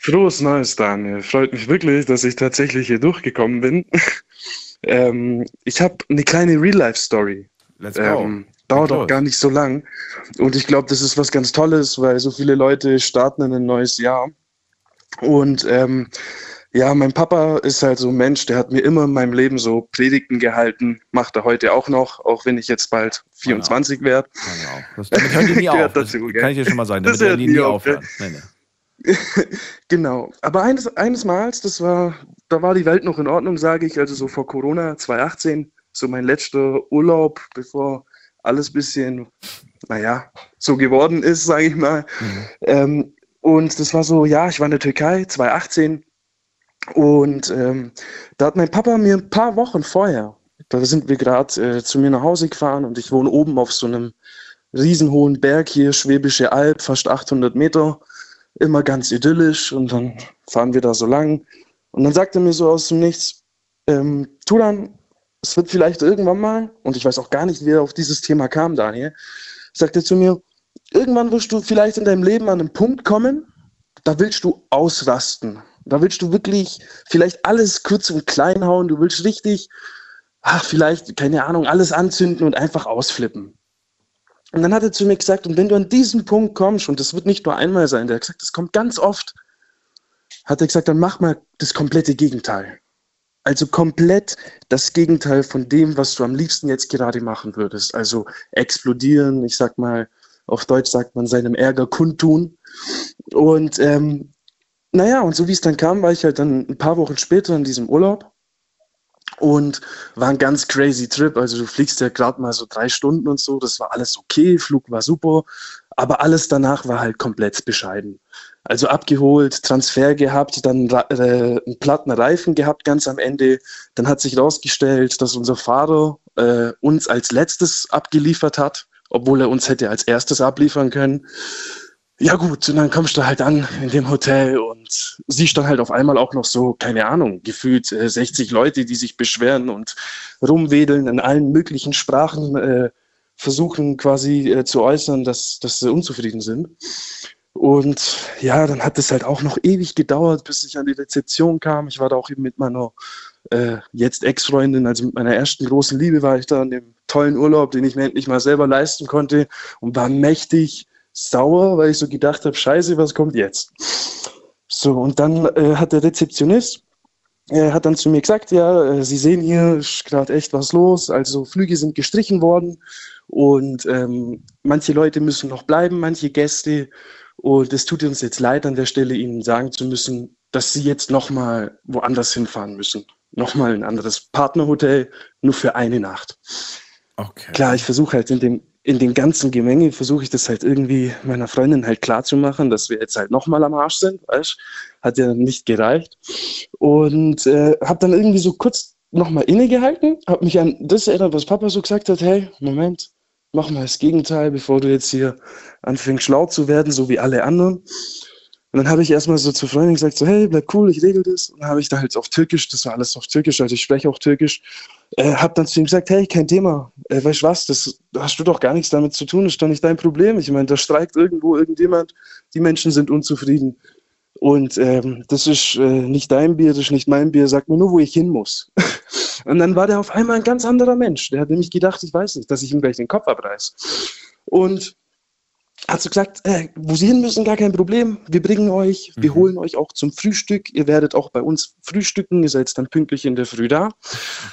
Frohes Neues, Daniel. Freut mich wirklich, dass ich tatsächlich hier durchgekommen bin. (laughs) ähm, ich habe eine kleine Real-Life-Story. Let's go. Ähm, dauert auch gar nicht so lang. Und ich glaube, das ist was ganz Tolles, weil so viele Leute starten in ein neues Jahr. Und ähm, ja, mein Papa ist halt so ein Mensch, der hat mir immer in meinem Leben so Predigten gehalten, macht er heute auch noch, auch wenn ich jetzt bald 24 ja. werde. Ja, das, damit hören die nie (laughs) auf. Das kann ich dir schon mal sagen, damit werden die nie aufhören. Nee, nee. (laughs) genau. Aber eines, eines Mals, das war, da war die Welt noch in Ordnung, sage ich, also so vor Corona 2018, so mein letzter Urlaub, bevor alles ein bisschen, naja, so geworden ist, sage ich mal. Mhm. Ähm, und das war so, ja, ich war in der Türkei 2018 und ähm, da hat mein Papa mir ein paar Wochen vorher, da sind wir gerade äh, zu mir nach Hause gefahren und ich wohne oben auf so einem riesenhohen Berg hier, Schwäbische Alb, fast 800 Meter, immer ganz idyllisch und dann fahren wir da so lang. Und dann sagt er mir so aus dem Nichts, ähm, Turan, es wird vielleicht irgendwann mal, und ich weiß auch gar nicht, wie er auf dieses Thema kam, Daniel, sagt er zu mir, irgendwann wirst du vielleicht in deinem Leben an einen Punkt kommen, da willst du ausrasten. Da willst du wirklich vielleicht alles kurz und klein hauen. Du willst richtig, ach, vielleicht, keine Ahnung, alles anzünden und einfach ausflippen. Und dann hat er zu mir gesagt, und wenn du an diesen Punkt kommst, und das wird nicht nur einmal sein, der hat gesagt, das kommt ganz oft, hat er gesagt, dann mach mal das komplette Gegenteil. Also komplett das Gegenteil von dem, was du am liebsten jetzt gerade machen würdest. Also explodieren, ich sag mal, auf Deutsch sagt man seinem Ärger kundtun. Und ähm, naja, und so wie es dann kam, war ich halt dann ein paar Wochen später in diesem Urlaub und war ein ganz crazy Trip. Also du fliegst ja gerade mal so drei Stunden und so, das war alles okay, Flug war super, aber alles danach war halt komplett bescheiden. Also abgeholt, Transfer gehabt, dann äh, einen platten Reifen gehabt ganz am Ende. Dann hat sich herausgestellt, dass unser Fahrer äh, uns als letztes abgeliefert hat, obwohl er uns hätte als erstes abliefern können. Ja gut, und dann kommst du halt an in dem Hotel und siehst dann halt auf einmal auch noch so, keine Ahnung, gefühlt äh, 60 Leute, die sich beschweren und rumwedeln in allen möglichen Sprachen, äh, versuchen quasi äh, zu äußern, dass, dass sie unzufrieden sind. Und ja, dann hat es halt auch noch ewig gedauert, bis ich an die Rezeption kam. Ich war da auch eben mit meiner äh, jetzt Ex-Freundin, also mit meiner ersten großen Liebe war ich da an dem tollen Urlaub, den ich mir endlich mal selber leisten konnte und war mächtig sauer, weil ich so gedacht habe, scheiße, was kommt jetzt? So, und dann äh, hat der Rezeptionist, er äh, hat dann zu mir gesagt, ja, äh, Sie sehen hier ist gerade echt was los, also Flüge sind gestrichen worden und ähm, manche Leute müssen noch bleiben, manche Gäste und es tut uns jetzt leid, an der Stelle Ihnen sagen zu müssen, dass Sie jetzt nochmal woanders hinfahren müssen. Nochmal ein anderes Partnerhotel, nur für eine Nacht. Okay. Klar, ich versuche halt in dem, in dem ganzen Gemenge versuche ich das halt irgendwie meiner Freundin halt klarzumachen, dass wir jetzt halt nochmal am Arsch sind, weißt Hat ja nicht gereicht. Und äh, habe dann irgendwie so kurz nochmal innegehalten, habe mich an das erinnert, was Papa so gesagt hat, hey, Moment, mach mal das Gegenteil, bevor du jetzt hier anfängst schlau zu werden, so wie alle anderen. Und dann habe ich erstmal so zur Freundin gesagt, so, hey, bleib cool, ich regel das. Und dann habe ich da halt auf Türkisch, das war alles auf Türkisch, also ich spreche auch Türkisch, äh, habe dann zu ihm gesagt, hey, kein Thema, äh, weißt du was, das hast du doch gar nichts damit zu tun, das ist doch nicht dein Problem. Ich meine, da streikt irgendwo irgendjemand, die Menschen sind unzufrieden. Und ähm, das ist äh, nicht dein Bier, das ist nicht mein Bier, sag mir nur, wo ich hin muss. (laughs) und dann war der auf einmal ein ganz anderer Mensch. Der hat nämlich gedacht, ich weiß nicht, dass ich ihm gleich den Kopf abreiß. Und hat so gesagt, äh, wo Sie hin müssen, gar kein Problem. Wir bringen euch, wir mhm. holen euch auch zum Frühstück. Ihr werdet auch bei uns frühstücken. Ihr seid dann pünktlich in der Früh da.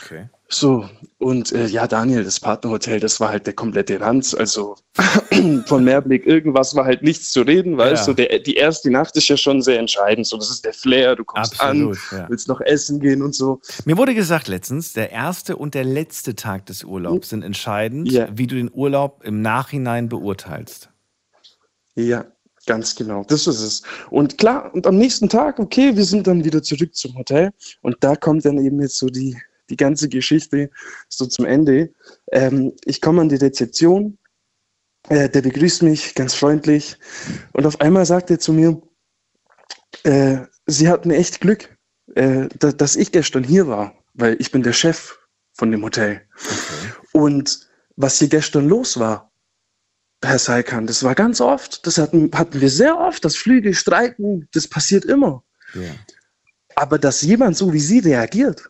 Okay. So, und äh, ja, Daniel, das Partnerhotel, das war halt der komplette Ranz. Also (clears throat) von Mehrblick, irgendwas war halt nichts zu reden, weißt du? Ja. So, die erste Nacht ist ja schon sehr entscheidend. So, das ist der Flair, du kommst Absolut, an, ja. willst noch essen gehen und so. Mir wurde gesagt letztens, der erste und der letzte Tag des Urlaubs sind entscheidend, ja. wie du den Urlaub im Nachhinein beurteilst. Ja, ganz genau. Das ist es. Und klar, und am nächsten Tag, okay, wir sind dann wieder zurück zum Hotel. Und da kommt dann eben jetzt so die, die ganze Geschichte so zum Ende. Ähm, ich komme an die Rezeption, äh, der begrüßt mich ganz freundlich. Und auf einmal sagt er zu mir, äh, Sie hatten echt Glück, äh, da, dass ich gestern hier war, weil ich bin der Chef von dem Hotel. Okay. Und was hier gestern los war, Herr Seikan, das war ganz oft. Das hatten, hatten wir sehr oft, dass Flüge streiken, das passiert immer. Ja. Aber dass jemand so wie Sie reagiert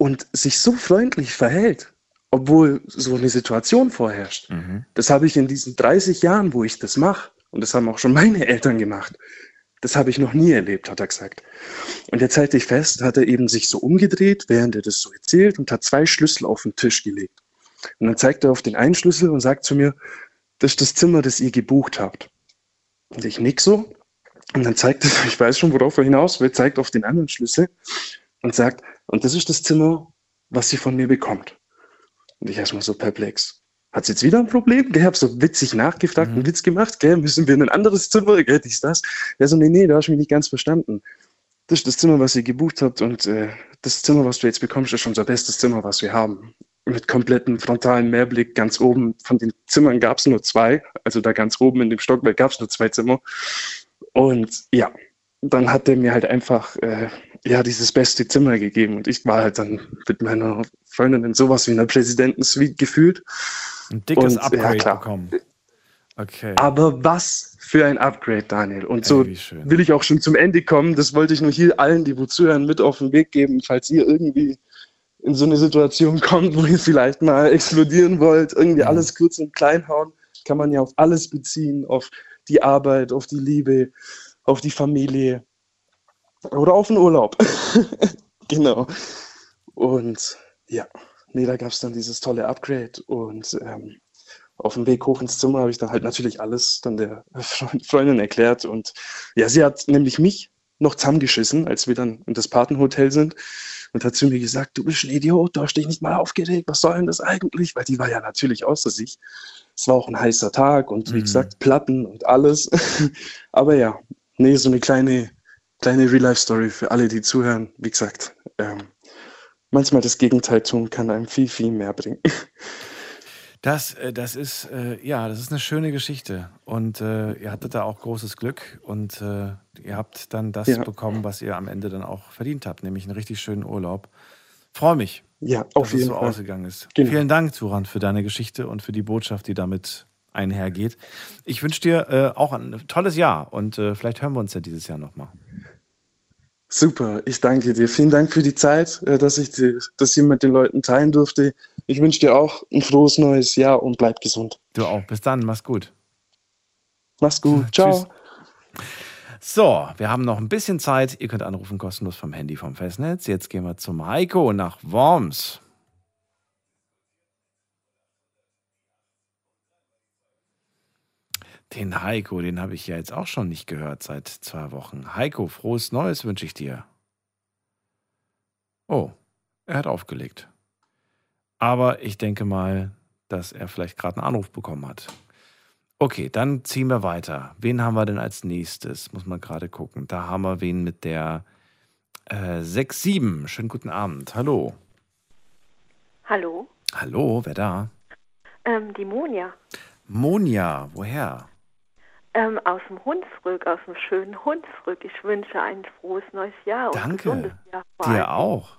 und sich so freundlich verhält, obwohl so eine Situation vorherrscht, mhm. das habe ich in diesen 30 Jahren, wo ich das mache, und das haben auch schon meine Eltern gemacht, das habe ich noch nie erlebt, hat er gesagt. Und jetzt halte ich fest, hat er eben sich so umgedreht, während er das so erzählt und hat zwei Schlüssel auf den Tisch gelegt. Und dann zeigt er auf den einen Schlüssel und sagt zu mir, das ist das Zimmer, das ihr gebucht habt. Und ich nick so. Und dann zeigt er, (laughs) ich weiß schon, worauf er hinaus will, zeigt auf den anderen Schlüssel und sagt, und das ist das Zimmer, was sie von mir bekommt. Und ich erstmal so perplex. Hat sie jetzt wieder ein Problem? Ich habe so witzig nachgefragt, mhm. einen Witz gemacht, gell? müssen wir in ein anderes Zimmer? Gell? Ist das? Der so, nee, nee, da hast du mich nicht ganz verstanden. Das ist das Zimmer, was ihr gebucht habt und äh, das Zimmer, was du jetzt bekommst, ist unser bestes Zimmer, was wir haben mit kompletten frontalen Mehrblick ganz oben. Von den Zimmern gab es nur zwei. Also da ganz oben in dem Stockwerk gab es nur zwei Zimmer. Und ja, dann hat er mir halt einfach äh, ja dieses beste Zimmer gegeben. Und ich war halt dann mit meiner Freundin in sowas wie einer Präsidentensuite gefühlt. Ein dickes und, Upgrade ja, bekommen. Okay. Aber was für ein Upgrade, Daniel. Und so Ey, will ich auch schon zum Ende kommen. Das wollte ich nur hier allen, die wo zuhören, mit auf den Weg geben, falls ihr irgendwie in so eine Situation kommt, wo ihr vielleicht mal explodieren wollt, irgendwie alles kurz und klein hauen, kann man ja auf alles beziehen, auf die Arbeit, auf die Liebe, auf die Familie oder auf den Urlaub. (laughs) genau. Und ja, nee, da gab es dann dieses tolle Upgrade und ähm, auf dem Weg hoch ins Zimmer habe ich dann halt natürlich alles dann der (laughs) Freundin erklärt und ja, sie hat nämlich mich noch zusammengeschissen, als wir dann in das Patenhotel sind und hat zu mir gesagt, du bist ein Idiot, du hast dich nicht mal aufgeregt, was soll denn das eigentlich? Weil die war ja natürlich außer sich. Es war auch ein heißer Tag und wie mhm. gesagt, Platten und alles. (laughs) Aber ja, nee, so eine kleine, kleine Real-Life-Story für alle, die zuhören. Wie gesagt, ähm, manchmal das Gegenteil tun kann einem viel, viel mehr bringen. (laughs) Das, äh, das ist, äh, ja, das ist eine schöne Geschichte. Und äh, ihr hattet da auch großes Glück und äh, ihr habt dann das ja. bekommen, was ihr am Ende dann auch verdient habt, nämlich einen richtig schönen Urlaub. Freue mich, ja, auf dass jeden es so Fall. ausgegangen ist. Genau. Vielen Dank, Turan, für deine Geschichte und für die Botschaft, die damit einhergeht. Ich wünsche dir äh, auch ein tolles Jahr und äh, vielleicht hören wir uns ja dieses Jahr nochmal. Super, ich danke dir. Vielen Dank für die Zeit, dass ich das hier mit den Leuten teilen durfte. Ich wünsche dir auch ein frohes neues Jahr und bleib gesund. Du auch. Bis dann. Mach's gut. Mach's gut. (laughs) Ciao. So, wir haben noch ein bisschen Zeit. Ihr könnt anrufen kostenlos vom Handy vom Festnetz. Jetzt gehen wir zum Heiko nach Worms. Den Heiko, den habe ich ja jetzt auch schon nicht gehört seit zwei Wochen. Heiko, frohes Neues wünsche ich dir. Oh, er hat aufgelegt. Aber ich denke mal, dass er vielleicht gerade einen Anruf bekommen hat. Okay, dann ziehen wir weiter. Wen haben wir denn als nächstes? Muss man gerade gucken. Da haben wir wen mit der äh, 6-7. Schönen guten Abend. Hallo. Hallo, Hallo, wer da? ähm, die Monja. Monja, woher? Ähm, aus dem Hunsrück, aus dem schönen Hunsrück. Ich wünsche ein frohes neues Jahr und Danke. gesundes Jahr. vor. Dir auch.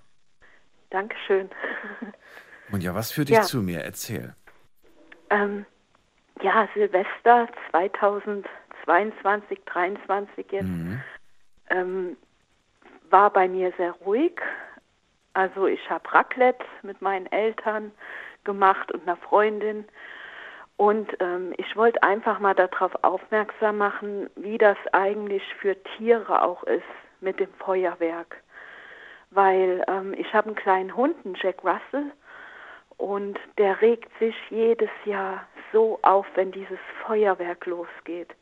Dankeschön. (laughs) Monja, was führt dich Ja. zu mir? Erzähl. ähm, ja, Silvester 2022, 23 jetzt, Mhm. ähm, war bei mir sehr ruhig. Also ich habe Raclette mit meinen Eltern gemacht und einer Freundin. Und ähm, ich wollte einfach mal darauf aufmerksam machen, wie das eigentlich für Tiere auch ist mit dem Feuerwerk. Weil ähm, ich habe einen kleinen Hund, einen Jack Russell, und der regt sich jedes Jahr so auf, wenn dieses Feuerwerk losgeht.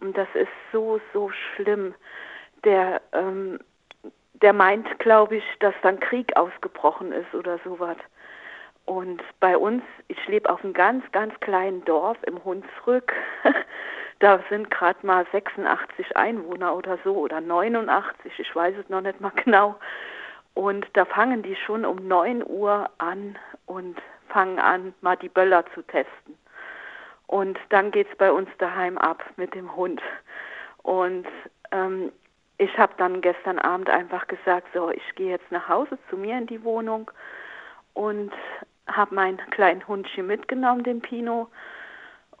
Und das ist so, so schlimm. Der, ähm, der meint, glaube ich, dass dann Krieg ausgebrochen ist oder sowas. Und bei uns, ich lebe auf einem ganz, ganz kleinen Dorf im Hunsrück. (laughs) da sind gerade mal 86 Einwohner oder so oder 89, ich weiß es noch nicht mal genau. Und da fangen die schon um 9 Uhr an und fangen an, mal die Böller zu testen. Und dann geht's bei uns daheim ab mit dem Hund. Und ähm, ich habe dann gestern Abend einfach gesagt, so, ich gehe jetzt nach Hause zu mir in die Wohnung und habe meinen kleinen Hundchen mitgenommen, den Pino.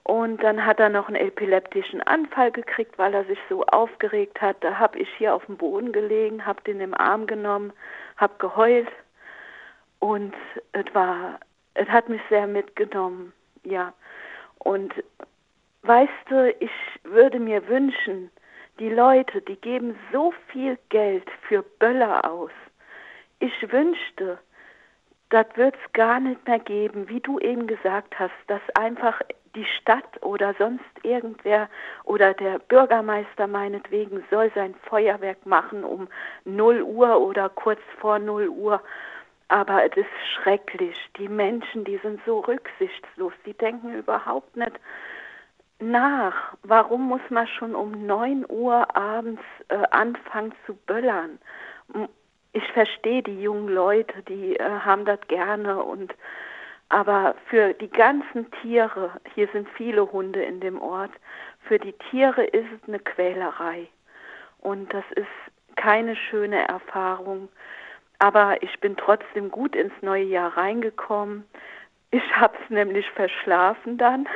Und dann hat er noch einen epileptischen Anfall gekriegt, weil er sich so aufgeregt hat. Da habe ich hier auf dem Boden gelegen, habe den im Arm genommen, habe geheult. Und es war, es hat mich sehr mitgenommen, ja. Und weißt du, ich würde mir wünschen, die Leute, die geben so viel Geld für Böller aus. Ich wünschte, das wird es gar nicht mehr geben, wie du eben gesagt hast, dass einfach die Stadt oder sonst irgendwer oder der Bürgermeister meinetwegen soll sein Feuerwerk machen um 0 Uhr oder kurz vor 0 Uhr. Aber es ist schrecklich. Die Menschen, die sind so rücksichtslos, die denken überhaupt nicht nach. Warum muss man schon um 9 Uhr abends äh, anfangen zu böllern? Ich verstehe die jungen Leute, die äh, haben das gerne und aber für die ganzen Tiere, hier sind viele Hunde in dem Ort, für die Tiere ist es eine Quälerei. Und das ist keine schöne Erfahrung. Aber ich bin trotzdem gut ins neue Jahr reingekommen. Ich habe es nämlich verschlafen dann.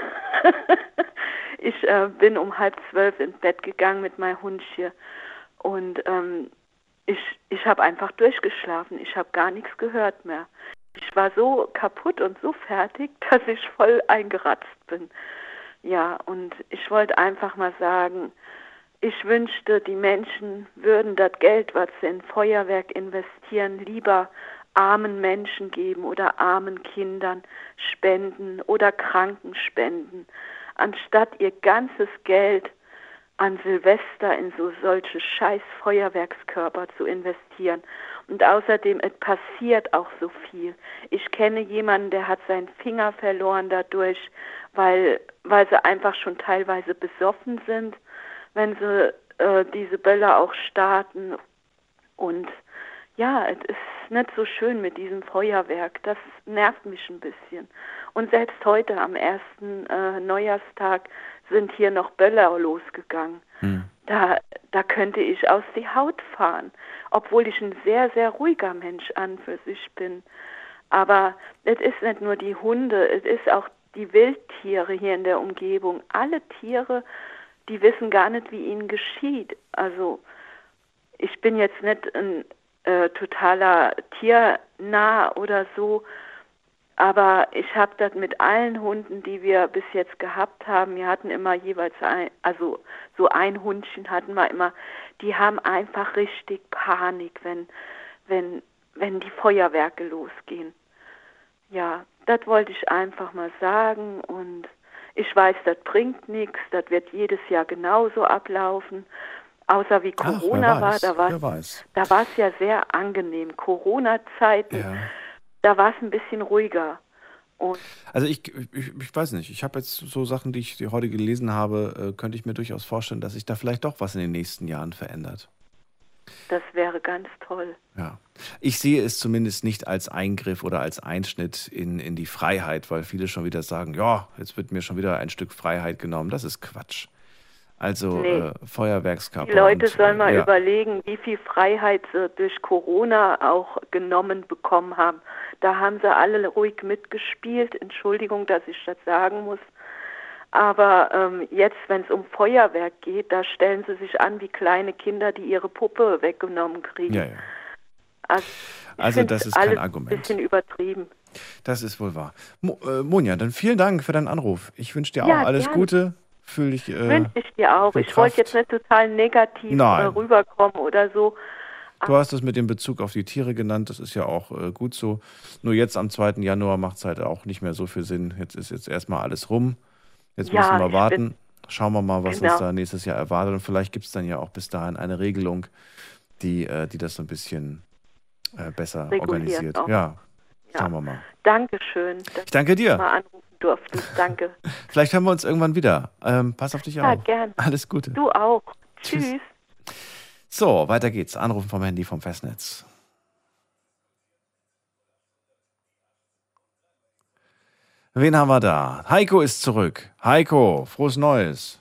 (laughs) ich äh, bin um halb zwölf ins Bett gegangen mit meinem Hundchen. Und ähm, ich, ich habe einfach durchgeschlafen. Ich habe gar nichts gehört mehr. Ich war so kaputt und so fertig, (laughs) dass ich voll eingeratzt bin. Ja, und ich wollte einfach mal sagen, ich wünschte, die Menschen würden das Geld, was sie in Feuerwerk investieren, lieber armen Menschen geben oder armen Kindern spenden oder Kranken spenden, anstatt ihr ganzes Geld an Silvester in so solche scheiß Feuerwerkskörper zu investieren. Und außerdem, es passiert auch so viel. Ich kenne jemanden, der hat seinen Finger verloren dadurch, weil, weil sie einfach schon teilweise besoffen sind, wenn sie äh, diese Böller auch starten. Und ja, es ist nicht so schön mit diesem Feuerwerk. Das nervt mich ein bisschen. Und selbst heute am ersten äh, Neujahrstag sind hier noch Böller losgegangen. Da, da könnte ich aus die Haut fahren, obwohl ich ein sehr, sehr ruhiger Mensch an für sich bin. Aber es ist nicht nur die Hunde, es ist auch die Wildtiere hier in der Umgebung. Alle Tiere, die wissen gar nicht, wie ihnen geschieht. Also ich bin jetzt nicht ein äh, totaler Tiernah oder so, aber ich habe das mit allen Hunden, die wir bis jetzt gehabt haben, wir hatten immer jeweils ein, also so ein Hundchen hatten wir immer, die haben einfach richtig Panik, wenn, wenn, wenn die Feuerwerke losgehen. Ja, das wollte ich einfach mal sagen und ich weiß, das bringt nichts, das wird jedes Jahr genauso ablaufen. Außer wie Ach, Corona war, weiß, da war da war es ja sehr angenehm. Corona-Zeiten, Ja. Da war es ein bisschen ruhiger. Und Also ich, ich, ich weiß nicht, ich habe jetzt so Sachen, die ich die heute gelesen habe, äh, könnte ich mir durchaus vorstellen, dass sich da vielleicht doch was in den nächsten Jahren verändert. das wäre ganz toll. Ja. Ich sehe es zumindest nicht als Eingriff oder als Einschnitt in, in die Freiheit, weil viele schon wieder sagen, ja, jetzt wird mir schon wieder ein Stück Freiheit genommen. Das ist Quatsch. Also Nee. äh, Feuerwerkskörper. Die Leute und, sollen mal ja. überlegen, wie viel Freiheit sie durch Corona auch genommen bekommen haben. Da haben sie alle ruhig mitgespielt. Entschuldigung, dass ich das sagen muss. Aber ähm, jetzt, wenn es um Feuerwerk geht, da stellen sie sich an wie kleine Kinder, die ihre Puppe weggenommen kriegen. Ja, ja. Also, Also das ist kein Argument. Ein bisschen übertrieben. Das ist wohl wahr. Mo, äh, Monja, dann vielen Dank für deinen Anruf. Ich wünsche dir auch Ja, alles gerne. Gute. Fühl dich. Äh, Wünsche ich dir auch. Ich wollte jetzt nicht total negativ äh, Nein. rüberkommen oder so. Du hast es mit dem Bezug auf die Tiere genannt, das ist ja auch äh, gut so. Nur jetzt am 2. Januar macht es halt auch nicht mehr so viel Sinn. Jetzt ist jetzt erstmal alles rum. Jetzt Ja, müssen wir ich warten. Schauen wir mal, was Genau. uns da nächstes Jahr erwartet. Und vielleicht gibt es dann ja auch bis dahin eine Regelung, die, äh, die das so ein bisschen äh, besser Reguliert organisiert. auch. Ja, Ja. schauen wir mal. Dankeschön, dass Ich danke dir. mal anrufen durftest. Danke. (laughs) Vielleicht hören wir uns irgendwann wieder. Ähm, pass auf dich Ja, auf. gern. Alles Gute. Du auch. Tschüss. Tschüss. So, weiter geht's. Anrufen vom Handy vom Festnetz. Wen haben wir da? Heiko ist zurück. Heiko, frohes Neues.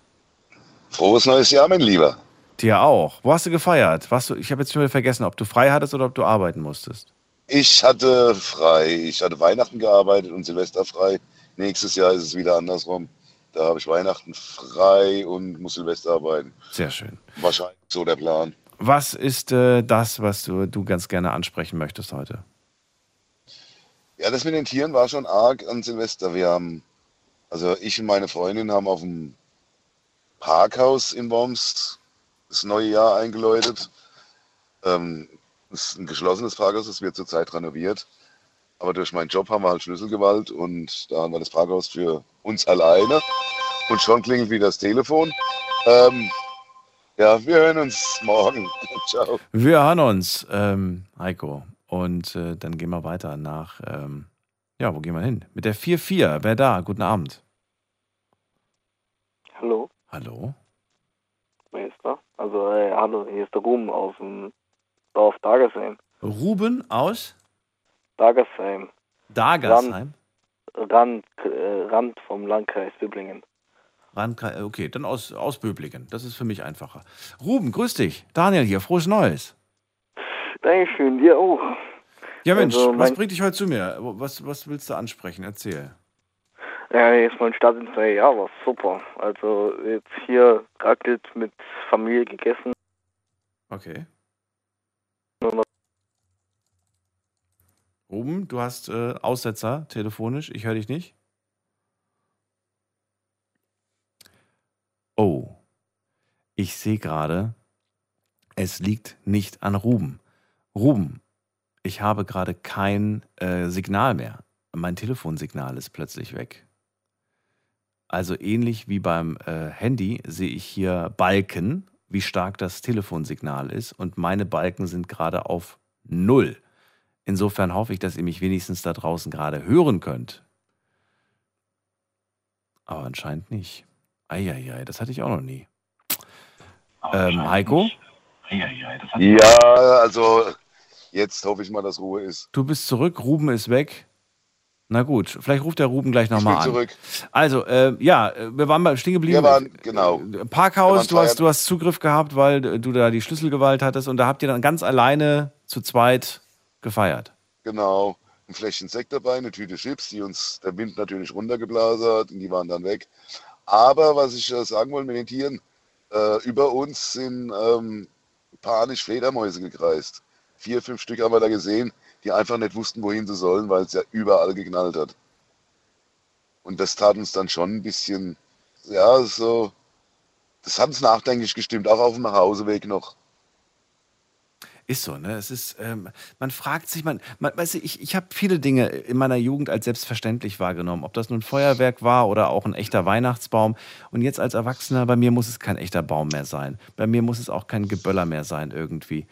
Frohes neues Jahr, mein Lieber. Dir auch. Wo hast du gefeiert? Warst du, ich habe jetzt schon wieder vergessen, ob du frei hattest oder ob du arbeiten musstest. Ich hatte frei. Ich hatte Weihnachten gearbeitet und Silvester frei. Nächstes Jahr ist es wieder andersrum. Da habe ich Weihnachten frei und muss Silvester arbeiten. Sehr schön. Wahrscheinlich so der Plan. Was ist äh, das, was du, du ganz gerne ansprechen möchtest heute? Ja, das mit den Tieren war schon arg an Silvester. Wir haben, also ich und meine Freundin haben auf dem Parkhaus in Worms das neue Jahr eingeläutet. Ähm, es ist ein geschlossenes Parkhaus, das wird zurzeit renoviert. Aber durch meinen Job haben wir halt Schlüsselgewalt und da haben wir das Parkhaus für uns alleine. Und schon klingelt wieder das Telefon. Ähm, ja, wir hören uns morgen. (laughs) Ciao. Wir hören uns, ähm, Heiko. Und äh, dann gehen wir weiter nach, ähm, ja, wo gehen wir hin? Mit der 4-4. Wer da? Guten Abend. Hallo, Hallo? wer ist da? Also, äh, hallo, hier ist der Ruben aus dem Dorf Dagersheim. Ruben aus Dagersheim. Dagersheim? Rand, Rand, äh, Rand vom Landkreis Böblingen. Randkreis, okay, dann aus, aus Böblingen. Das ist für mich einfacher. Ruben, grüß dich. Daniel hier, frohes Neues. Dankeschön, dir auch. Ja, Mensch, Also, was bringt dich heute zu mir? Was, was willst du ansprechen? Erzähl. Ja, jetzt mein Start ins neue Jahr war super. Also, jetzt hier Raclette mit Familie gegessen. Okay. Ruben, du hast äh, Aussetzer telefonisch. Ich höre dich nicht. Oh, ich sehe gerade, es liegt nicht an Ruben. Ruben, ich habe gerade kein äh, Signal mehr. Mein Telefonsignal ist plötzlich weg. Also ähnlich wie beim äh, Handy sehe ich hier Balken, wie stark das Telefonsignal ist. Und meine Balken sind gerade auf Null. Insofern hoffe ich, dass ihr mich wenigstens da draußen gerade hören könnt. Aber anscheinend nicht. Eieiei, das hatte ich auch noch nie. Ähm, Heiko, Ja, also jetzt hoffe ich mal, dass Ruhe ist. du bist zurück, Ruben ist weg. Na gut, vielleicht ruft der Ruben gleich nochmal an. zurück. Also, äh, ja, wir waren mal stehen geblieben. Wir waren, genau. Äh, Parkhaus, du hast, du hast Zugriff gehabt, weil du da die Schlüsselgewalt hattest und da habt ihr dann ganz alleine zu zweit gefeiert. Genau. Ein Fläschchen Sekt dabei, eine Tüte Chips, die uns der Wind natürlich runtergeblasen hat und die waren dann weg. Aber was ich äh, sagen wollte mit den Tieren, äh, über uns sind ähm, panisch Fledermäuse gekreist. Vier, fünf Stück haben wir da gesehen, die einfach nicht wussten, wohin sie sollen, weil es ja überall geknallt hat. Und das tat uns dann schon ein bisschen, ja, so, das hat uns nachdenklich gestimmt, auch auf dem Nachhauseweg noch. Ist so, ne? Es ist, ähm, man fragt sich, man, man weißt du, ich, ich habe viele Dinge in meiner Jugend als selbstverständlich wahrgenommen. Ob das nun Feuerwerk war oder auch ein echter Weihnachtsbaum. Und jetzt als Erwachsener, bei mir muss es kein echter Baum mehr sein. Bei mir muss es auch kein Geböller mehr sein irgendwie.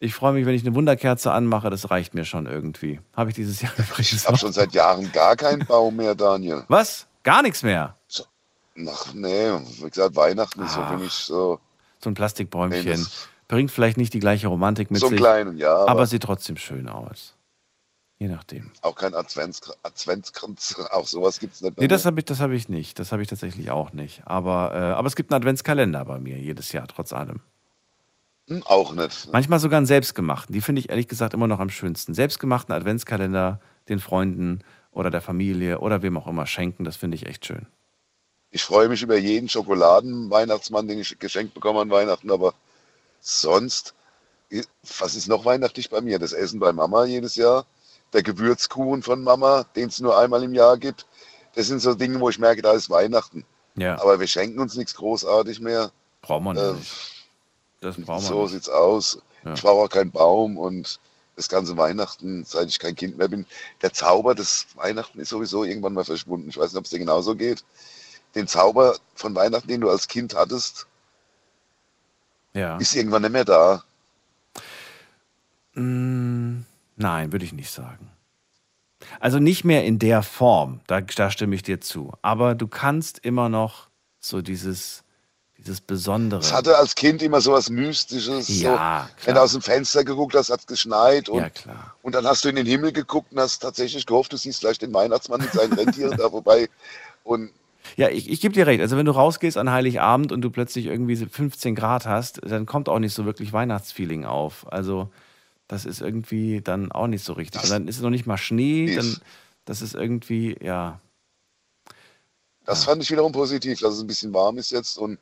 Ich freue mich, wenn ich eine Wunderkerze anmache, das reicht mir schon irgendwie. Habe ich dieses Jahr (laughs) übrigens Ich (laughs) habe schon seit Jahren gar keinen Baum mehr, Daniel. Was? Gar nichts mehr? Ach nee, wie gesagt, Weihnachten ist so für mich so. So ein Plastikbäumchen. Nee, Bringt vielleicht nicht die gleiche Romantik mit So sich. kleinen, ja, Aber, aber- sieht trotzdem schön aus. Je nachdem. Auch kein Advents Adventskranz, (laughs) auch sowas gibt es nicht. Nee, das habe ich, das hab ich nicht. Das habe ich tatsächlich auch nicht. Aber, äh, aber es gibt einen Adventskalender bei mir jedes Jahr, trotz allem. Auch nicht. Manchmal sogar einen selbstgemachten. Die finde ich ehrlich gesagt immer noch am schönsten. Selbstgemachten Adventskalender den Freunden oder der Familie oder wem auch immer schenken, das finde ich echt schön. Ich freue mich über jeden Schokoladen-Weihnachtsmann, den ich geschenkt bekomme an Weihnachten, aber sonst, was ist noch weihnachtlich bei mir? Das Essen bei Mama jedes Jahr, der Gewürzkuchen von Mama, den es nur einmal im Jahr gibt. Das sind so Dinge, wo ich merke, da ist Weihnachten. Ja. Aber wir schenken uns nichts großartig mehr. Braucht man Äh, nicht. Das braucht man so nicht. sieht's aus. Ja. Ich brauche auch keinen Baum und das ganze Weihnachten, seit ich kein Kind mehr bin, der Zauber des Weihnachten ist sowieso irgendwann mal verschwunden. Ich weiß nicht, ob es dir genauso geht. Den Zauber von Weihnachten, den du als Kind hattest, Ja. ist irgendwann nicht mehr da. Mm, nein, würde ich nicht sagen. Also nicht mehr in der Form, da, da stimme ich dir zu. Aber du kannst immer noch so dieses, dieses Besondere. Es hatte als Kind immer so was Mystisches. Ja, so, wenn du aus dem Fenster geguckt hast, hat es geschneit. Und, Ja, klar. und dann hast du in den Himmel geguckt und hast tatsächlich gehofft, du siehst gleich den Weihnachtsmann mit seinen Rentieren da vorbei. Und Ja, ich, ich gebe dir recht. Also wenn du rausgehst an Heiligabend und du plötzlich irgendwie so 15 Grad hast, dann kommt auch nicht so wirklich Weihnachtsfeeling auf. Also das ist irgendwie dann auch nicht so richtig. Und dann ist es noch nicht mal Schnee, dann das ist irgendwie, ja. das fand ich wiederum positiv, dass es ein bisschen warm ist jetzt und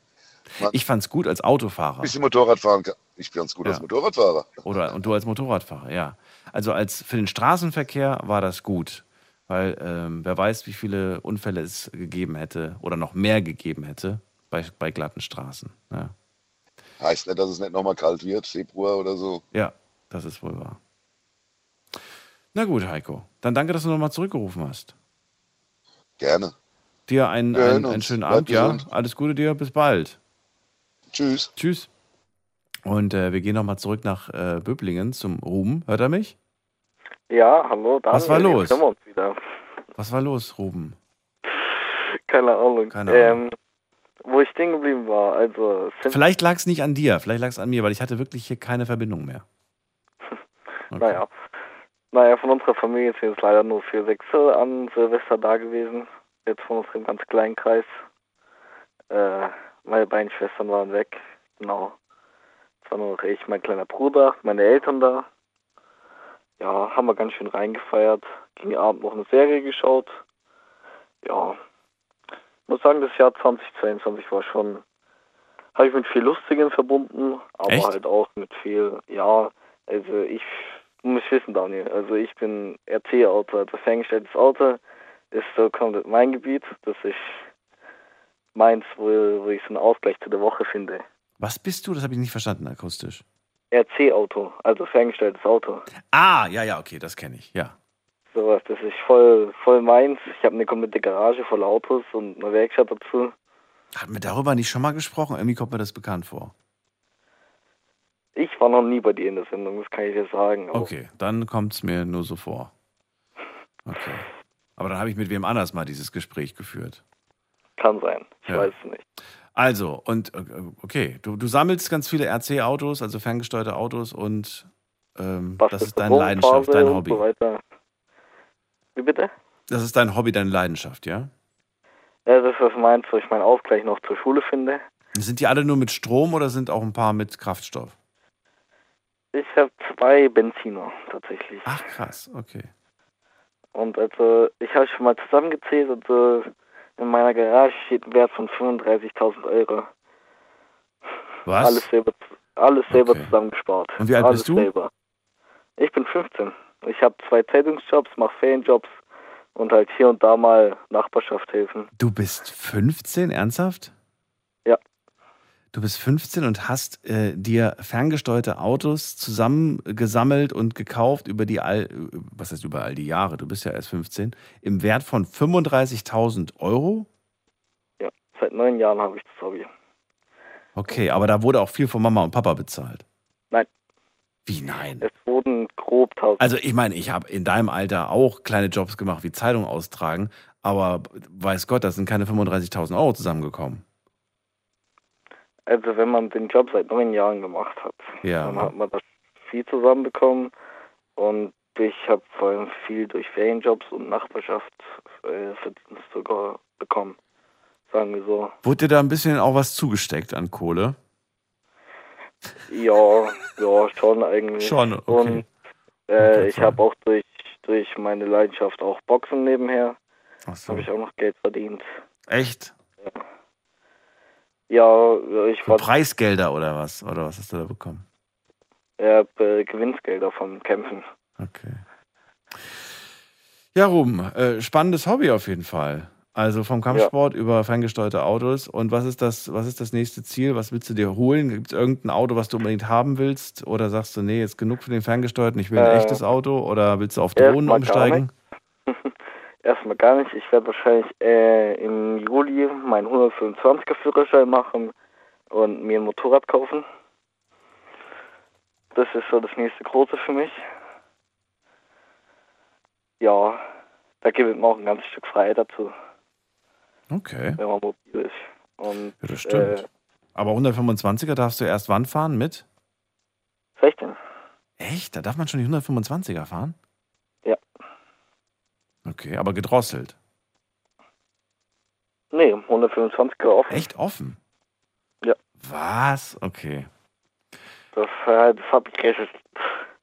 man Ich fand's gut als Autofahrer. bisschen Motorrad fahren kann. Ich bin ganz gut Ja. als Motorradfahrer. Oder und du als Motorradfahrer, ja. Also als für den Straßenverkehr war das gut. Weil ähm, wer weiß, wie viele Unfälle es gegeben hätte oder noch mehr gegeben hätte bei, bei glatten Straßen. Ja. Heißt nicht, dass es nicht nochmal kalt wird, Februar oder so. Ja, das ist wohl wahr. Na gut, Heiko. Dann danke, dass du nochmal zurückgerufen hast. Gerne. Dir einen, einen, einen schönen Abend, ja. Alles Gute dir, bis bald. Tschüss. Tschüss. Und äh, wir gehen nochmal zurück nach äh, Böblingen zum Ruben. Hört er mich? Ja, hallo, Daniel. Was war los? hören wir uns wieder. Was war los, Ruben? Keine Ahnung. Keine ähm, wo ich stehen geblieben war, also Vielleicht lag es nicht an dir, vielleicht lag es an mir, weil ich hatte wirklich hier keine Verbindung mehr. (laughs) naja. Naja, von unserer Familie sind jetzt leider nur vier Sechse an Silvester da gewesen. Jetzt von unserem ganz kleinen Kreis. Äh, meine beiden Schwestern waren weg. Genau. Es war nur noch ich, mein kleiner Bruder, meine Eltern da. Ja, haben wir ganz schön reingefeiert. Gegen Abend noch eine Serie geschaut. Ja. Ich muss sagen, das Jahr 2022 war schon, habe ich mit viel Lustigem verbunden, aber Echt? halt auch mit viel, ja, also ich muss wissen, Daniel, also ich bin RC-Autor, also ferngesteuertes Auto ist so komplett mein Gebiet, das ich meins, wo, wo ich so einen Ausgleich zu der Woche finde. Was bist du? Das habe ich nicht verstanden akustisch. RC-Auto, also ferngesteuertes Auto. Ah, ja, ja, okay, das kenne ich, ja. Sowas, das ist voll, voll meins. Ich habe eine komplette Garage voller Autos und eine Werkstatt dazu. Hatten wir darüber nicht schon mal gesprochen? Irgendwie kommt mir das bekannt vor. Ich war noch nie bei dir in der Sendung, das kann ich dir sagen. Okay, dann kommt es mir nur so vor. Okay. Aber dann habe ich mit wem anders mal dieses Gespräch geführt. Kann sein, ich Ja. weiß es nicht. Also, und äh, okay, du, du sammelst ganz viele RC-Autos, also ferngesteuerte Autos und ähm, das ist deine Leidenschaft, dein Hobby. So. Wie bitte? Das ist dein Hobby, deine Leidenschaft, ja? Ja, das ist was meinst, wo ich meinen Ausgleich noch zur Schule finde. Sind die alle nur mit Strom oder sind auch ein paar mit Kraftstoff? Ich habe zwei Benziner tatsächlich. Ach krass, okay. Und also, ich habe schon mal zusammengezählt äh, in meiner Garage steht ein Wert von 35.000 Euro. Was? Alles selber, alles selber Okay. zusammengespart. Und wie alt alles bist du? Selber. Ich bin 15. Ich habe zwei Zeitungsjobs, mache Ferienjobs und halt hier und da mal Nachbarschaft helfen. Du bist 15, ernsthaft? Du bist 15 und hast äh, dir ferngesteuerte Autos zusammengesammelt und gekauft über die, all, was heißt über all die Jahre, du bist ja erst 15, im Wert von 35.000 Euro? Ja, seit neun Jahren habe ich das Hobby. Okay, aber da wurde auch viel von Mama und Papa bezahlt. Nein. Wie nein? Es wurden grob 1000. Also ich meine, ich habe in deinem Alter auch kleine Jobs gemacht, wie Zeitung austragen, aber weiß Gott, da sind keine 35.000 Euro zusammengekommen. Also wenn man den Job seit neun Jahren gemacht hat, Ja. dann hat man das viel zusammenbekommen und ich habe vor allem viel durch Ferienjobs und Nachbarschaft äh, sogar bekommen. Sagen wir so. Wurde dir da ein bisschen auch was zugesteckt an Kohle? Ja, ja, schon eigentlich. Schon, okay. Und äh, ich habe auch durch, durch meine Leidenschaft auch Boxen nebenher, so. habe ich auch noch Geld verdient. Echt? Ja, ich Für war Preisgelder oder was? Oder was hast du da bekommen? ja, äh, Gewinnsgelder vom Kämpfen. Okay. Ja, Ruben, äh, spannendes Hobby auf jeden Fall. Also vom Kampfsport über ferngesteuerte Autos. Und was ist das, was ist das nächste Ziel? Was willst du dir holen? Gibt es irgendein Auto, was du unbedingt haben willst? Oder sagst du, nee, jetzt genug für den ferngesteuerten, ich will ein Äh, echtes Auto? Oder willst du auf Drohnen umsteigen? (laughs) Erstmal gar nicht. Ich werde wahrscheinlich äh, im Juli meinen 125er Führerschein machen und mir ein Motorrad kaufen. Das ist so das nächste große für mich. Ja, da gibt es mir auch ein ganzes Stück Freiheit dazu, Okay, wenn man mobil ist. Und ja, das stimmt. Äh, Aber 125er darfst du erst wann fahren? Mit? 16. Echt? Da darf man schon die 125er fahren? Okay, aber gedrosselt. Nee, 125er offen. Echt offen? Ja. Was? Okay. Das, äh, das hab ich recherchiert.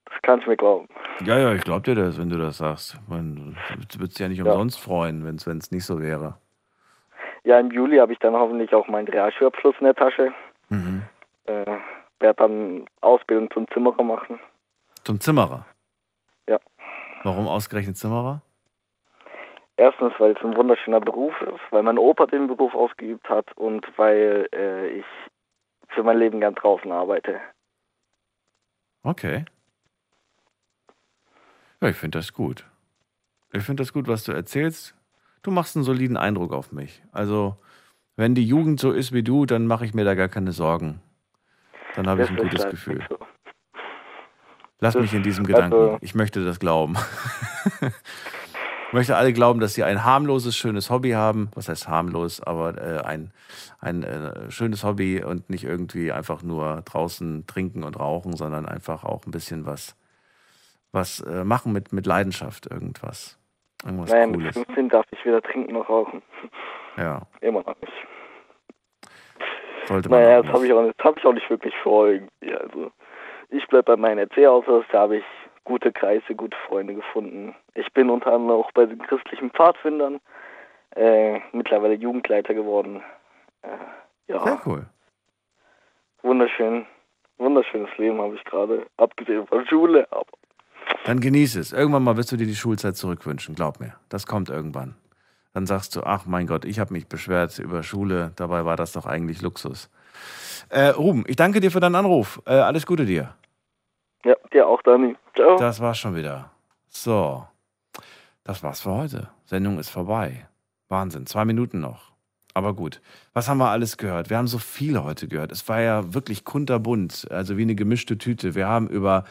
Das kann ich mir glauben. Ja, ja, ich glaube dir das, wenn du das sagst. Man, du würdest dich ja nicht Ja. umsonst freuen, wenn es nicht so wäre. Ja, im Juli habe ich dann hoffentlich auch meinen Realschulabschluss in der Tasche. Mhm. Äh, werde dann Ausbildung zum Zimmerer machen. Zum Zimmerer. Ja. Warum ausgerechnet Zimmerer? Erstens, weil es ein wunderschöner Beruf ist, weil mein Opa den Beruf ausgeübt hat und weil äh, ich für mein Leben gern draußen arbeite. Okay. Ja, ich finde das gut. Ich finde das gut, was du erzählst. Du machst einen soliden Eindruck auf mich. Also, wenn die Jugend so ist wie du, dann mache ich mir da gar keine Sorgen. Dann habe ich ein gutes halt Gefühl. so. Lass Das- mich in diesem also- Gedanken. Ich möchte das glauben. (laughs) ich möchte alle glauben, dass sie ein harmloses, schönes Hobby haben. Was heißt harmlos? Aber äh, ein, ein äh, schönes Hobby und nicht irgendwie einfach nur draußen trinken und rauchen, sondern einfach auch ein bisschen was, was äh, machen mit, mit Leidenschaft, irgendwas. Irgendwas Naja, mit Cooles. 15 darf ich wieder trinken und rauchen. Ja, Immer noch nicht. sollte man. Naja, das habe ich, auch nicht- hab ich auch nicht wirklich vor irgendwie. Also, ich bleibe bei meinem Erzählhaus, da habe ich gute Kreise, gute Freunde gefunden. Ich bin unter anderem auch bei den christlichen Pfadfindern äh, mittlerweile Jugendleiter geworden. Äh, ja, Sehr cool. wunderschön. Wunderschönes Leben habe ich gerade, abgesehen von Schule, aber Dann genieße es. Irgendwann mal wirst du dir die Schulzeit zurückwünschen, glaub mir. Das kommt irgendwann. Dann sagst du, ach mein Gott, ich habe mich beschwert über Schule, dabei war das doch eigentlich Luxus. Äh, Ruben, ich danke dir für deinen Anruf. Äh, alles Gute dir. Ja, dir auch, Dani. Ciao. Das war's schon wieder. So, das war's für heute. Sendung ist vorbei. Wahnsinn, zwei Minuten noch. Aber gut, was haben wir alles gehört? Wir haben so viel heute gehört. Es war ja wirklich kunterbunt, also wie eine gemischte Tüte. Wir haben über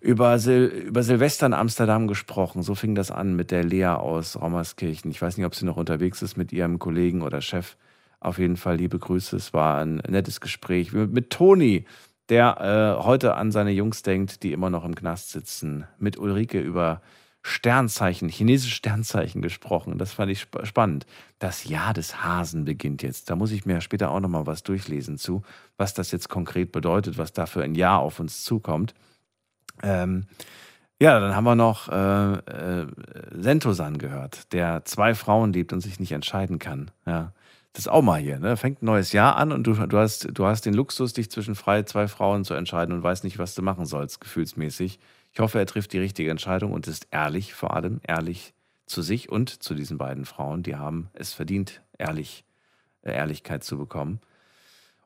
über, Sil über Silvester in Amsterdam gesprochen. So fing das an mit der Lea aus Raumerskirchen. Ich weiß nicht, ob sie noch unterwegs ist mit ihrem Kollegen oder Chef. Auf jeden Fall liebe Grüße. Es war ein nettes Gespräch mit, mit Toni, der äh, heute an seine Jungs denkt, die immer noch im Knast sitzen. Mit Ulrike über Sternzeichen, chinesische Sternzeichen gesprochen. Das fand ich sp spannend. Das Jahr des Hasen beginnt jetzt. Da muss ich mir später auch noch mal was durchlesen zu, was das jetzt konkret bedeutet, was da für ein Jahr auf uns zukommt. Ähm, ja, dann haben wir noch äh, äh, Sentosan gehört, der zwei Frauen liebt und sich nicht entscheiden kann. Ja, das ist auch mal hier. Ne? Fängt ein neues Jahr an und du, du, hast, du hast den Luxus, dich zwischen frei zwei Frauen zu entscheiden und weißt nicht, was du machen sollst, gefühlsmäßig. Ich hoffe, er trifft die richtige Entscheidung und ist ehrlich, vor allem ehrlich zu sich und zu diesen beiden Frauen. Die haben es verdient, ehrlich, äh, Ehrlichkeit zu bekommen.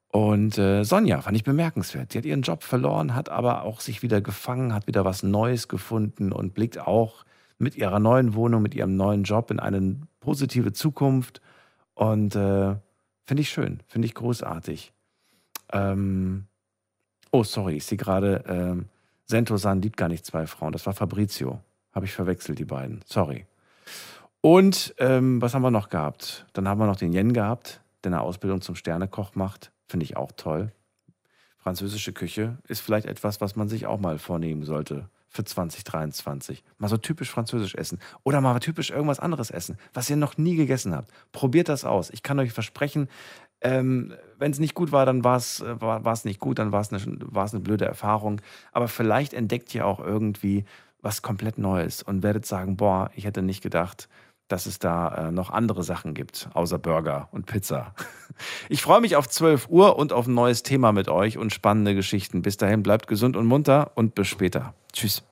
Und äh, Sonja fand ich bemerkenswert. Die hat ihren Job verloren, hat aber auch sich wieder gefangen, hat wieder was Neues gefunden und blickt auch mit ihrer neuen Wohnung, mit ihrem neuen Job in eine positive Zukunft. Und äh, finde ich schön, finde ich großartig. Ähm, oh, sorry, ich sehe gerade, ähm, Sentosan liebt gar nicht zwei Frauen. Das war Fabrizio. Habe ich verwechselt, die beiden. Sorry. Und ähm, was haben wir noch gehabt? Dann haben wir noch den Yen gehabt, der eine Ausbildung zum Sternekoch macht. Finde ich auch toll. Französische Küche ist vielleicht etwas, was man sich auch mal vornehmen sollte für 2023. Mal so typisch französisch essen. Oder mal typisch irgendwas anderes essen, was ihr noch nie gegessen habt. Probiert das aus. Ich kann euch versprechen, ähm, wenn es nicht gut war, dann war es äh, war, war's nicht gut, dann war es eine, war's eine blöde Erfahrung. Aber vielleicht entdeckt ihr auch irgendwie was komplett Neues und werdet sagen, boah, ich hätte nicht gedacht, dass es da äh, noch andere Sachen gibt, außer Burger und Pizza. Ich freue mich auf 12 Uhr und auf ein neues Thema mit euch und spannende Geschichten. Bis dahin bleibt gesund und munter und bis später. Tschüss.